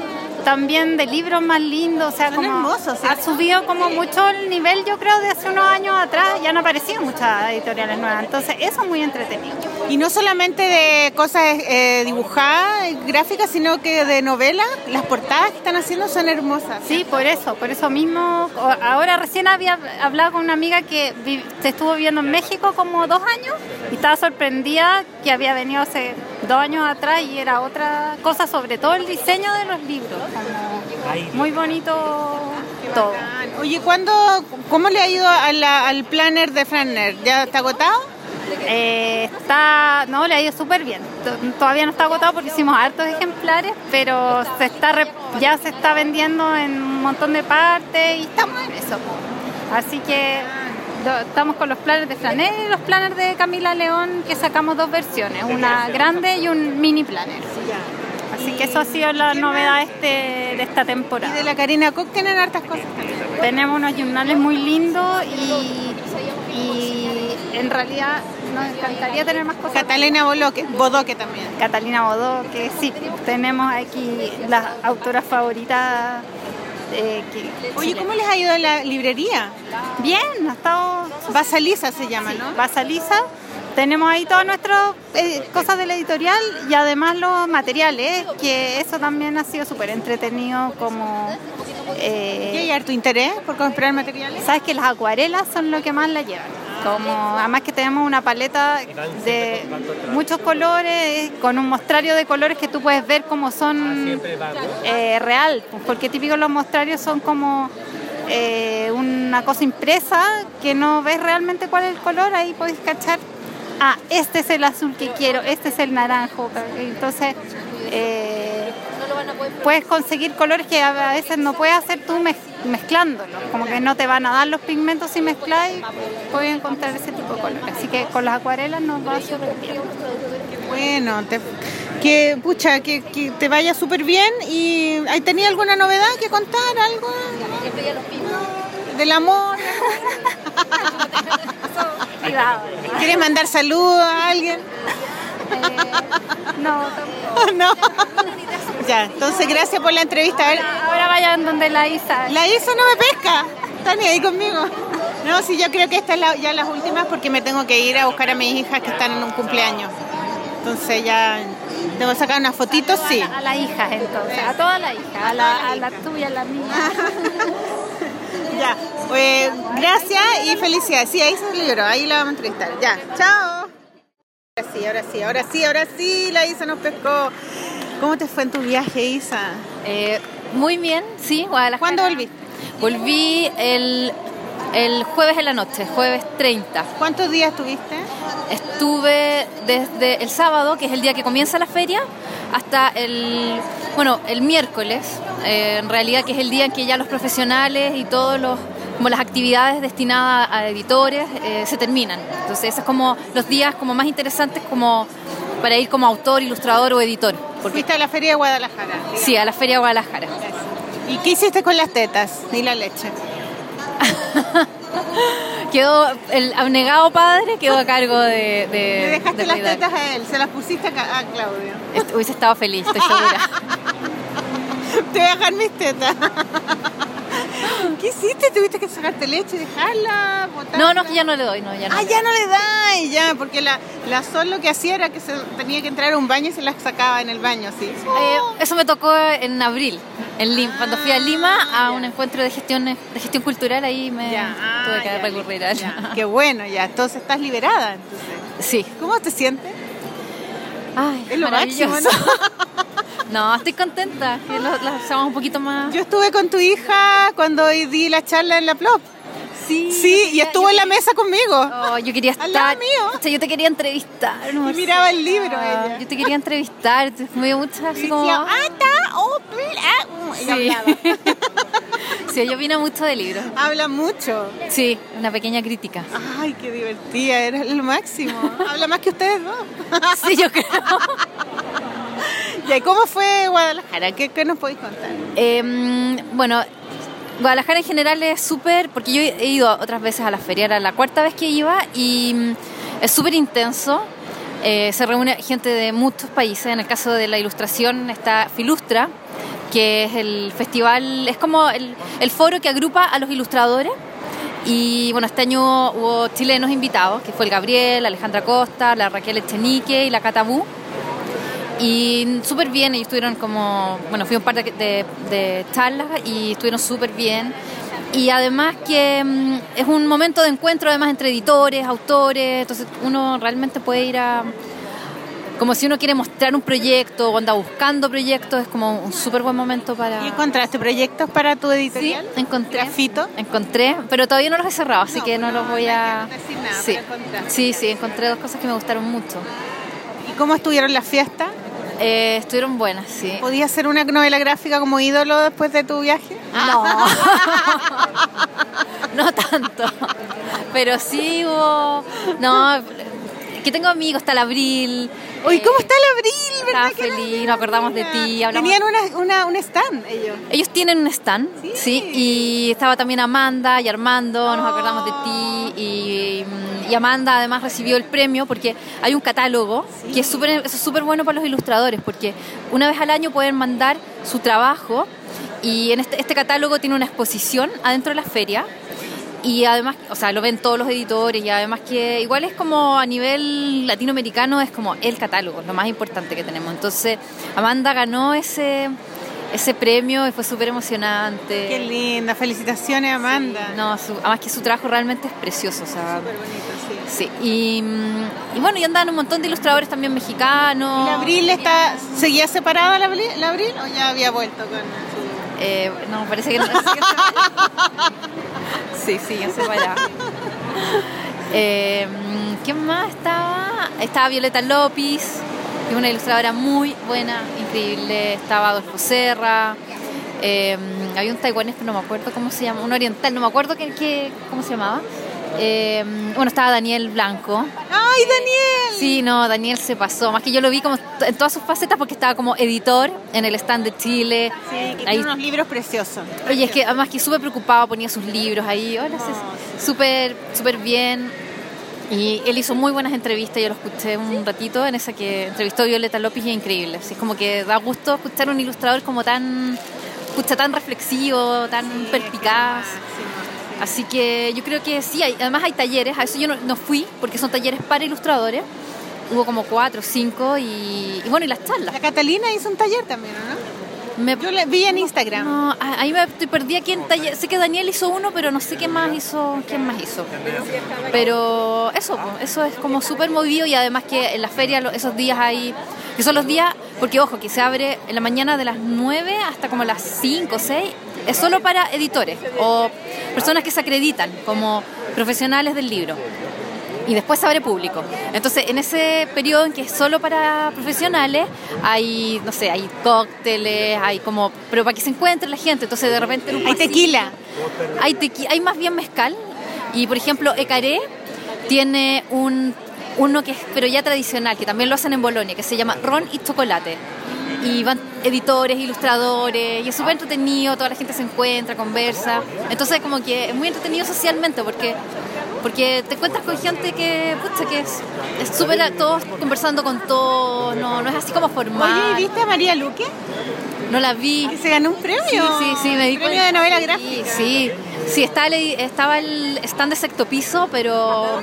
también de libros más lindos, o sea, Son como hermosos, ¿sí? ha subido como mucho el nivel, yo creo, de hace unos años atrás, ya no aparecían muchas editoriales nuevas, entonces eso es muy entretenido. Y no solamente de cosas eh, dibujadas, gráficas, sino que de novelas. Las portadas que están haciendo son hermosas. Sí, por eso, por eso mismo. Ahora recién había hablado con una amiga que se estuvo viviendo en México como dos años y estaba sorprendida que había venido hace dos años atrás y era otra cosa, sobre todo el diseño de los libros. muy bonito todo. Oye, ¿cuándo, ¿cómo le ha ido a la- al planner de Franner? ¿Ya está agotado? Eh, está, no, le ha ido súper bien. To- Todavía no está agotado porque hicimos hartos ejemplares, pero se está rep- ya se está vendiendo en un montón de partes y estamos en eso. Así que estamos con los planners de Flanel y los planners de Camila León, que sacamos dos versiones, una grande y un mini planner. Así que eso ha sido la novedad este, de esta temporada. Y de la Karina Cook tienen hartas cosas. Tenemos unos journales muy lindos y, y en realidad nos encantaría tener más cosas. Catalina Bodoque, Bodoque también. Catalina Bodoque, sí. Tenemos aquí las autoras favoritas. eh, que, Oye, ¿cómo les ha ido la librería? Bien, ha estado... Basalisa se llama, ¿no? Basalisa. Tenemos ahí todas nuestras eh, cosas de la editorial y además los materiales, que eso también ha sido súper entretenido como... eh, ¿Y hay harto interés por comprar materiales? Sabes que las acuarelas son lo que más la llevan. Además que tenemos una paleta de muchos colores, con un mostrario de colores que tú puedes ver cómo son eh, real, porque típicos los mostrarios son como eh, una cosa impresa que no ves realmente cuál es el color, ahí puedes cachar, ah, este es el azul que quiero, este es el naranjo, entonces eh, puedes conseguir colores que a veces no puedes hacer tú mez- mezclándolos, como que no te van a dar los pigmentos si mezclas y puedes encontrar ese tipo de colores. Así que con las acuarelas nos va súper bien. Bueno, te- que pucha, que, que te vaya súper bien y ¿hay tenido alguna novedad que contar? ¿Algo? Del amor. [laughs] [laughs] ¿Quieres mandar saludos a alguien? [laughs] No, [laughs] no. [laughs] Ya, entonces gracias por la entrevista. A ver, ahora vayan donde la Isa. La Isa no me pesca. Está ni ahí conmigo. No, sí, yo creo que estas es ya las últimas porque me tengo que ir a buscar a mis hijas que están en un cumpleaños. Entonces ya tengo que sacar unas fotitos, sí. A las hijas entonces, a todas las hijas, a la, a la tuya, a la mía. Ya, pues, gracias y felicidades. Sí, ahí se lo lloró, ahí la vamos a entrevistar. Ya, chao. Ahora sí, ahora sí, ahora sí, ahora sí, la Isa nos pescó. ¿Cómo te fue en tu viaje, Isa? Eh, muy bien, sí, Guadalajara. ¿Cuándo volviste? Volví el, el jueves en la noche, jueves 30. ¿Cuántos días estuviste? Estuve desde el sábado, que es el día que comienza la feria, hasta el, bueno, el miércoles, eh, en realidad que es el día en que ya los profesionales y todos los como las actividades destinadas a editores eh, se terminan. Entonces, esos es como los días como más interesantes como para ir como autor, ilustrador o editor. Fuiste a la feria de Guadalajara. Sí, a la Feria de Guadalajara. ¿Y qué hiciste con las tetas y la leche? [laughs] Quedó, el abnegado padre quedó a cargo de... de Le dejaste de las tetas a él, se las pusiste a, a Claudio. Est- Hubiese estado feliz, estoy segura. [laughs] Te voy a dejar mis tetas. [laughs] [laughs] ¿Qué hiciste? ¿Tuviste que sacarte leche y dejarla? botarla? No, no, que ya no le doy, no, ya no. Ah, ya no le da, y ya, porque la, la Sol lo que hacía era que se tenía que entrar a un baño y se la sacaba en el baño, así. Eh, eso me tocó en abril, en Lima. Cuando fui a Lima a un encuentro de gestión, de gestión cultural, ahí me tuve que recurrir a ella. Qué bueno, ya, entonces estás liberada. Entonces. Sí. ¿Cómo te sientes? Ay, Es lo máximo, maravilloso. [laughs] No, estoy contenta. Que lo, lo hacemos un poquito más. Yo estuve con tu hija cuando di la charla en la Plop. Sí. Sí, y estuvo en la mesa conmigo. Oh, yo quería estar. [laughs] Al lado mío. O sea, yo te quería entrevistar. Y miraba el libro ella. Yo te quería entrevistar. Me dio mucha así como. Decía, ah, está, oh, bla. Ella Sí. [laughs] Sí, ella opina mucho de libros. Habla mucho. Sí, una pequeña crítica. Ay, qué divertida, era lo máximo. Habla más que ustedes dos. [laughs] Sí, yo creo. [laughs] ¿Y cómo fue Guadalajara? ¿Qué, nos podéis contar? Eh, bueno, Guadalajara en general es súper, porque yo he ido otras veces a la feria, era la cuarta vez que iba y mm, es súper intenso. Eh, se reúne gente de muchos países, en el caso de la ilustración está Filustra, que es el festival, es como el, el foro que agrupa a los ilustradores. Y bueno, este año hubo chilenos invitados, que fue el Gabriel, Alejandra Costa, la Raquel Echenique y la Catabú. Y súper bien, ellos estuvieron como, bueno, fui a un par de, de- de charlas y estuvieron súper bien. Y además que mm, es un momento de encuentro además entre editores, autores, entonces uno realmente puede ir a, como si uno quiere mostrar un proyecto o anda buscando proyectos, es como un súper buen momento para... ¿Y encontraste proyectos para tu Sí, editorial? encontré. ¿Grafito? Encontré, pero todavía no los he cerrado, así No, que no no, los voy a... decir nada, sí. sí, sí, encontré dos cosas que me gustaron mucho. ¿Y cómo estuvieron las fiestas? Eh, estuvieron buenas, sí. ¿Podías hacer una novela gráfica como ídolo después de tu viaje? No, [laughs] no tanto, pero sí hubo, no, que tengo amigos, está el Abril. Uy, ¿cómo está el abril? Estaba ¿Verdad que no? feliz, nos acordamos de ti, hablamos Tenían una, una, un stand ellos. Ellos tienen un stand, sí. y estaba también Amanda y Armando, nos acordamos de ti, y, y Amanda además recibió el premio porque hay un catálogo que es súper es súper bueno para los ilustradores, porque una vez al año pueden mandar su trabajo, y en este, este catálogo tiene una exposición adentro de la feria, y además, o sea, lo ven todos los editores y además que igual es como a nivel latinoamericano es como el catálogo, lo más importante que tenemos. Entonces, Amanda ganó ese ese premio y fue súper emocionante. Qué linda, felicitaciones Amanda. No, su- además que su trabajo realmente es precioso, o sea, sí. Y, mm, y bueno, y andan un montón de ilustradores también mexicanos. ¿Y la abril está, seguía separada la abril, la abril o ya había vuelto con. Eh, no, parece que no. [laughs] sí, sí, ya se vaya. Eh, ¿Quién más estaba? Estaba Violeta López, que es una ilustradora muy buena, increíble. Estaba Adolfo Serra. Eh, había un taiwanés, pero no me acuerdo cómo se llama, un oriental, no me acuerdo qué, qué- cómo se llamaba. Eh, bueno, estaba Daniel Blanco. ¡Ay, Daniel! Sí, no, Daniel se pasó. Más que yo lo vi como en todas sus facetas porque estaba como editor en el stand de Chile. Sí, que Ahí- tiene unos libros preciosos. Oye, es que además que súper preocupado, ponía sus libros ahí, hola, sí, súper, súper bien. Y él hizo muy buenas entrevistas, yo lo escuché un ratito en esa que entrevistó a Violeta López y es increíble. Así es como que da gusto escuchar a un ilustrador como tan, escucha tan reflexivo, tan perspicaz. Así que yo creo que sí, hay, además hay talleres, a eso yo no, no fui, porque son talleres para ilustradores. Hubo como cuatro o cinco y, y bueno, y las charlas. La Catalina hizo un taller también, ¿o ¿no? Me- Yo la vi en Instagram. no, a- ahí me estoy perdida quién taller. Sé que Daniel hizo uno, pero no sé quién más hizo. ¿Quién más hizo? Pero eso, eso es como súper movido y además que en la feria esos días hay, que son los días, porque ojo, que se abre en la mañana de las 9 hasta como las 5 o 6, es solo para editores o personas que se acreditan como profesionales del libro y después se abre público. Entonces, en ese periodo en que es solo para profesionales, hay, no sé, hay cócteles, hay como, pero para que se encuentre la gente, entonces de repente... en un Hay pasillo- tequila. Hay, tequi- hay más bien mezcal, y por ejemplo, Ecaré tiene un, uno que es, pero ya tradicional, que también lo hacen en Bolonia, que se llama Ron y Chocolate. Y van editores, ilustradores, y es súper entretenido, toda la gente se encuentra, conversa. Entonces como que es muy entretenido socialmente porque porque te encuentras con gente que, pucha, que es súper, todos conversando con todos, no, no es así como formal. Oye, ¿y viste a María Luque? No la vi. ¿Que se ganó un premio? Sí, sí, sí, me di Premio cuenta. de novela gráfica. Sí, sí, estaba, el- estaba el stand de sexto piso, pero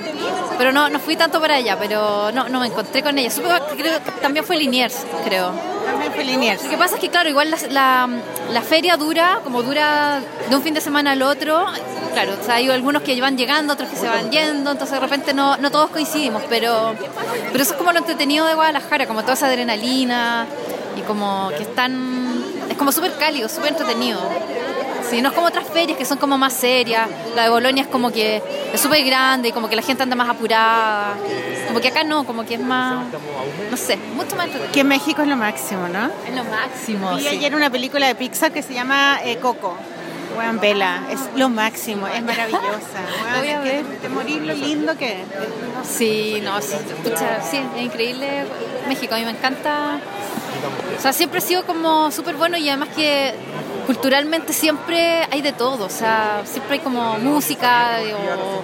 pero no, no fui tanto para allá, pero no, no me encontré con ella. Supe que creo también fue Liniers, creo. También fue Liniers. Lo que pasa es que, claro, igual la, la, la feria dura, como dura de un fin de semana al otro, claro, o sea, hay algunos que van llegando, otros que se van yendo, entonces de repente no, no todos coincidimos, pero, pero eso es como lo entretenido de Guadalajara, como toda esa adrenalina y como que están, es como súper cálido, súper entretenido. Sí, no es como otras ferias que son como más serias. La de Bolonia es como que es súper grande y como que la gente anda más apurada. Como que acá no, como que es más, no sé, mucho más. Que en México es lo máximo, ¿no? Es lo máximo. Vi sí. ayer una película de Pixar que se llama eh, Coco. Weón, vela, es lo máximo, es maravillosa. [laughs] Voy a ver. te- morís lo lindo que es. Sí, no, sí, pucha, sí, es increíble México, a mí me encanta. O sea, siempre ha sido como súper bueno y además que culturalmente siempre hay de todo, o sea, siempre hay como música eh, o,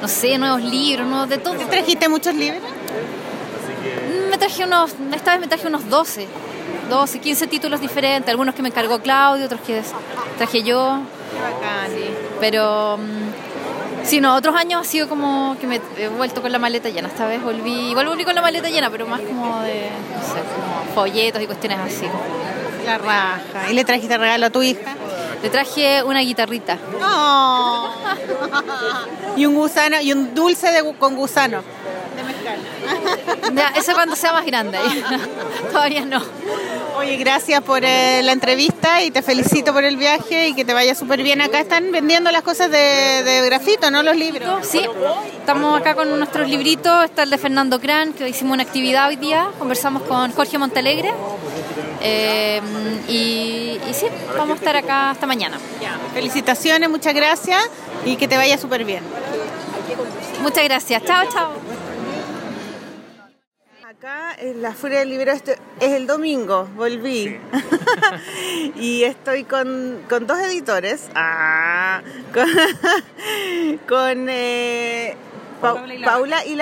no sé, nuevos libros, nuevos de todo. ¿Te trajiste muchos libros? Me traje unos, esta vez me traje unos 12, 12, 15 títulos diferentes, algunos que me encargó Claudio, otros que traje yo. Sí, pero mm, sí, no, otros años ha sido como que me he vuelto con la maleta llena. Esta vez volví, igual volví con la maleta llena, pero más como de, no sé, como folletos y cuestiones así. La raja. ¿Y le trajiste regalo a tu hija? Le traje una guitarrita. Oh. [laughs] y un gusano, y un dulce de, con gusano. De mezcal. [laughs] Ya, ese cuando sea más grande. [laughs] Todavía no. Oye, gracias por eh, la entrevista y te felicito por el viaje y que te vaya súper bien. Acá están vendiendo las cosas de, de grafito, ¿no? Los libros. Sí, estamos acá con nuestros libritos. Está el de Fernando Cran, que hicimos una actividad hoy día. Conversamos con Jorge Montalegre. Eh, y, y sí, vamos a estar acá hasta mañana. Felicitaciones, muchas gracias y que te vaya súper bien. Muchas gracias. Chao, chao. Acá en la Furia del Libro es el domingo, volví. [laughs] y estoy con, con dos editores. Ah, con [laughs] con, eh, Pa- Paula y la Paula y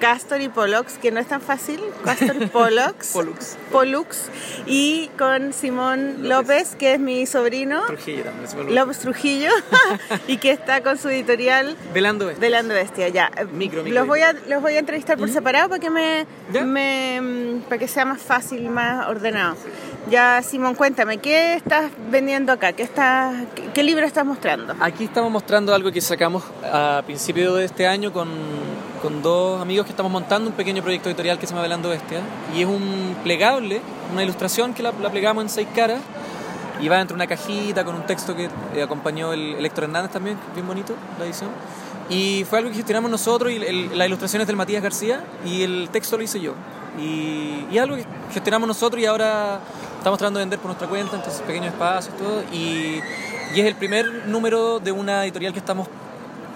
Castor y Pollux, que no es tan fácil. Castor y [laughs] Pollux. Pollux. Pollux. Y con Simón López, que es mi sobrino. Trujillo también. López Trujillo [laughs] [laughs] y que está con su editorial Velando Bestia. Velando Bestia, ya. Micro, micro. Los voy a, los voy a entrevistar por separado para que me, me- para que sea más fácil y más ordenado. Ya, Simón, cuéntame, ¿qué estás vendiendo acá? ¿Qué, estás, qué, qué libro estás mostrando? Aquí estamos mostrando algo que sacamos a principio de este año con, con dos amigos que estamos montando un pequeño proyecto editorial que se llama Velando Bestia. Y es un plegable, una ilustración que la, la plegamos en seis caras. Y va dentro de una cajita con un texto que eh, acompañó el, el Héctor Hernández también, bien bonito la edición. Y fue algo que gestionamos nosotros y el- la ilustración es del Matías García y el texto lo hice yo. Y, y algo que gestionamos nosotros y ahora estamos tratando de vender por nuestra cuenta, entonces pequeños espacios, todo. Y, y es el primer número de una editorial que estamos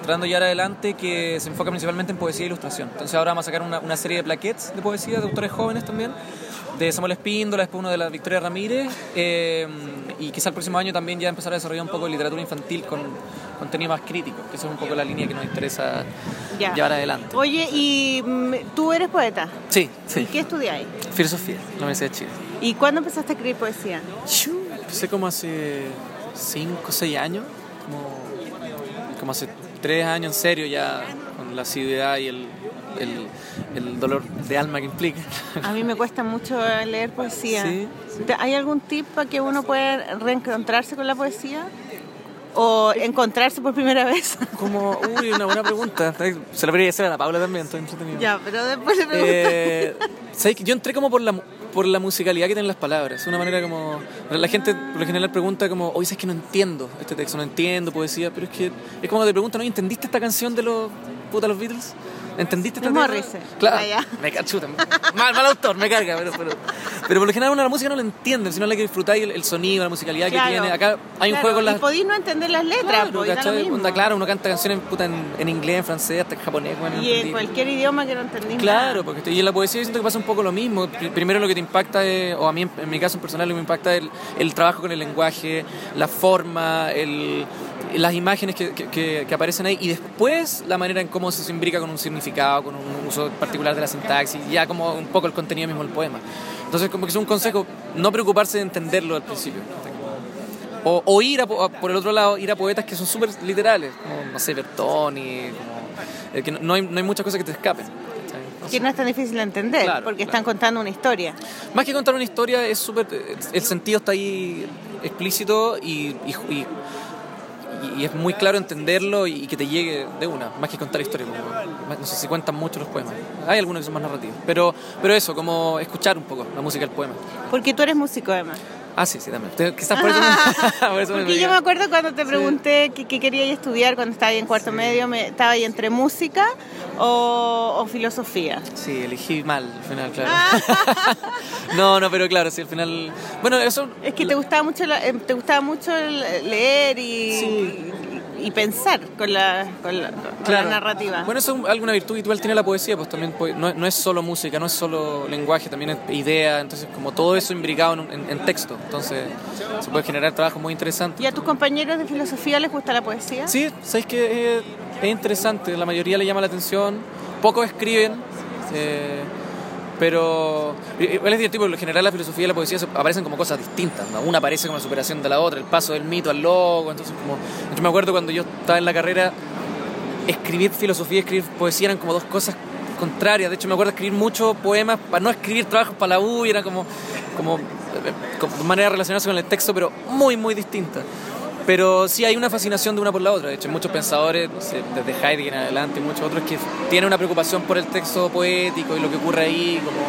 tratando de llevar adelante que se enfoca principalmente en poesía e ilustración. Entonces ahora vamos a sacar una, una serie de plaquettes de poesía de autores jóvenes también, de Samuel Espíndola, después uno de la Victoria Ramírez, eh, y quizá el próximo año también ya empezar a desarrollar un poco de literatura infantil con contenido más crítico, que esa es un poco la línea que nos interesa Ya. llevar adelante. Oye, ¿y mm, tú eres poeta? Sí, sí. ¿Qué estudiáis? Filosofía, la Universidad de Chile. ¿Y cuándo empezaste a escribir poesía? Empecé como hace 5 o 6 años, como, como hace 3 años en serio ya, con la asiduidad y el, el, el dolor de alma que implica. A mí me cuesta mucho leer poesía. Sí. ¿Te- ¿Hay algún tip para que uno pueda reencontrarse con la poesía? ¿O encontrarse por primera vez? [laughs] Como, uy, una buena pregunta. Se la podría hacer a la Paula también, estoy entretenido. ya, pero después le pregunto. Eh. Yo entré como por la, por la musicalidad que tienen las palabras. Una manera como... La gente por lo general pregunta como, oye, es que no entiendo este texto, no entiendo poesía, pero es que es como te preguntan, ¿no? ¿entendiste esta canción de los, puta, los Beatles? ¿Entendiste esta Morrissey. Claro, Ah, ya. me cachuta. Mal, mal autor, me carga, pero, pero, pero por lo general uno la música no la entiende, sino la que disfrutáis el, el sonido, la musicalidad Claro. que tiene. Acá hay un Claro, juego con las... Y podéis no entender las letras, Claro, pues. Onda, claro, uno canta canciones puta, en, en inglés, en francés, hasta en japonés. bueno, no Y en entendí. cualquier idioma que no entendís Claro, porque estoy- y en la poesía yo siento que pasa un poco lo mismo. Pri- Primero lo que te impacta, es- o a mí en, en mi caso en personal, lo que me impacta es el, el trabajo con el lenguaje, la forma, el, las imágenes que, que- que- aparecen ahí y después la manera en cómo se imbrica con un significado, con un uso particular de la sintaxis, ya como un poco el contenido mismo del poema. Entonces como que es un consejo no preocuparse de entenderlo al principio. O, o ir a, po- a- por el otro lado, ir a poetas que son súper literales, como, no sé, Bertoni, como, eh, que no, no hay, no hay muchas cosas que te escapen. Que no es tan difícil de entender, Claro, porque están contando una historia. Más que contar una historia, es súper. El sentido está ahí explícito y, y, y- y es muy claro entenderlo y, que te llegue de una, más que contar historias. No sé si cuentan mucho los poemas. Hay algunos que son más narrativos. Pero, pero eso, como escuchar un poco la música del poema. Porque tú eres músico, además. Ah, sí, sí, también. Quizás por eso me, [laughs] [laughs] por eso me Porque yo me acuerdo cuando te pregunté qué, qué querías estudiar cuando estaba ahí en cuarto medio, me, estaba ahí entre música o, o filosofía. Sí, elegí mal al final, claro. [laughs] no, no, pero claro, sí, al final. Bueno, eso. Es que te gustaba mucho, la- eh, te gustaba mucho leer y, y pensar con la, con la, con la Claro. narrativa. Bueno, eso es alguna virtud que igual tiene la poesía, pues también no, no es solo música, no es solo lenguaje, también es idea, entonces como todo eso imbricado en, en- en texto, entonces se puede generar trabajo muy interesante. ¿Y a tus compañeros de filosofía les gusta la poesía? Sí, sabéis que es, es interesante, la mayoría le llama la atención, pocos escriben, eh, pero igual es divertido, en general la filosofía y la poesía aparecen como cosas distintas, una aparece como la superación de la otra, el paso del mito al logo, entonces como, yo me acuerdo cuando yo estaba en la carrera, escribir filosofía y escribir poesía eran como dos cosas contrarias, de hecho me acuerdo escribir muchos poemas para no escribir trabajos para la U era como, como, eh, como manera de relacionarse con el texto, pero muy, muy distinta. Pero sí hay una fascinación de una por la otra. De hecho, muchos pensadores, no sé, desde Heidegger en adelante, y muchos otros que tienen una preocupación por el texto poético y lo que ocurre ahí, como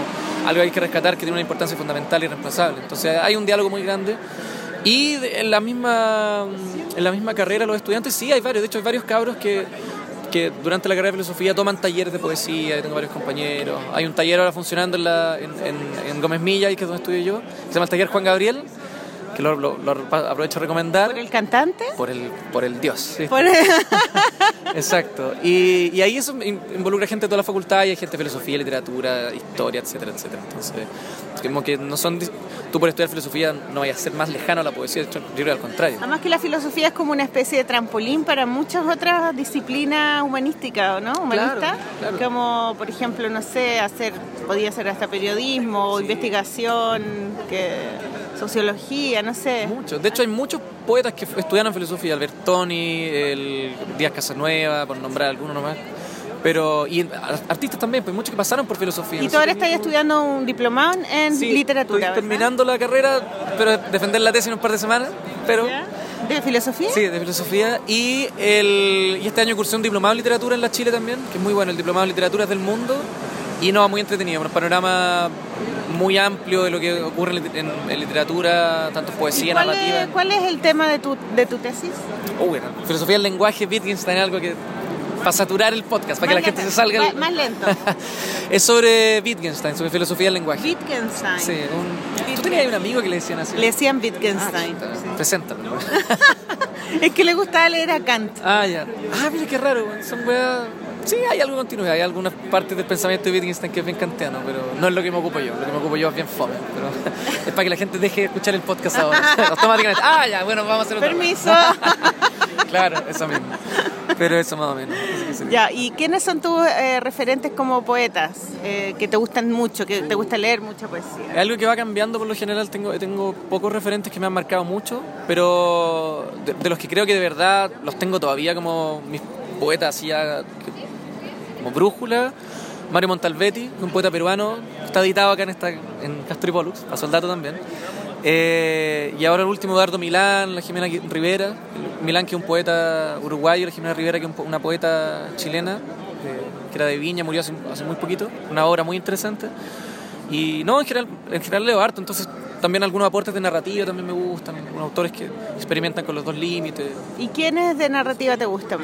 algo que hay que rescatar que tiene una importancia fundamental y irreemplazable. Entonces hay un diálogo muy grande. Y en la misma, en la misma carrera los estudiantes sí hay varios. De hecho, hay varios cabros que, que durante la carrera de filosofía toman talleres de poesía. Yo tengo varios compañeros. Hay un taller ahora funcionando en, la, en, en- en Gómez Milla, que es donde estudio yo. que Se llama el taller Juan Gabriel, que lo, lo- lo aprovecho a recomendar. ¿Por el cantante? Por el, por el dios. sí. Por- [laughs] Exacto. Y, y ahí eso in- involucra gente de toda la facultad y hay gente de filosofía, literatura, historia, etcétera, etcétera. Entonces, como que no son... Tú por estudiar filosofía no vayas a ser más lejano a la poesía, de hecho, yo creo al contrario. Además que la filosofía es como una especie de trampolín para muchas otras disciplinas humanísticas, ¿o ¿no? Humanistas. Claro, Como, por ejemplo, no sé, hacer, podía ser hasta periodismo investigación, que, sociología, no sé. Muchos. De hecho, hay muchos poetas que estudiaron filosofía, Albertoni, el Díaz Casanueva, por nombrar algunos nomás. Pero, y ar- artistas también, pues muchos que pasaron por filosofía. Y tú ahora estás estudiando un diplomado en Sí, literatura, Estoy ¿verdad? terminando la carrera, pero defender la tesis en un par de semanas. Pero, ¿De filosofía? Sí, de filosofía. Y, el, y este año cursé un diplomado en literatura en la Chile también, que es muy bueno. El diplomado en literatura del mundo. Y no, muy entretenido, un panorama muy amplio de lo que ocurre en, lit- en- en literatura, tanto ¿Y poesía, cuál, narrativa. es, cuál es el tema de tu, de tu tesis? Oh, bueno, filosofía del lenguaje, Wittgenstein, algo que. para saturar el podcast, para que la Más gente se salga. Más, más lento. [laughs] Es sobre Wittgenstein, sobre filosofía del lenguaje. Wittgenstein. Sí, un... Tú tenías un amigo que le decían así. Le decían Wittgenstein. Preséntalo. [laughs] Es que le gustaba leer a Kant. Ah, ya. Ah, mira qué raro, son weas. Sí, hay algo continuidad, hay algunas partes del pensamiento de Wittgenstein que es bien kantiano, pero no es lo que me ocupo yo. Lo que me ocupo yo es bien fome. Pero [laughs] es para que la gente deje de escuchar el podcast ahora. [laughs] Automáticamente. Ah, ya, bueno, vamos a hacer otra Permiso. [laughs] Claro, eso mismo. Pero eso más o menos. Ya, ¿y quiénes son tus eh, referentes como poetas eh, que te gustan mucho, que te gusta leer mucha poesía? Es algo que va cambiando por lo general. Tengo, tengo pocos referentes que me han marcado mucho, pero de, de los que creo que de verdad los tengo todavía como mis poetas así ya, que- como brújula. Mario Montalvetti, un poeta peruano, está editado acá en, esta, en Castro y Pollux, a Soldato también. Eh, y ahora el último, Eduardo Milán, la Jimena Rivera. Milán, que es un poeta uruguayo, la Jimena Rivera, que es una poeta chilena, eh, que era de Viña, murió hace, hace muy poquito. Una obra muy interesante. Y no, en general, en general leo harto, entonces también algunos aportes de narrativa también me gustan, algunos autores que experimentan con los dos límites. ¿Y quiénes de narrativa te gustan?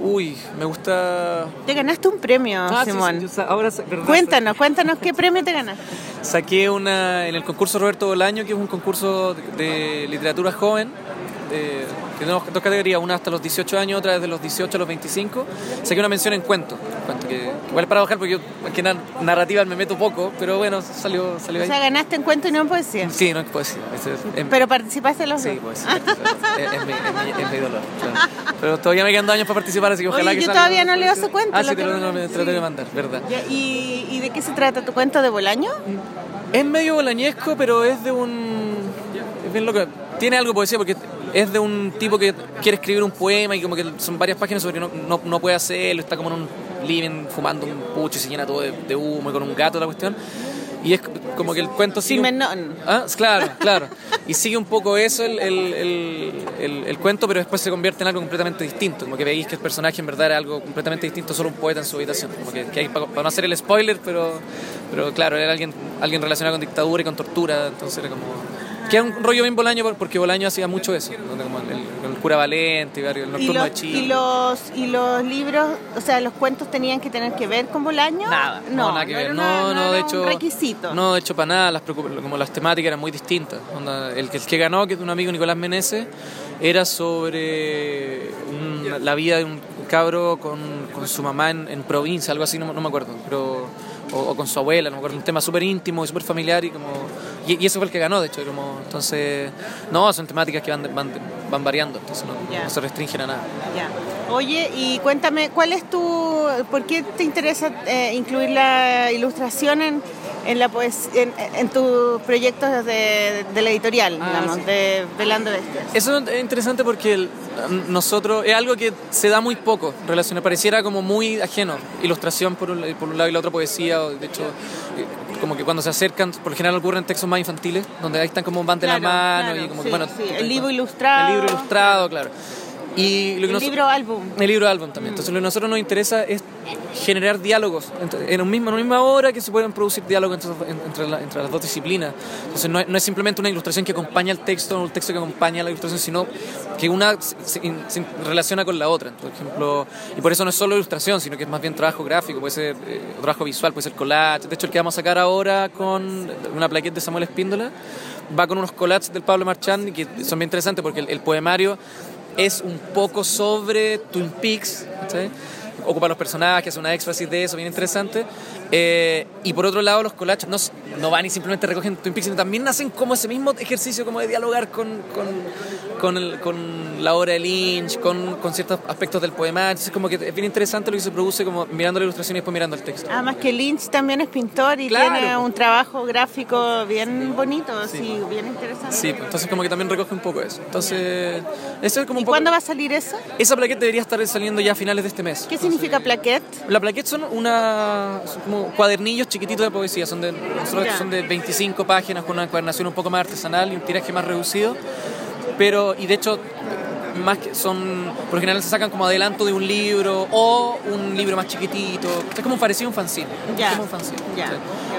Uy, me gusta... Te ganaste un premio, Ah, sí, Simón. sí, sa- ahora, cuéntanos, cuéntanos qué premio te ganaste. Saqué una en el concurso Roberto Bolaño, que es un concurso de literatura joven, eh, tenemos dos categorías, una hasta los 18 años, otra desde los 18 a los 25. Saqué una mención en cuento, cuento que, igual es para bajar porque yo aquí en narrativa me meto poco, pero bueno, salió, salió O ahí. sea, ganaste en cuento y no en poesía. Sí, no es poesía. es- Pero participaste en los Sí, sí, es, mi, dolor. claro. Pero todavía me quedan dos años para participar, así que ojalá Oye, que yo salga. todavía no leo ese cuento, Ah, lo sí, te lo, no, me- te lo tengo que mandar, verdad. ¿Y, ¿Y de qué se trata tu cuento de Bolaño? Es medio bolañesco, pero es de un. Es bien loco. Tiene algo de poesía porque es de un tipo que quiere escribir un poema y como que son varias páginas sobre que no, no, no puede hacerlo, está como en un living fumando un pucho y se llena todo de, de humo y con un gato la cuestión. Y es como que el cuento sigue. un-. Ah, claro, claro. Y sigue un poco eso el, el, el, el- cuento, pero después se convierte en algo completamente distinto. Como que veis que el personaje en verdad era algo completamente distinto, solo un poeta en su habitación. Como que, que hay, para, para no hacer el spoiler, pero, pero claro, era alguien, alguien relacionado con dictadura y con tortura, entonces era como... Que es un rollo bien Bolaño por- porque Bolaño hacía mucho eso, donde como el, cura Valente, y varios- el ¿Y nocturno los, de Chile. y, los, ¿Y los libros, o sea, los cuentos tenían que tener que ver con Bolaño? Nada, no, nada que no ver. era No, una- no, no de hecho. un requisito. No, de hecho, para nada. Las, como las temáticas eran muy distintas. Onda, el, que- el que ganó, que es un amigo Nicolás Meneses, era sobre un- la vida de un cabro con, con su mamá en, en provincia, algo así, no, no me acuerdo. Pero, o, o con su abuela, no me acuerdo. Un tema súper íntimo y súper familiar. Y, como, y, y eso fue el que ganó, de hecho. y Como, entonces, no, son temáticas que van, van, van variando. Entonces, no, se restringen a nada. Oye, y cuéntame, ¿cuál es tu, por qué te interesa eh, incluir la ilustración en, en la poes- en, en tus proyectos de, de la editorial, Ah, digamos, sí. de Velando Bestias? Eso es interesante porque el- nosotros es algo que se da muy poco, relacionado, pareciera como muy ajeno. Ilustración por un, por un lado y la otra poesía, o de hecho, eh, como que cuando se acercan, por lo general ocurren textos más infantiles, donde ahí están como van de la Claro, mano claro, y como sí, que bueno. sí, el libro ilustrado. El libro ilustrado, claro. Y lo que El nos- libro álbum. el libro álbum también. Entonces lo que a nosotros nos interesa es generar diálogos en, un mismo, en una misma hora que se pueden producir diálogos entre, en- entre, la- entre las dos disciplinas. Entonces no es, no es simplemente una ilustración que acompaña el texto o el texto que acompaña la ilustración, sino que una se, se- se relaciona con la otra. Por ejemplo, y por eso no es solo ilustración, sino que es más bien trabajo gráfico, puede ser eh, trabajo visual, puede ser collage. De hecho, el que vamos a sacar ahora con una plaqueta de Samuel Espíndola va con unos collages del Pablo Marchand que son bien interesantes porque el, el poemario es un poco sobre Twin Peaks, ¿cachai? ocupa los personajes, hace una éxtasis de eso, bien interesante. Eh, y por otro lado, los collages no, no van y simplemente recogen Twin Peaks, sino también hacen como ese mismo ejercicio como de dialogar con, con, con, el- con la obra de Lynch, con, con ciertos aspectos del poema. Entonces, como que es bien interesante lo que se produce como mirando la ilustración y después mirando el texto. Además que Lynch también es pintor y Claro, tiene un trabajo gráfico bien bonito, sí, bien interesante. Sí, entonces como que también recoge un poco eso. Entonces, eso es como un ¿Y poco... cuándo va a salir eso? Esa plaqueta debería estar saliendo ya a finales de este mes. ¿Qué significa plaquette? La plaquette son una son como cuadernillos chiquititos de poesía, son de nosotros son de 25 páginas con una encuadernación un poco más artesanal y un tiraje más reducido. Pero y de hecho más que son por lo general se sacan como adelanto de un libro o un libro más chiquitito. Es como parecido a un fanzine. Ya. Es como un fanzine. Ya. sí.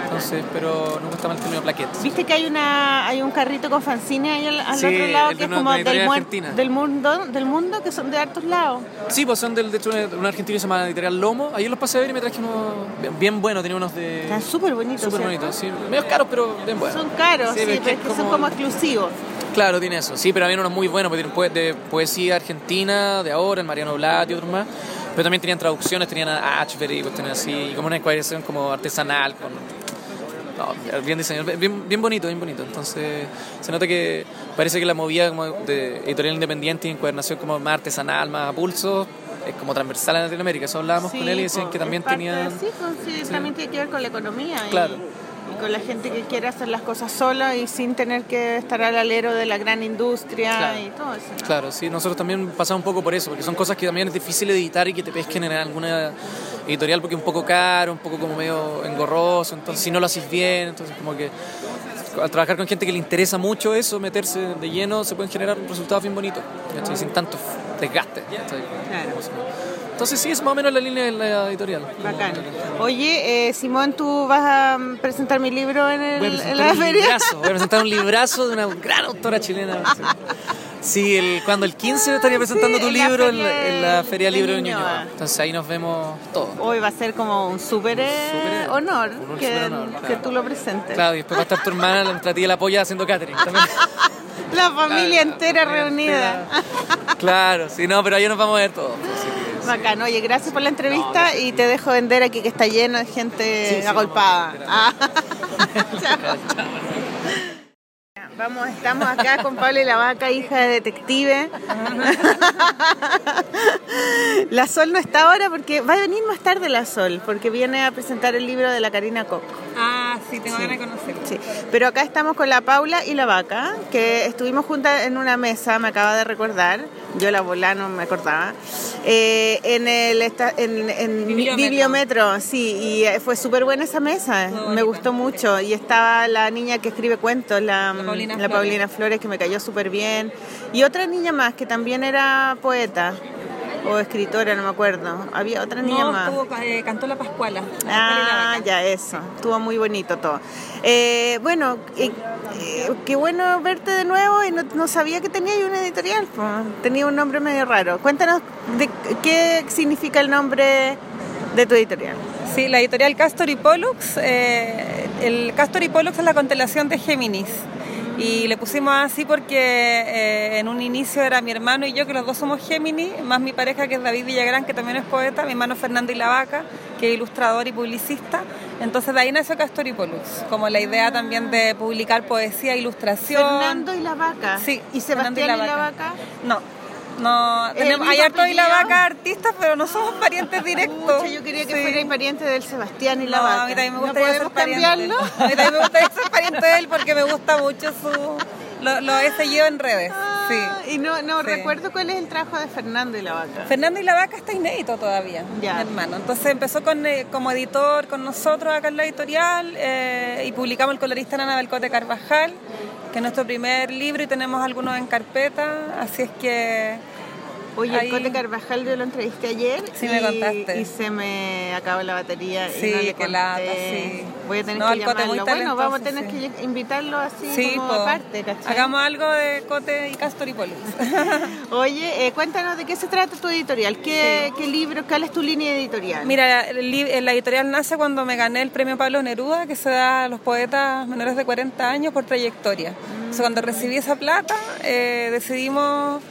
Entonces, pero no gusta mal el término plaquette. Viste que hay una hay un carrito con fanzine ahí al, al Sí, otro lado que de es como de del, argentina. del mundo del mundo que son de hartos lados. Sí, pues son del, de hecho un argentino que se llama Editorial Lomo. Ahí los pasé a ver y me traje unos bien, bien buenos, tenía unos de... Están súper bonitos. Súper bonitos, sí. Medios caros, pero bien buenos. Son caros, sí, pero es que son como exclusivos. Claro, tiene eso. Sí, pero había unos muy buenos, porque tienen poe- de poesía argentina, de ahora, el Mariano Blatt y otros más. Pero también tenían traducciones, tenían a Ashbery cuestiones así, y como una encuadernación como artesanal, con... no, bien diseñado, bien, bien bonito, bien bonito. Entonces, se nota que parece que la movida como de editorial independiente y encuadernación como más artesanal, más a pulso, es como transversal en Latinoamérica. Eso hablábamos Sí, con él y decían que también tenían... Sí, sí, Sí. también tiene que ver con la economía. Claro. Y, con la gente que quiere hacer las cosas sola y sin tener que estar al alero de la gran industria Claro. y todo eso. ¿no? Claro, sí, nosotros también pasamos un poco por eso, porque son cosas que también es difícil editar y que te pesquen en alguna editorial porque es un poco caro, un poco como medio engorroso, entonces si no lo haces bien, entonces como que al trabajar con gente que le interesa mucho eso, meterse de lleno, se pueden generar resultados bien bonitos, sin tanto desgaste. ¿cachai? Entonces sí, es más o menos la línea de la editorial. Bacán. Oye, eh, Simón, tú vas a mm, presentar mi libro en, el- Voy a en la un feria. librazo, voy a presentar un librazo de una [laughs] gran autora chilena. Sí, el, cuando el 15 estaría presentando Sí, tu en libro en la, feria en la Feria de Libro de Ñuñoa. Entonces ahí nos vemos todos. Hoy va a ser como un súper eh, honor, que, súper honor, que tú lo presentes. Claro, y después va a estar tu hermana, la tía la polla haciendo catering. También. [laughs] La familia Claro, entera la familia reunida. Claro, sí, no, pero ahí nos vamos a ver todos. Bacán, oye, gracias por la entrevista y te dejo vender aquí que está lleno de gente Sí, sí, agolpada. Ah. [laughs] Vamos, estamos acá con Pablo y la vaca, hija de detective. [laughs] La Sol no está ahora porque va a venir más tarde la Sol, porque viene a presentar el libro de la Karina Koch. Ah, sí, tengo Sí. ganas de conocerlo. Sí, pero acá estamos con la Paula y la vaca, que estuvimos juntas en una mesa, me acaba de recordar, yo la volá no me acordaba, eh, en el esta- en, en Bibliometro. Bibliometro, sí, y eh, fue súper buena esa mesa, me gustó mucho, y estaba la niña que escribe cuentos, la, la Paulina Paulina, Flores. Flores. que me cayó súper bien, y otra niña más que también era poeta. O escritora, no me acuerdo. Había otra niña No, más. estuvo, eh, cantó la Pascuala. la Ah, ya, eso. Estuvo muy bonito todo. Eh, bueno, eh, eh, qué bueno verte de nuevo y no, no sabía que tenía una editorial. Tenía un nombre medio raro. Cuéntanos de qué significa el nombre de tu editorial. Sí, la editorial Castor y Pollux. eh, el Castor y Pollux es la constelación de Géminis. Y le pusimos así porque eh, en un inicio era mi hermano y yo, que los dos somos Géminis, más mi pareja que es David Villagrán, que también es poeta, mi hermano Fernando y la Vaca, que es ilustrador y publicista. Entonces de ahí nació Castor y Pollux, como la idea también de publicar poesía, ilustración. Fernando y la vaca. Sí, ¿Y Sebastián y la vaca? No, no, ¿El tenemos, hay harto y la vaca artistas, pero no somos [laughs] parientes directos. Yo quería que Sí. fuera pariente del Sebastián y la No, vaca. a mí también me ¿No gustaría ser pariente. cambiarlo? A mí también me gustaría ser pariente de él porque me gusta mucho su... Lo, lo he seguido en redes, sí. Y no, no Sí. recuerdo cuál es el trabajo de Fernando y la vaca. Fernando y la Vaca está inédito todavía, mi hermano. Entonces empezó con, eh, como editor con nosotros acá en la editorial eh, y publicamos El colorista Nana Belcote Carvajal, que es nuestro primer libro y tenemos algunos en carpeta, así es que... Oye, ahí- el Cote Carvajal yo lo entrevisté ayer Sí, me y, contaste. y se me acabó la batería y Sí, no le conté. lata, sí. Voy a tener No, que llamarlo. muy bueno, vamos a tener que invitarlo así Sí, como po. aparte, ¿cachai? Hagamos algo de Cote y Castor y Pollux. [laughs] Oye, eh, cuéntanos de qué se trata tu editorial, qué, qué libro, cuál es tu línea editorial. Mira, li- la editorial nace cuando me gané el premio Pablo Neruda, que se da a los poetas menores de 40 años por trayectoria. Entonces, cuando recibí esa plata, eh, decidimos...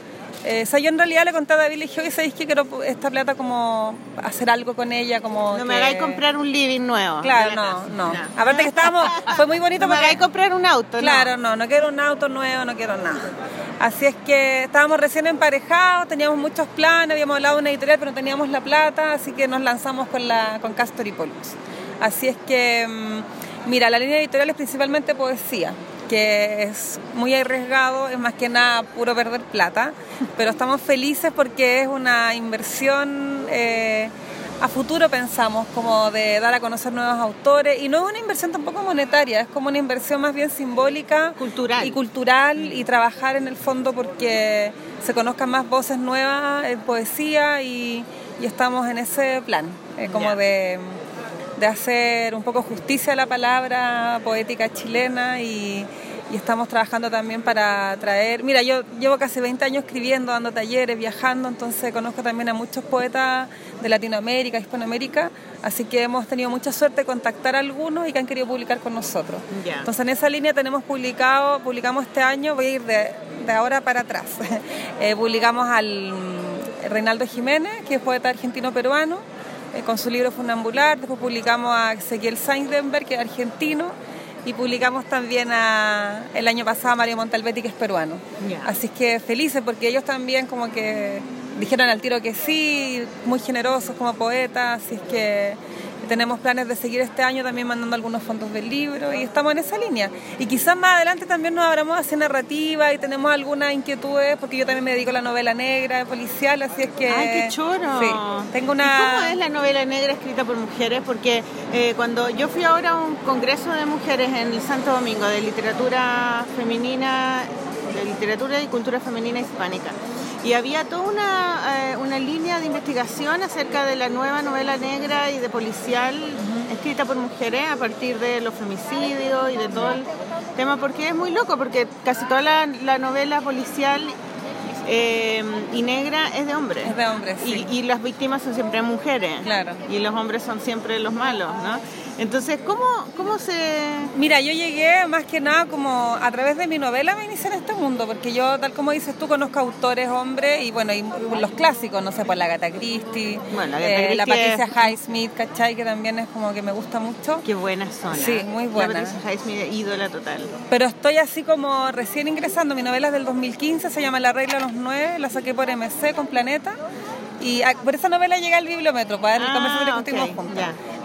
eh, o sea, yo en realidad le conté a David, le dije, oye, ¿sabéis que quiero esta plata como hacer algo con ella? Como no me que- hagáis comprar un living nuevo. Claro, no, no. Aparte que estábamos, fue muy bonito No me porque... hagáis comprar un auto, ¿no? Claro, no, no quiero un auto nuevo, no quiero nada. Así es que estábamos recién emparejados, teníamos muchos planes, habíamos hablado de una editorial, pero no teníamos la plata, así que nos lanzamos con, la, con Castor y Pollux. Así es que, mm, mira, la línea editorial es principalmente poesía, que es muy arriesgado, es más que nada puro perder plata, pero estamos felices porque es una inversión... eh, a futuro pensamos como de dar a conocer nuevos autores y no es una inversión tampoco monetaria, es como una inversión más bien simbólica Cultural. y cultural y trabajar en el fondo porque se conozcan más voces nuevas en poesía y, y estamos en ese plan, eh, como de, de hacer un poco justicia a la palabra poética chilena y, y estamos trabajando también para traer, mira, yo llevo casi 20 años escribiendo, dando talleres, viajando, entonces conozco también a muchos poetas de Latinoamérica, Hispanoamérica, así que hemos tenido mucha suerte de contactar a algunos y que han querido publicar con nosotros. Ya. Entonces en esa línea tenemos publicado, publicamos este año, voy a ir de, de ahora para atrás, [laughs] Eh, publicamos al Reinaldo Jiménez, que es poeta argentino-peruano, eh, con su libro Funambular, después publicamos a Ezequiel Seindenberg, que es argentino, y publicamos también a, el año pasado a Mario Montalbetti, que es peruano. Ya. Así que felices porque ellos también como que dijeron al tiro que sí, muy generosos como poetas, así es que tenemos planes de seguir este año también mandando algunos fondos del libro y estamos en esa línea. Y quizás más adelante también nos abramos hacia narrativa y tenemos algunas inquietudes porque yo también me dedico a la novela negra, policial, así es que... ¡Ay, qué choro! Sí, tengo ¿Y una... cómo es la novela negra escrita por mujeres? Porque eh, cuando yo fui ahora a un congreso de mujeres en el Santo Domingo de literatura femenina, de literatura y cultura femenina hispánica, y había toda una, eh, una línea de investigación acerca de la nueva novela negra y de policial escrita por mujeres a partir de los femicidios y de todo el tema, porque es muy loco, porque casi toda la, la novela policial eh, y negra es de hombres. Es de hombres, sí. Y, y las víctimas son siempre mujeres. Claro. Y los hombres son siempre los malos, ¿no? Entonces, ¿cómo, cómo se...? Mira, yo llegué más que nada como a través de mi novela me inicié en este mundo, porque yo, tal como dices tú, conozco autores hombres y bueno, y los clásicos, no sé, pues la Gata Christie, Bueno, la eh, la Patricia es- Highsmith, ¿cachai? Que también es como que me gusta mucho. Qué buenas son. Sí, muy La buena. Patricia Highsmith, ídola total. Pero estoy así como recién ingresando. Mi novela es del 2015, se llama La regla de los nueve, la saqué por MC con Planeta. Y ah, por esa novela llega al bibliómetro, para el Ah, conversatorio que ok, estuvimos juntas.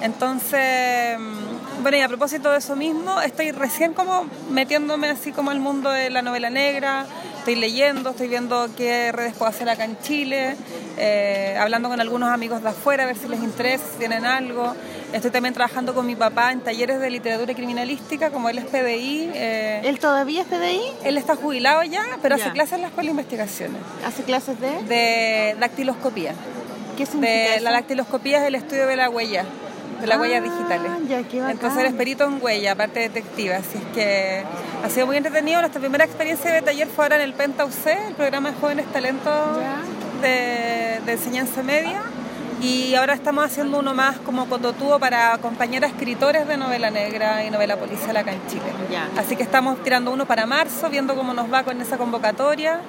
ya. Entonces, mm, bueno, y a propósito de eso mismo, estoy recién como metiéndome así como al mundo de la novela negra. Estoy leyendo, estoy viendo qué redes puedo hacer acá en Chile, eh, hablando con algunos amigos de afuera, a ver si les interesa, si tienen algo. Estoy también trabajando con mi papá en talleres de literatura criminalística, como él es PDI. eh, ¿Él todavía es PDI? Él está jubilado ya, pero Ya. hace clases en la Escuela de Investigaciones. ¿Hace clases de? De dactiloscopía. ¿Qué significa De, eso? la dactiloscopía es el estudio de la huella, de las Ah, huellas digitales. ya, qué bacán. Entonces él es perito en huella, aparte detective, así es que ha sido muy entretenido. Nuestra primera experiencia de taller fue ahora en el Penta UC, el programa de jóvenes talentos de, de enseñanza media. Y ahora estamos haciendo uno más como cototubo para acompañar a escritores de novela negra y novela policial acá en Chile. Así que estamos tirando uno para marzo, viendo cómo nos va con esa convocatoria.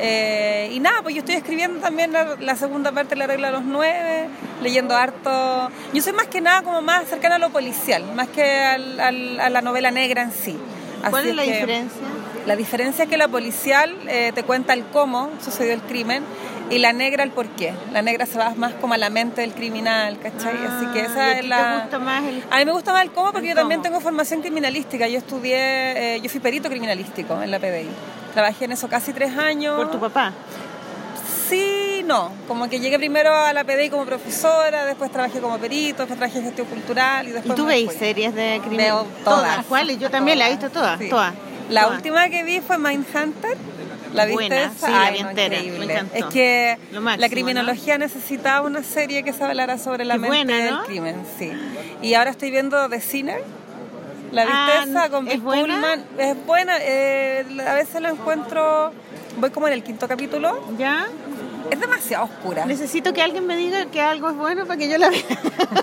Eh, y nada, pues yo estoy escribiendo también la, la segunda parte de la regla de los nueve, leyendo harto. Yo soy más que nada como más cercana a lo policial, más que al- al- a la novela negra en sí. ¿Cuál Así es la que- diferencia? La diferencia es que la policial eh, te cuenta el cómo sucedió el crimen y la negra el por qué. La negra se va más como a la mente del criminal, ¿cachai? Así que Ah, ¿y esa es la... te gusta más el- A mí me gusta más el cómo porque el yo también cómo? tengo formación criminalística. Yo estudié, eh, yo fui perito criminalístico en la PDI. Trabajé en eso casi tres años. ¿Por tu papá? Sí, no. Como que llegué primero a la PDI como profesora, después trabajé como perito, después trabajé en gestión cultural y ¿Y después tú me veis series de crimen? Veo todas. ¿Cuáles? Yo también la he visto todas. Sí. todas. La todas. última que vi fue Mindhunter. ¿La viste Buena, sí, la vi no, entera, me increíble. encantó. Es que Lo máximo, la criminología necesitaba una serie que se hablara sobre la Qué mente buena, del ¿no? crimen, sí. Y ahora estoy viendo The Sinner. ¿La viste Ah, con ¿es Bill buena? Pullman? Es buena. eh, a veces la encuentro... Voy como en el quinto capítulo. ¿Ya? Es demasiado oscura. Necesito que alguien me diga que algo es bueno para que yo la vea.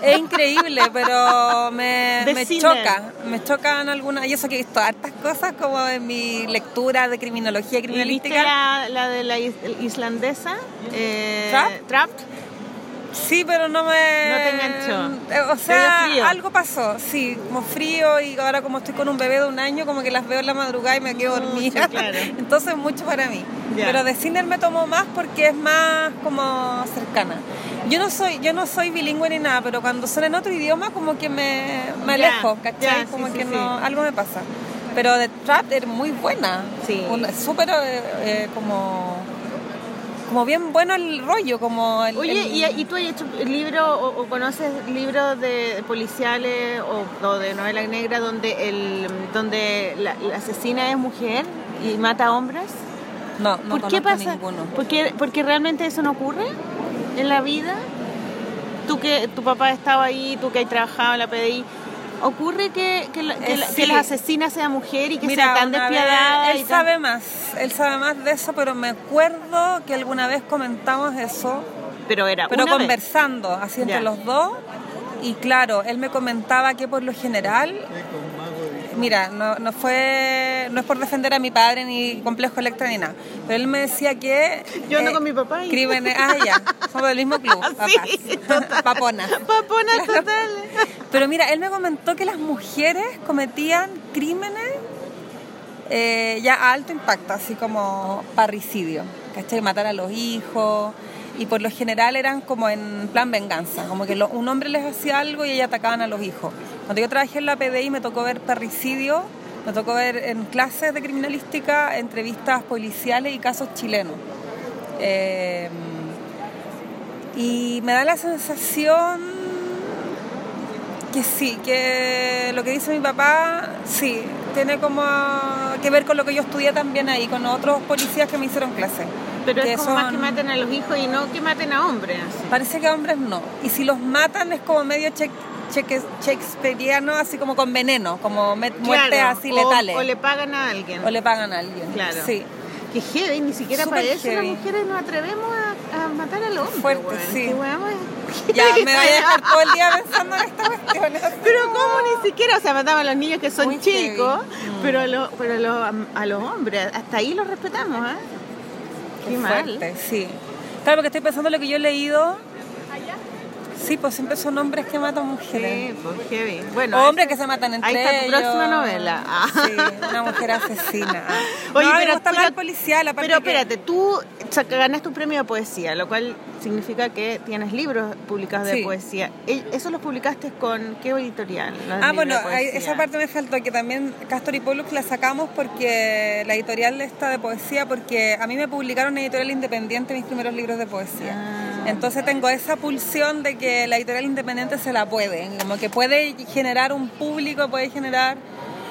Es increíble, pero me, me choca. Me chocan algunas. Y eso que he visto hartas cosas como en mi lectura de criminología y ¿Y viste criminalística. la, la de la is- islandesa? Eh, ¿Trapped? Trapped. Sí, pero no me. No te enganchó. Eh, O sea, algo pasó, sí, como frío y ahora como estoy con un bebé de un año, como que las veo en la madrugada y me quedo dormida. claro. [laughs] Entonces mucho para mí. Ya. Pero de Sinner me tomó más porque es más como cercana. Yo no soy, yo no soy bilingüe ni nada, pero cuando son en otro idioma como que me, me Ya, alejo, ¿cachai? ya, como sí, que sí. no, algo me pasa. Pero de Trap es muy buena. Sí. Súper eh, eh, como como bien bueno el rollo, como el, Oye, el- ¿y, y tú has hecho libros o, o conoces libros de policiales o, o de novela negra donde el donde la, la asesina es mujer y mata hombres? No, no ¿Por qué pasa? ninguno. Porque, porque realmente eso no ocurre en la vida. Tú que tu papá estaba ahí, tú que has trabajado en la PDI, ¿ocurre que, que, la, que, Eh, la- sí. que la asesina sea mujer y que Mira, sea tan vez- despiadada? él y tan- sabe más, él sabe más de eso, pero me acuerdo que alguna vez comentamos eso, Pero era pero una vez. conversando, así entre Ya. los dos, y claro, él me comentaba que por lo general, mira, no, no fue, no es por defender a mi padre ni complejo electra ni nada, pero él me decía que... Yo ando eh, con mi papá y- Crímenes, ah, ya, somos del mismo club, [laughs] Sí, papás, paponas. Paponas Claro. totales. Pero mira, él me comentó que las mujeres cometían crímenes eh, ya a alto impacto, así como parricidio, ¿cachai? Matar a los hijos. Y por lo general eran como en plan venganza, como que un hombre les hacía algo y ellas atacaban a los hijos. Cuando yo trabajé en la PDI me tocó ver parricidio, me tocó ver en clases de criminalística entrevistas policiales y casos chilenos. Eh, y me da la sensación que sí, que lo que dice mi papá, sí, tiene como que ver con lo que yo estudié también ahí, con otros policías que me hicieron clase. Pero que es como más que maten a los hijos y no que maten a hombres. Parece que a hombres no. Y si los matan es como medio che- cheque- shakespeariano, así como con veneno, como met- muertes Claro, así o- letales. O, le pagan a alguien. O le pagan a alguien. Claro. Sí. Que heavy, ni siquiera Súper para eso las mujeres nos atrevemos a, a matar al hombre. Fuerte, sí. Ya, [laughs] me voy a dejar todo el día pensando en esta ni siquiera, o sea, matamos a los niños que son Muy chicos, heavy. Mm. pero, a los, pero a, los, a los hombres, hasta ahí los respetamos, ¿eh? Qué, Qué mal. fuerte, sí. Claro, porque estoy pensando en lo que yo he leído. Sí, pues siempre son hombres que matan mujeres. Sí, pues heavy. Bueno, O hombres que se matan entre ahí está tu ellos. próxima novela. Ah. Sí, una mujer asesina. [laughs] Oye, no, pero, me gusta pero- policial, pero que- espérate, tú ganaste un premio de poesía, lo cual significa que tienes libros publicados de Sí. poesía. E- ¿Eso los publicaste con qué editorial? Ah, bueno, esa parte me faltó, que también Castor y Pollux la sacamos porque la editorial esta de poesía, porque a mí me publicaron en editorial independiente mis primeros libros de poesía. Ah. Entonces tengo esa pulsión de que la editorial independiente se la puede, como que puede generar un público, puede generar...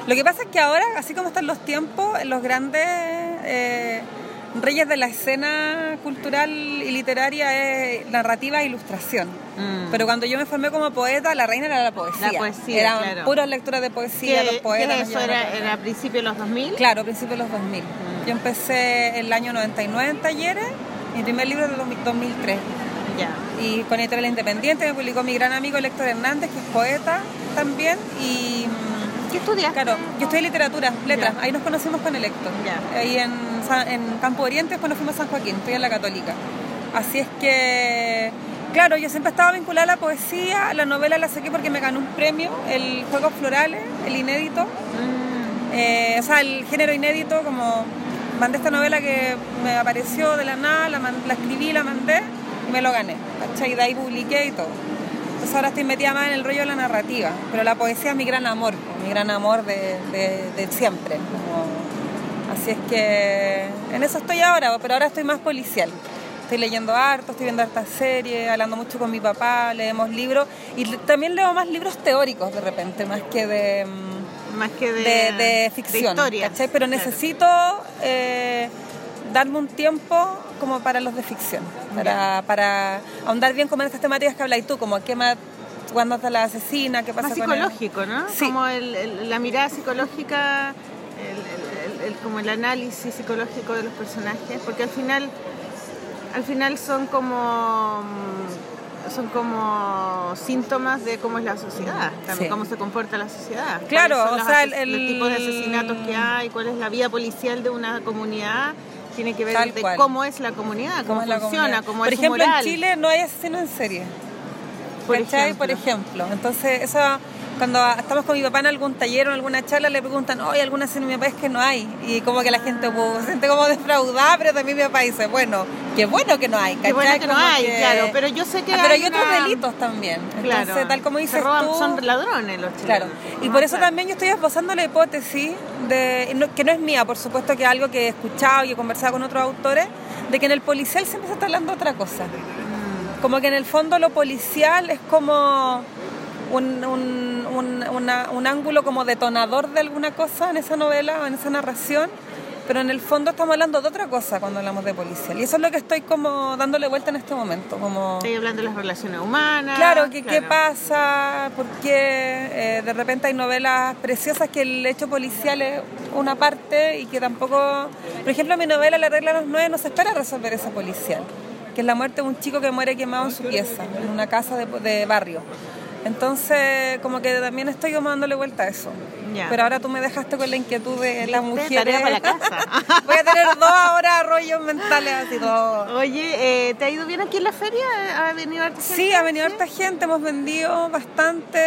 Lo que pasa es que ahora, así como están los tiempos, los grandes eh, reyes de la escena cultural y literaria es narrativa e ilustración. Mm. Pero cuando yo me formé como poeta, la reina era la poesía. La poesía, Eran claro. puras lecturas de poesía, ¿Qué- los poetas. qué eso era, era a principios de los 2000? Claro, a principios de los 2000. Yo empecé el año 99 en talleres, mi primer libro 2000 2003. Ya. Y con Editorial Independiente me publicó mi gran amigo Héctor Hernández, que es poeta también. Y, ¿Qué estudias? Claro, yo estudié literatura, letras. Ahí nos conocimos con el Héctor. Ahí en, en Campo Oriente, después nos fuimos a San Joaquín, estoy en la Católica. Así es que, claro, yo siempre estaba vinculada a la poesía, la novela la saqué porque me ganó un premio, el Juegos Florales, el inédito. Eh, o sea, el género inédito, como mandé esta novela que me apareció de la nada, la, la escribí, la mandé me lo gané. ¿cachai? Y de ahí publiqué y todo. Entonces ahora estoy metida más en el rollo de la narrativa, pero la poesía es mi gran amor, mi gran amor de, de- de siempre. como- Así es que en eso estoy ahora, pero ahora estoy más policial. Estoy leyendo harto, estoy viendo hartas series, hablando mucho con mi papá, leemos libros y también leo más libros teóricos de repente, más que de... mm, Más que de, de, de de ficción, historias. ¿cachai? Pero Claro. necesito eh, darme un tiempo como para los de ficción, para, para ahondar bien como en estas temáticas que habláis tú, como qué más, cuándo está la asesina, qué pasa Más con él. psicológico, ¿no? Sí. Como el- el- la mirada psicológica, el, el- el- como el análisis psicológico de los personajes, porque al final, al final son como mm, son como síntomas de cómo es la sociedad, también Sí. cómo se comporta la sociedad. Claro, o sea, el- los tipos de asesinatos que hay, cuál es la vida policial de una comunidad, tiene que ver Tal de cual. cómo es la comunidad, cómo, la funciona, comunidad. cómo Por es su ejemplo, moral. en Chile no hay asesinos en serie. Por ¿Cachai? ejemplo. Por ejemplo. Entonces, eso, cuando estamos con mi papá en algún taller o en alguna charla, le preguntan, oye, ¿alguna es que no hay. Y como que la gente pues, se siente como defraudada, pero también mi papá dice, bueno, qué bueno que no hay. Qué bueno ¿cachai? que no hay, claro, pero yo sé que Ah, pero hay hay otros delitos también. Claro. Entonces, tal como dices roban- tú... son ladrones los Claro, chilenos. y por eso claro. también yo estoy esbozando la hipótesis, de, no- que no es mía, por supuesto que es algo que he escuchado y he conversado con otros autores, de que en el policial siempre se está hablando de otra cosa. Mm. Como que en el fondo lo policial es como un, un- un- una- un ángulo como detonador de alguna cosa en esa novela o en esa narración, pero en el fondo estamos hablando de otra cosa cuando hablamos de policial. Y eso es lo que estoy como dándole vuelta en este momento. Como... Estoy hablando de las relaciones humanas. Claro, que qué pasa, por qué eh, de repente hay novelas preciosas que el hecho policial es una parte y que tampoco... Por ejemplo, mi novela La regla de los nueve no se espera resolver esa policial, que es la muerte de un chico que muere quemado en su pieza, en una casa de, de barrio. Entonces, como que también estoy como dándole vuelta a eso. Pero ahora tú me dejaste con la inquietud de la mujer. tarea para la casa. [laughs] Voy a tener dos ahora rollos mentales así dos. Oye, eh, ¿te ha ido bien aquí en la feria? ¿Ha venido harta gente? Sí, ha venido harta gente, hemos vendido bastante,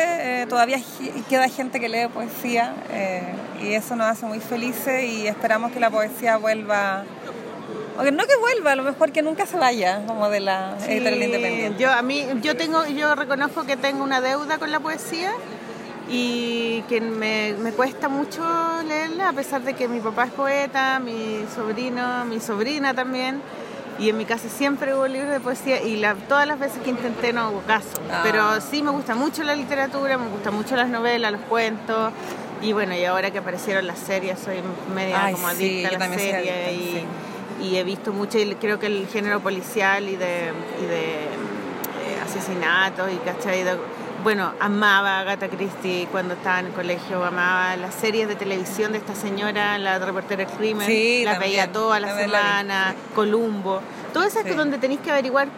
eh, todavía queda gente que lee poesía eh, y eso nos hace muy felices y esperamos que la poesía vuelva, no que vuelva, a lo mejor que nunca se vaya como de la Sí, editorial independiente. Yo, a mí, yo, tengo, yo reconozco que tengo una deuda con la poesía y que me, me cuesta mucho leerla, a pesar de que mi papá es poeta, mi sobrino, mi sobrina también. Y en mi casa siempre hubo libros de poesía y la- todas las veces que intenté no hubo caso. Ah. Pero sí me gusta mucho la literatura, me gustan mucho las novelas, los cuentos. Y bueno, y ahora que aparecieron las series, soy media Ay, como adicta a la también soy serie adicta, y, sí. Y he visto mucho y creo que el género policial y de, y de eh, asesinatos y ¿cachai? De- bueno, amaba a Agatha Christie cuando estaba en el colegio, amaba las series de televisión de esta señora, la reportera del crimen, Sí, también, veía toda la la semana, Columbo, todo eso es Sí. donde tenéis que averiguar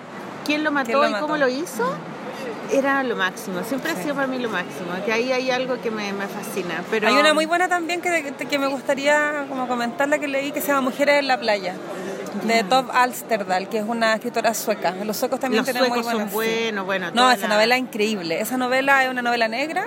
quién lo mató ¿Quién lo y mató? cómo lo hizo, era lo máximo. Siempre ha sido para mí lo máximo. Que ahí hay algo que me, me fascina. Pero Hay una muy buena también que, que me gustaría como comentarla que leí que se llama Mujeres en la playa. De Tove Alsterdal, que es una escritora sueca. Los suecos también Los tienen muy son buenos, bueno, No, esa la- novela es increíble. Esa novela es una novela negra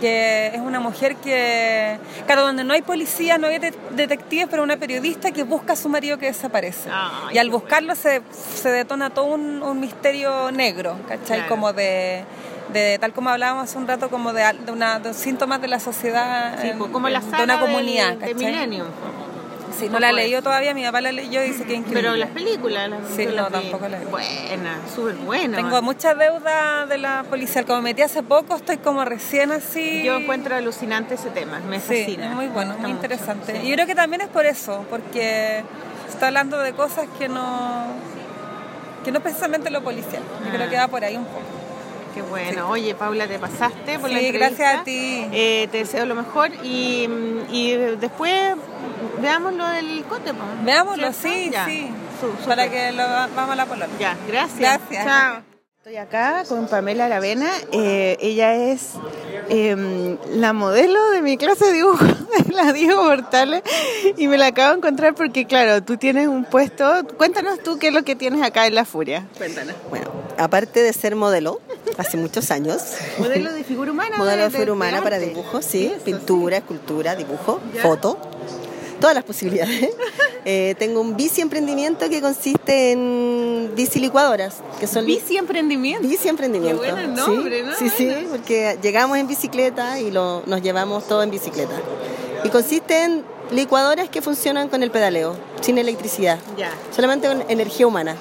que es una mujer que, claro, donde no hay policía, no hay de- detectives, pero una periodista que busca a su marido que desaparece. y al buscarlo se, se detona todo un, un misterio negro, ¿cachai? Claro. Como de, de, tal como hablábamos hace un rato, como de, de, una, de síntomas de la sociedad, Sí, pues, como la de una del- comunidad, de ¿cachai? Millennium. Sí, no la he leído todavía, mi papá la leyó y dice que es increíble. Pero las películas, las Sí, no, tampoco la vi. Buena, súper buena. Tengo mucha deuda de la policial. Como me metí hace poco, estoy como recién así. Yo encuentro alucinante ese tema, me Sí, fascina. muy bueno, muy mucho, interesante. sí. Y yo creo que también es por eso, porque está hablando de cosas que no que no es precisamente lo policial. Yo creo que va por ahí un poco. Qué bueno. Oye, Paula, te pasaste por la Sí, entrevista. gracias a ti. Eh, te deseo lo mejor y, y después veamos lo del cote. Veámoslo, ¿Cierto? sí, Ya. sí. Su- Para que lo, vamos a la polola. Ya, gracias. Gracias. Chao. Estoy acá con Pamela Aravena. Eh, ella es eh, la modelo de mi clase de dibujo, [laughs] la Diego Portales, y me la acabo de encontrar porque, claro, tú tienes un puesto. Cuéntanos tú qué es lo que tienes acá en La Furia. Cuéntanos. Bueno, aparte de ser modelo, hace muchos años. Modelo de figura humana. [laughs] Modelo de de- figura de humana para dibujo, sí, Eso, pintura, escultura, dibujo, Ya. foto, todas las posibilidades. [laughs] Eh, tengo un bici emprendimiento que consiste en bici licuadoras, que son Bici emprendimiento. Bici emprendimiento. Qué bueno el nombre, sí, ¿no? Sí, sí, porque llegamos en bicicleta y lo, nos llevamos todo en bicicleta. Y consiste en licuadoras que funcionan con el pedaleo, sin electricidad, solamente con energía humana.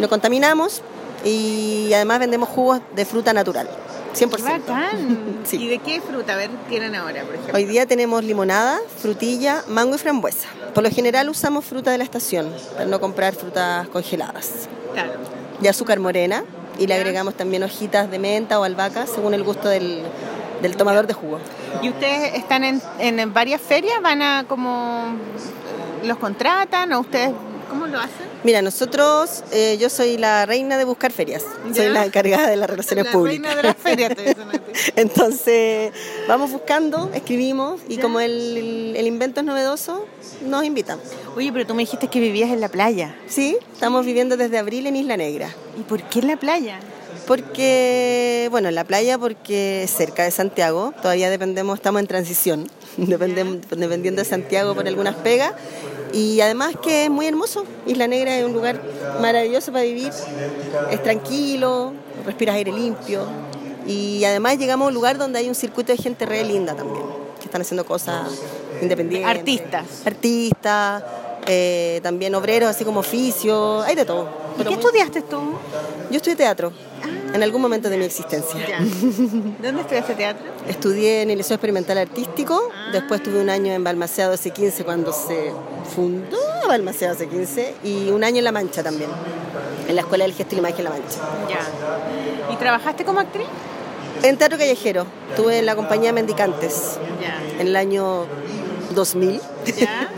Lo contaminamos y además vendemos jugos de fruta natural, 100%. Qué bacán. [laughs] ¿Y de qué fruta? A ver, tienen ahora, por ejemplo. Hoy día tenemos limonada, frutilla, mango y frambuesa. Por lo general usamos fruta de la estación, para no comprar frutas congeladas. Claro. Y azúcar morena, y le agregamos también hojitas de menta o albahaca, según el gusto del, del tomador de jugo. ¿Y ustedes están en, en varias ferias? ¿Van a como... los contratan o ustedes cómo lo hacen? Mira, nosotros, eh, yo soy la reina de buscar ferias, soy la encargada de las relaciones La públicas. reina de las ferias, te. [laughs] Entonces, vamos buscando, escribimos, y como el, el invento es novedoso, nos invitan. Oye, pero tú me dijiste que vivías en la playa. Sí, estamos viviendo desde abril en Isla Negra. ¿Y por qué en la playa? Porque, bueno, en la playa porque es cerca de Santiago, todavía dependemos, estamos en transición, [laughs] dependemos, dependiendo de Santiago por algunas pegas. Y además que es muy hermoso, Isla Negra es un lugar maravilloso para vivir, es tranquilo, respiras aire limpio. Y además llegamos a un lugar donde hay un circuito de gente re linda también, que están haciendo cosas independientes. Artistas. Artistas, eh, también obreros, así como oficio, hay de todo. ¿Y qué estudiaste tú? Yo estudié teatro, en algún momento de mi existencia. Ya. [laughs] ¿Dónde estudiaste teatro? Estudié en el Liceo Experimental Artístico, después tuve un año en Balmaceda C15 cuando se fundó Balmaceda C15 y un año en La Mancha también, en la Escuela del Gesto y la Imagen La Mancha. Ya. ¿Y trabajaste como actriz? En teatro callejero, estuve en la compañía Mendicantes Ya. en el año 2000. ¿Ya?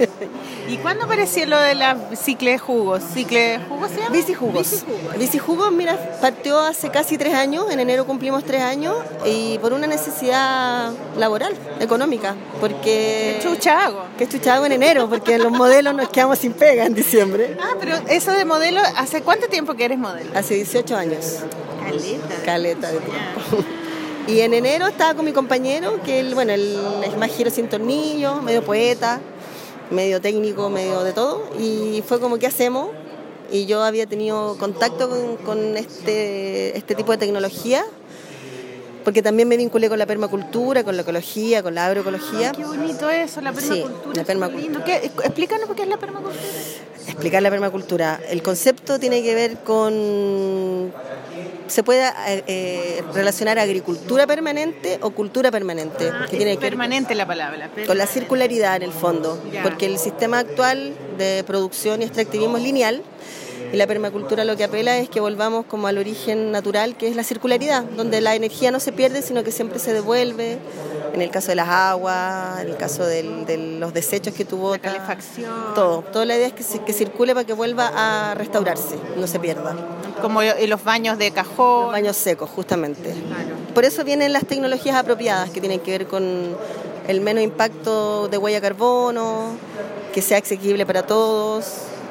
¿Y cuándo apareció lo de la cicle de jugos? ¿Cicle de jugos se llama? Bici Jugos. Bici Jugos, mira, partió hace casi tres años, en enero cumplimos tres años, y por una necesidad laboral, económica, porque... ¿Qué chucha hago? ¿Qué chucha hago en enero? Porque los modelos nos quedamos sin pega en diciembre. Ah, pero eso de modelo, ¿hace cuánto tiempo que eres modelo? Hace 18 años. Caleta. Caleta de tiempo. Y en enero estaba con mi compañero, que él, bueno, él es más giro sin tornillo, medio poeta, medio técnico, medio de todo. Y fue como, ¿qué hacemos? Y yo había tenido contacto con, con este, este tipo de tecnología, porque también me vinculé con la permacultura, con la ecología, con la agroecología. Qué bonito eso, la Sí, permacultura. la es permacultura. Explícanos qué es la permacultura. Explicar la permacultura. El concepto tiene que ver con... Se puede eh, eh, relacionar agricultura permanente o cultura permanente, Ah, que tiene es que ver permanente la palabra. con la circularidad en el fondo, Ya. porque el sistema actual de producción y extractivismo es lineal y la permacultura lo que apela es que volvamos como al origen natural, que es la circularidad, donde la energía no se pierde, sino que siempre se devuelve en el caso de las aguas, en el caso del- de los desechos que tuvo. La calefacción. Todo. Toda la idea es que, se- que circule para que vuelva a restaurarse, no se pierda. Como y los baños de cajón. Los baños secos, justamente. Por eso vienen las tecnologías apropiadas que tienen que ver con el menos impacto de huella de carbono, que sea asequible para todos,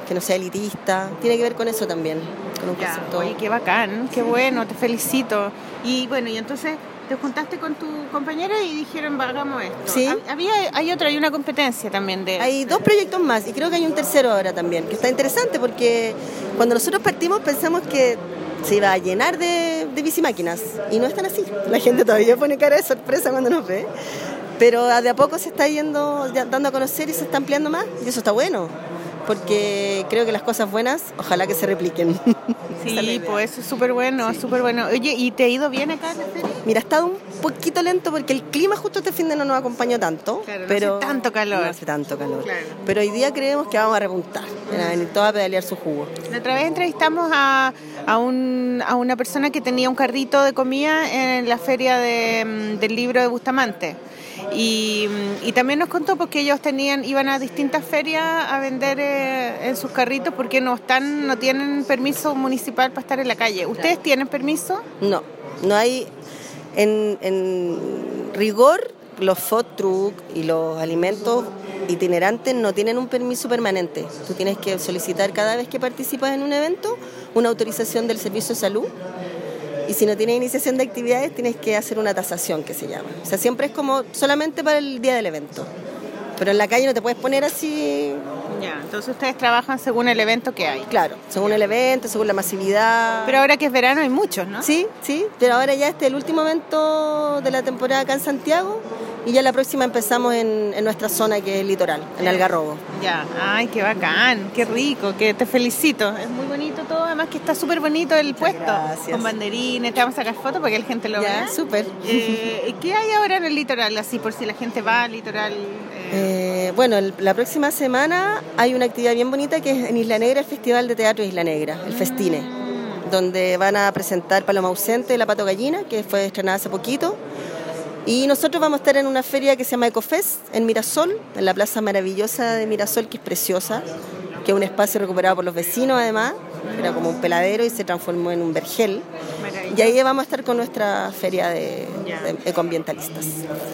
que no sea elitista. Tiene que ver con eso también, con un Ya, concepto. oye, qué bacán, qué bueno, te felicito. Y bueno, y entonces te juntaste con tu compañera y dijeron, hagamos esto. Sí. Hab- Había, hay otra, hay una competencia también de... Hay dos proyectos más y creo que hay un tercero ahora también, que está interesante porque cuando nosotros partimos pensamos que se iba a llenar de, de bicimáquinas y no es tan así. La gente todavía pone cara de sorpresa cuando nos ve, pero de a poco se está yendo, ya dando a conocer y se está ampliando más y eso está bueno, porque creo que las cosas buenas ojalá que se repliquen. [laughs] Sí, pues eso es súper bueno, súper bueno. Oye, ¿y te ha ido bien acá en la feria? Mira, ha estado un poquito lento porque el clima justo este fin de no nos acompañó tanto. Claro, no pero hace tanto calor. No hace tanto calor. Claro. Pero hoy día creemos que vamos a repuntar. Venir todos a pedalear su jugo. La otra vez entrevistamos a, a, un, a una persona que tenía un carrito de comida en la feria de, mm, del libro de Bustamante. Y, y también nos contó porque ellos tenían iban a distintas ferias a vender eh, en sus carritos porque no están no tienen permiso municipal para estar en la calle. ¿Ustedes tienen permiso? No, no hay. En, en rigor, los food truck y los alimentos itinerantes no tienen un permiso permanente. Tú tienes que solicitar cada vez que participas en un evento una autorización del Servicio de Salud. Y si no tienes iniciación de actividades, tienes que hacer una tasación que se llama. O sea, siempre es como solamente para el día del evento. Pero en la calle no te puedes poner así. Ya, entonces ustedes trabajan según el evento que hay. Claro, según el evento, según la masividad. Pero ahora que es verano hay muchos, ¿no? Sí, sí, pero ahora ya este es el último evento de la temporada acá en Santiago y ya la próxima empezamos en, en nuestra zona que es el litoral, en Algarrobo. Ya, ay, qué bacán, qué rico, que te felicito. Es muy bonito todo, además que está súper bonito el puesto. gracias. Con banderines, te vamos a sacar fotos para que la gente lo Ya, vea. súper. Eh, ¿Qué hay ahora en el litoral? Así, por si la gente va al litoral. eh, Eh, bueno, el- la próxima semana hay una actividad bien bonita que es en Isla Negra, el Festival de Teatro Isla Negra, el Festine, donde van a presentar Paloma Ausente de La Pato Gallina, que fue estrenada hace poquito. Y nosotros vamos a estar en una feria que se llama Ecofest en Mirasol, en la plaza maravillosa de Mirasol, que es preciosa, que es un espacio recuperado por los vecinos además, era como un peladero y se transformó en un vergel. Y ahí vamos a estar con nuestra feria de, de ecoambientalistas.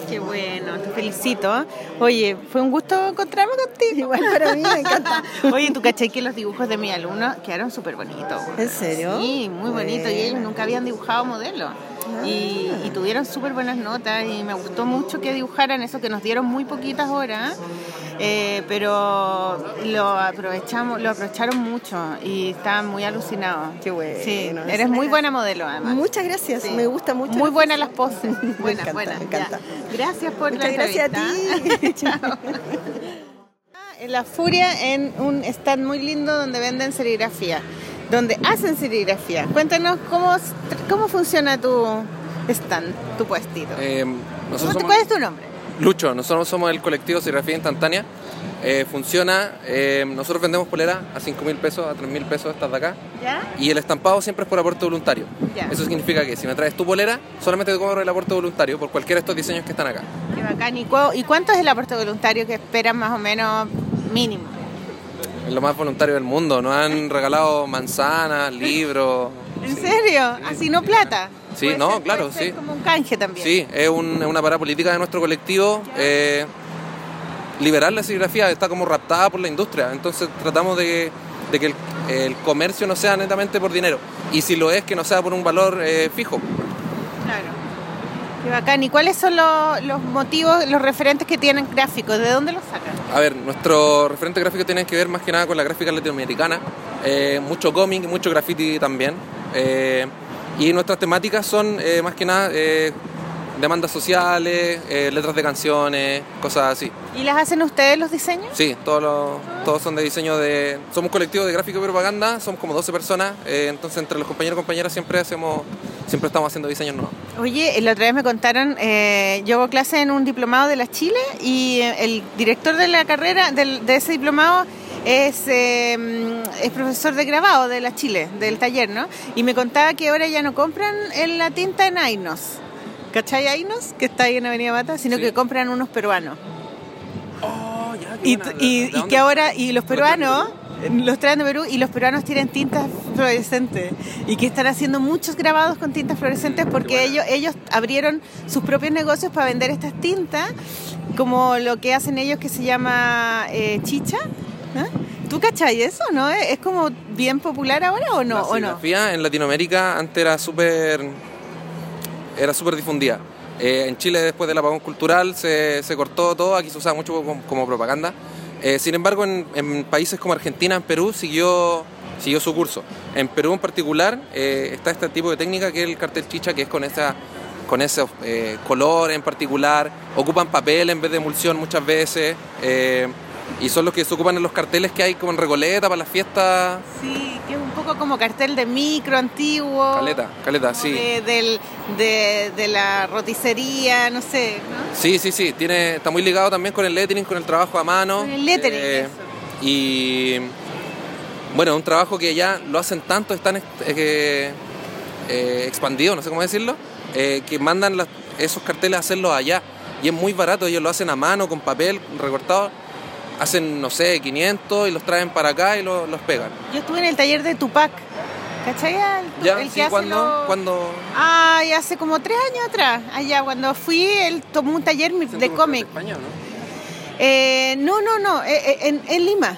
Qué bueno, te felicito. Oye, fue un gusto encontrarme contigo. [laughs] Igual para mí, me encanta. Oye, tú caché que los dibujos de mi alumno quedaron súper bonitos. ¿En serio? Sí, muy bonitos. Y ellos nunca habían dibujado modelos. Y, y tuvieron súper buenas notas y me gustó mucho que dibujaran eso, que nos dieron muy poquitas horas, eh, pero lo aprovechamos, lo aprovecharon mucho y estaban muy alucinados. Qué bueno. Sí, eres muy buena modelo además. Muchas gracias, me gusta mucho. Muy buenas las poses. Buenas, [laughs] buenas. me encanta. Gracias por Muchas la gracias a entrevista. [laughs] Chao. La Furia, en un stand muy lindo donde venden serigrafía, donde hacen serigrafía. Cuéntanos cómo, cómo funciona tu stand, tu puestito. Eh, nosotros ¿Cómo te- somos- ¿Cuál es tu nombre? Lucho, nosotros somos el colectivo Serigrafía Instantánea. Eh, funciona, eh, nosotros vendemos poleras a 5 mil pesos, a 3 mil pesos estas de acá. ¿Ya? Y el estampado siempre es por aporte voluntario. Ya. Eso significa que si me traes tu polera, solamente te cobro el aporte voluntario por cualquiera de estos diseños que están acá. Qué bacán. ¿Y, cu- y cuánto es el aporte voluntario que esperan más o menos mínimo? Es lo más voluntario del mundo. Nos han regalado manzanas, libros. ¿En serio? ¿Así no plata? Sí, Puede no, ser- claro, puede ser sí. como un canje también. Sí, es, un- es una parada política de nuestro colectivo. eh, liberar la serigrafía está como raptada por la industria. Entonces tratamos de, de que el, el comercio no sea netamente por dinero. Y si lo es, que no sea por un valor eh, fijo. Claro. Qué bacán. ¿Y cuáles son los, motivos, los referentes que tienen gráficos? ¿De dónde los sacan? A ver, nuestro referente gráfico tiene que ver más que nada con la gráfica latinoamericana. eh, mucho cómic, mucho graffiti también. eh, y nuestras temáticas son eh, más que nada eh, demandas sociales, eh, letras de canciones, cosas así. ¿Y las hacen ustedes los diseños? Sí, todos, los- todos son de diseño de... Somos un colectivo de gráfico y propaganda, somos como 12 personas, eh, entonces entre los compañeros y compañeras siempre hacemos, siempre estamos haciendo diseños nuevos. Oye, la otra vez me contaron, eh, yo hago clase en un diplomado de la Chile y eh, el director de la carrera, de ese diplomado, es, eh, es profesor de grabado de la Chile, del taller, ¿no? Y me contaba que ahora ya no compran en la tinta en Ainos. ¿Cachai Ainos? Que está ahí en Avenida Mata, sino que compran unos peruanos. y, y- y que ahora, y los peruanos los traen de Perú y los peruanos tienen tintas fluorescentes y que están haciendo muchos grabados con tintas fluorescentes porque ellos, ellos abrieron sus propios negocios para vender estas tintas, como lo que hacen ellos que se llama eh, chicha. ¿eh? ¿Tú cachai eso, no? ¿Es como bien popular ahora o no? La ¿O no? en Latinoamérica antes era súper era súper difundida. Eh, en Chile después del apagón cultural se, se cortó todo, aquí se usaba mucho como, como propaganda. Eh, sin embargo, en, en países como Argentina, en Perú, siguió, siguió su curso. En Perú en particular eh, está este tipo de técnica que es el cartel chicha, que es con esa con ese eh, color en particular, ocupan papel en vez de emulsión muchas veces, eh, y son los que se ocupan en los carteles que hay como en Recoleta para las fiestas. Sí, que es un poco como cartel de micro antiguo. Caleta, caleta, sí. de, del- de, de la roticería, no sé. ¿no? Sí, sí, sí, tiene, está muy ligado también con el lettering, con el trabajo a mano. Con el lettering, Eh, Y bueno, un trabajo que ya lo hacen tanto, están expandido, no sé cómo decirlo, eh, que mandan las- esos carteles a hacerlos allá. Y es muy barato, ellos lo hacen a mano, con papel recortado. Hacen, no sé, 500 y los traen para acá y lo- los pegan. Yo estuve en el taller de Tupac. ¿Cachai? El, Ya, el sí, que hace cuando, los- cuando Ay, hace como tres años atrás. Allá, cuando fui, él tomó un taller de cómic. ¿no? Eh, no, no, no, eh, eh, en, en Lima.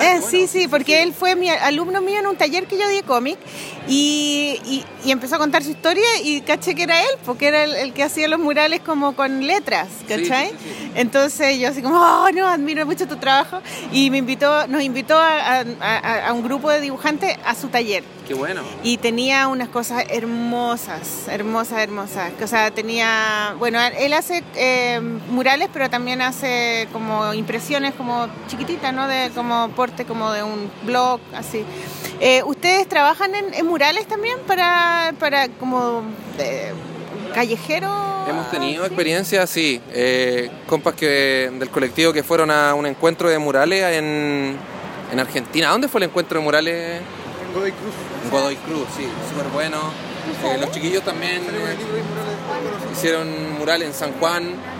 Eh, sí, sí, porque él fue mi alumno mío en un taller que yo di cómic y, y- y empezó a contar su historia y caché que era él, porque era el, el que hacía los murales como con letras, ¿cachai? Entonces yo así como, oh, no, admiro mucho tu trabajo y me invitó, nos invitó a, a- a- a un grupo de dibujantes a su taller. Qué bueno. Y tenía unas cosas hermosas, hermosas, hermosas. O sea, tenía, bueno, él hace eh, murales, pero también hace como impresiones como chiquititas, ¿no? De como porte, como de un blog, así. Eh, ¿Ustedes trabajan en, en murales también para, para como eh, callejero? Hemos tenido experiencias, sí. eh, compas que, del colectivo que fueron a un encuentro de murales en, en Argentina. ¿Dónde fue el encuentro de murales? En Godoy Cruz. En Godoy Cruz, sí, súper bueno. Eh, los chiquillos también eh, hicieron murales en San Juan.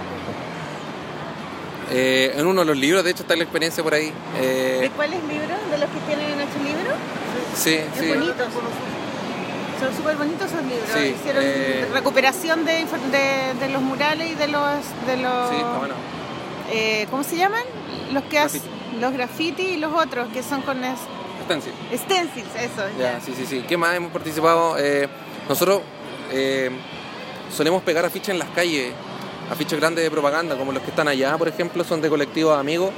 Eh, en uno de los libros, de hecho, está la experiencia por ahí. ¿De Eh, cuáles libros? ¿De los que tienen en ocho libros? sí, Es sí. bonitos. Son súper bonitos esos libros. Sí, Hicieron eh, recuperación de, de, de los murales y de los... De los Sí, está bueno. eh, ¿Cómo se llaman? Los que hacen... Los graffiti y los otros que son con es- Stencil. stencils, eso. Ya, sí, sí, sí. ¿Qué más hemos participado? Nosotros solemos pegar afiches en las calles, afiches grandes de propaganda, como los que están allá, por ejemplo, son de colectivos amigos.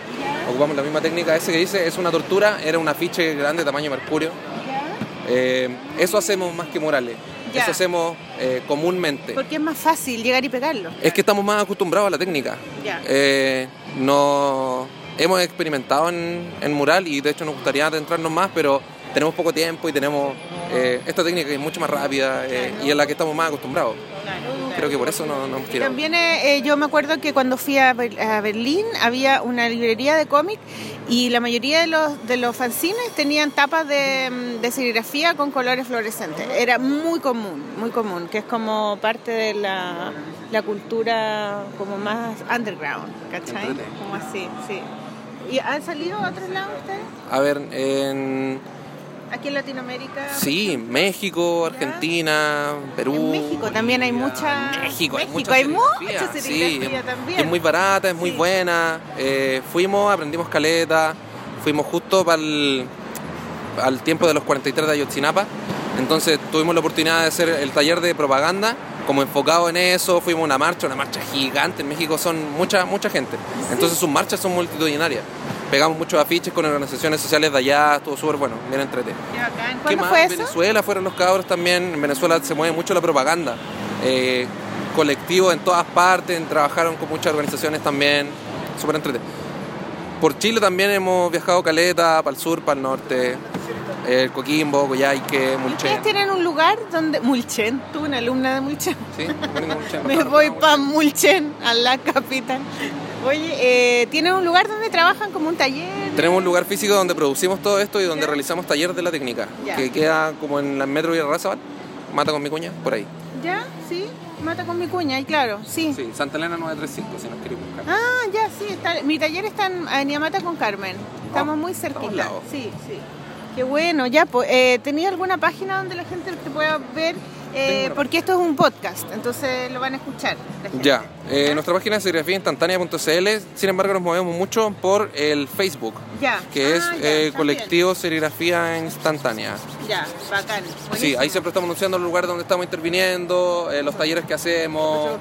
Ocupamos la misma técnica. Ese que dice es una tortura, era un afiche grande, tamaño mercurio. Eh, eso hacemos más que murales. Ya. Eso hacemos eh, comúnmente. Porque es más fácil llegar y pegarlo. Es que estamos más acostumbrados a la técnica. Ya. Eh, no hemos experimentado en, en mural y de hecho nos gustaría adentrarnos más, pero tenemos poco tiempo y tenemos eh, esta técnica que es mucho más rápida eh, y es la que estamos más acostumbrados. Creo que por eso no nos hemos tirado. También eh, yo me acuerdo que cuando fui a, Ber- a Berlín había una librería de cómic y la mayoría de los, de los fanzines tenían tapas de, mm, de serigrafía con colores fluorescentes. Era muy común, muy común, que es como parte de la, la cultura como más underground, ¿cachai? Como así, sí. ¿Y han salido a otros lados ustedes? A ver, en Aquí en Latinoamérica. sí, México, Argentina, Perú. En México también hay mucha. México, hay mucha hay serigrafía, mucha serigrafía sí, también. Es muy barata, es muy buena. Eh, fuimos, aprendimos caleta, fuimos justo para al tiempo de los 43 de Ayotzinapa. Entonces tuvimos la oportunidad de hacer el taller de propaganda, como enfocado en eso, fuimos a una marcha, una marcha gigante. En México son mucha, mucha gente. Entonces sus marchas son multitudinarias. Pegamos muchos afiches con organizaciones sociales de allá, estuvo súper bueno, bien entretenido. Qué bacán. ¿Qué ¿Cuándo más? fue eso? Venezuela fueron los cabros también. En Venezuela se mueve mucho la propaganda. Eh, colectivos en todas partes, trabajaron con muchas organizaciones también. Súper entretenido. Por Chile también hemos viajado caleta, para el sur, para el norte. El Coquimbo, Coyhaique, Mulchen. Ustedes tienen un lugar donde. Mulchen, tú, una alumna de Mulchen. Sí, Mulchen, [laughs] Me voy para Mulchen, a la capital. Oye, eh, ¿tienen un lugar donde trabajan como un taller? Tenemos un lugar físico donde producimos todo esto y donde realizamos taller de la técnica, Ya. que queda como en la Metro y Razabal, Mata con mi cuña, por ahí. ¿Ya? ¿Sí? Mata con mi cuña, y claro, sí. Sí, Santa Elena 935, si nos queréis buscar. Ah, ya, sí, está, mi taller está en Avenida Mata con Carmen. Estamos muy cerquita. Sí, sí. Qué bueno, ya, pues, eh, ¿tenía alguna página donde la gente te pueda ver? Eh, porque esto es un podcast, entonces lo van a escuchar. la gente. Ya, eh, nuestra página es serigrafiainstantánea.cl, sin embargo nos movemos mucho por el Facebook, Ya. que es Ah, ya, eh. Colectivo Serigrafía Instantánea. Ya, bacán. Sí, ahí siempre estamos anunciando los lugares donde estamos interviniendo, eh, los talleres que hacemos,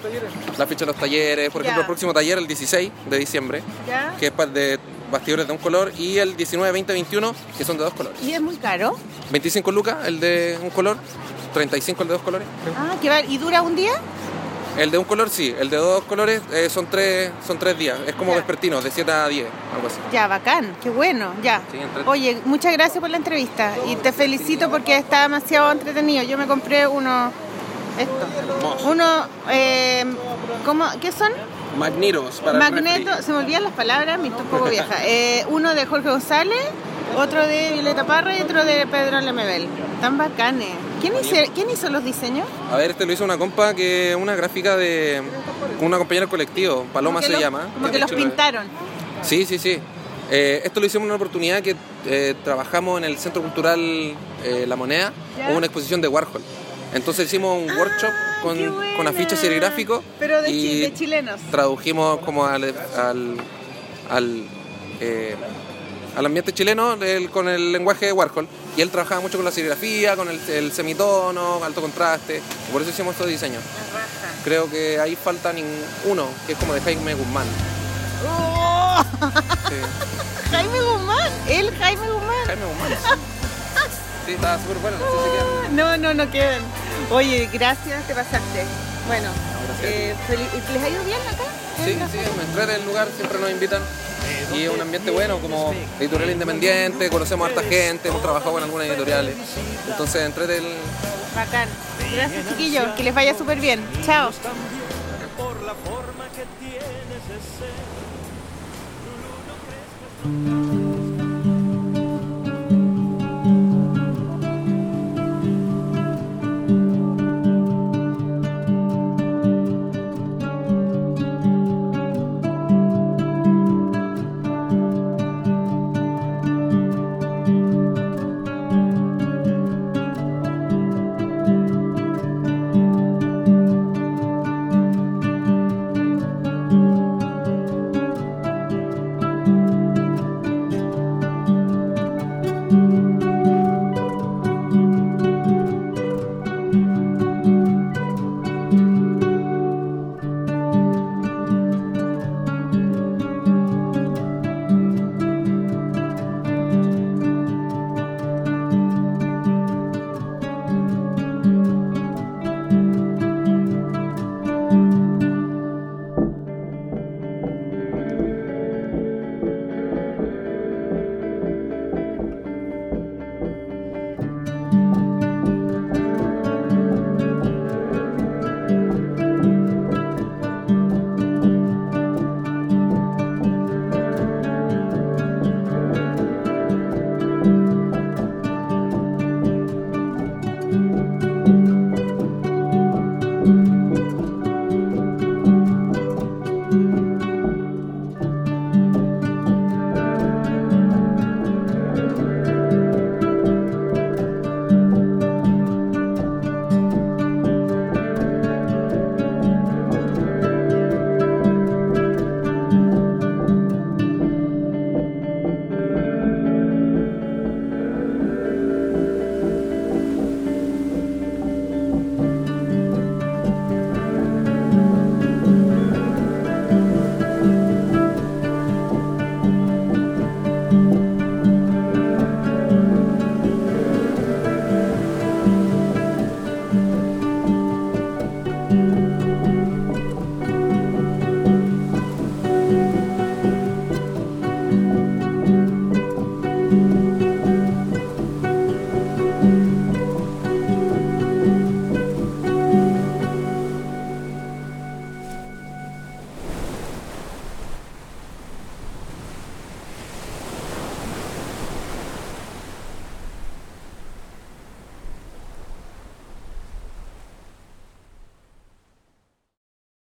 la fecha de los talleres. Por Ya. ejemplo, el próximo taller el 16 de diciembre, Ya. que es de bastidores de un color, y el 19, 20, 21, que son de dos colores. ¿Y es muy caro? 25 lucas el de un color, 35 el de dos colores. Ah, ¿qué va? ¿Y dura un día? El de un color sí, el de dos colores eh, son, tres, son tres días, es como vespertino, de 7 a 10, algo así. Ya, bacán, qué bueno, ya. Sí, Oye, muchas gracias por la entrevista y te felicito porque está demasiado entretenido. Yo me compré uno, esto, uno, eh, ¿cómo, ¿qué son? Magnetos para Magneto, se me olvidan las palabras, me estoy un poco vieja. [laughs] Eh, uno de Jorge González, otro de Violeta Parra y otro de Pedro Lemebel. Tan bacanes. ¿Quién hizo, ¿Quién hizo los diseños? A ver, este lo hizo una compa que una gráfica de una compañera del colectivo, Paloma se los- llama. Como que los pintaron. Sí, sí, sí. Eh, esto lo hicimos en una oportunidad que eh, trabajamos en el Centro Cultural eh, La Moneda, hubo una exposición de Warhol. Entonces hicimos un workshop con, con afiches serigráficos Pero de, y de chilenos. tradujimos como al, al, al, eh, al ambiente chileno el- con el lenguaje de Warhol. Y él trabajaba mucho con la serigrafía, con el, el semitono, alto contraste. y por eso hicimos estos diseños. Creo que ahí falta uno, que es como de Jaime Guzmán. ¡Oh! Sí. [laughs] Jaime Guzmán, el Jaime Guzmán. Jaime Guzmán. Sí, estaba súper bueno. No sé si quedan. No, no, no quedan. Oye, gracias, te pasaste. Bueno, eh, ¿les ha ido bien acá? Sí, sí, me entrete el lugar, siempre nos invitan. Y es un ambiente bueno, como editorial independiente, conocemos a harta gente, hemos trabajado con algunas editoriales. Entonces, entrete el, Bacán. Gracias, chiquillos. Que les vaya súper bien. Chao. por la forma que tienes de ser.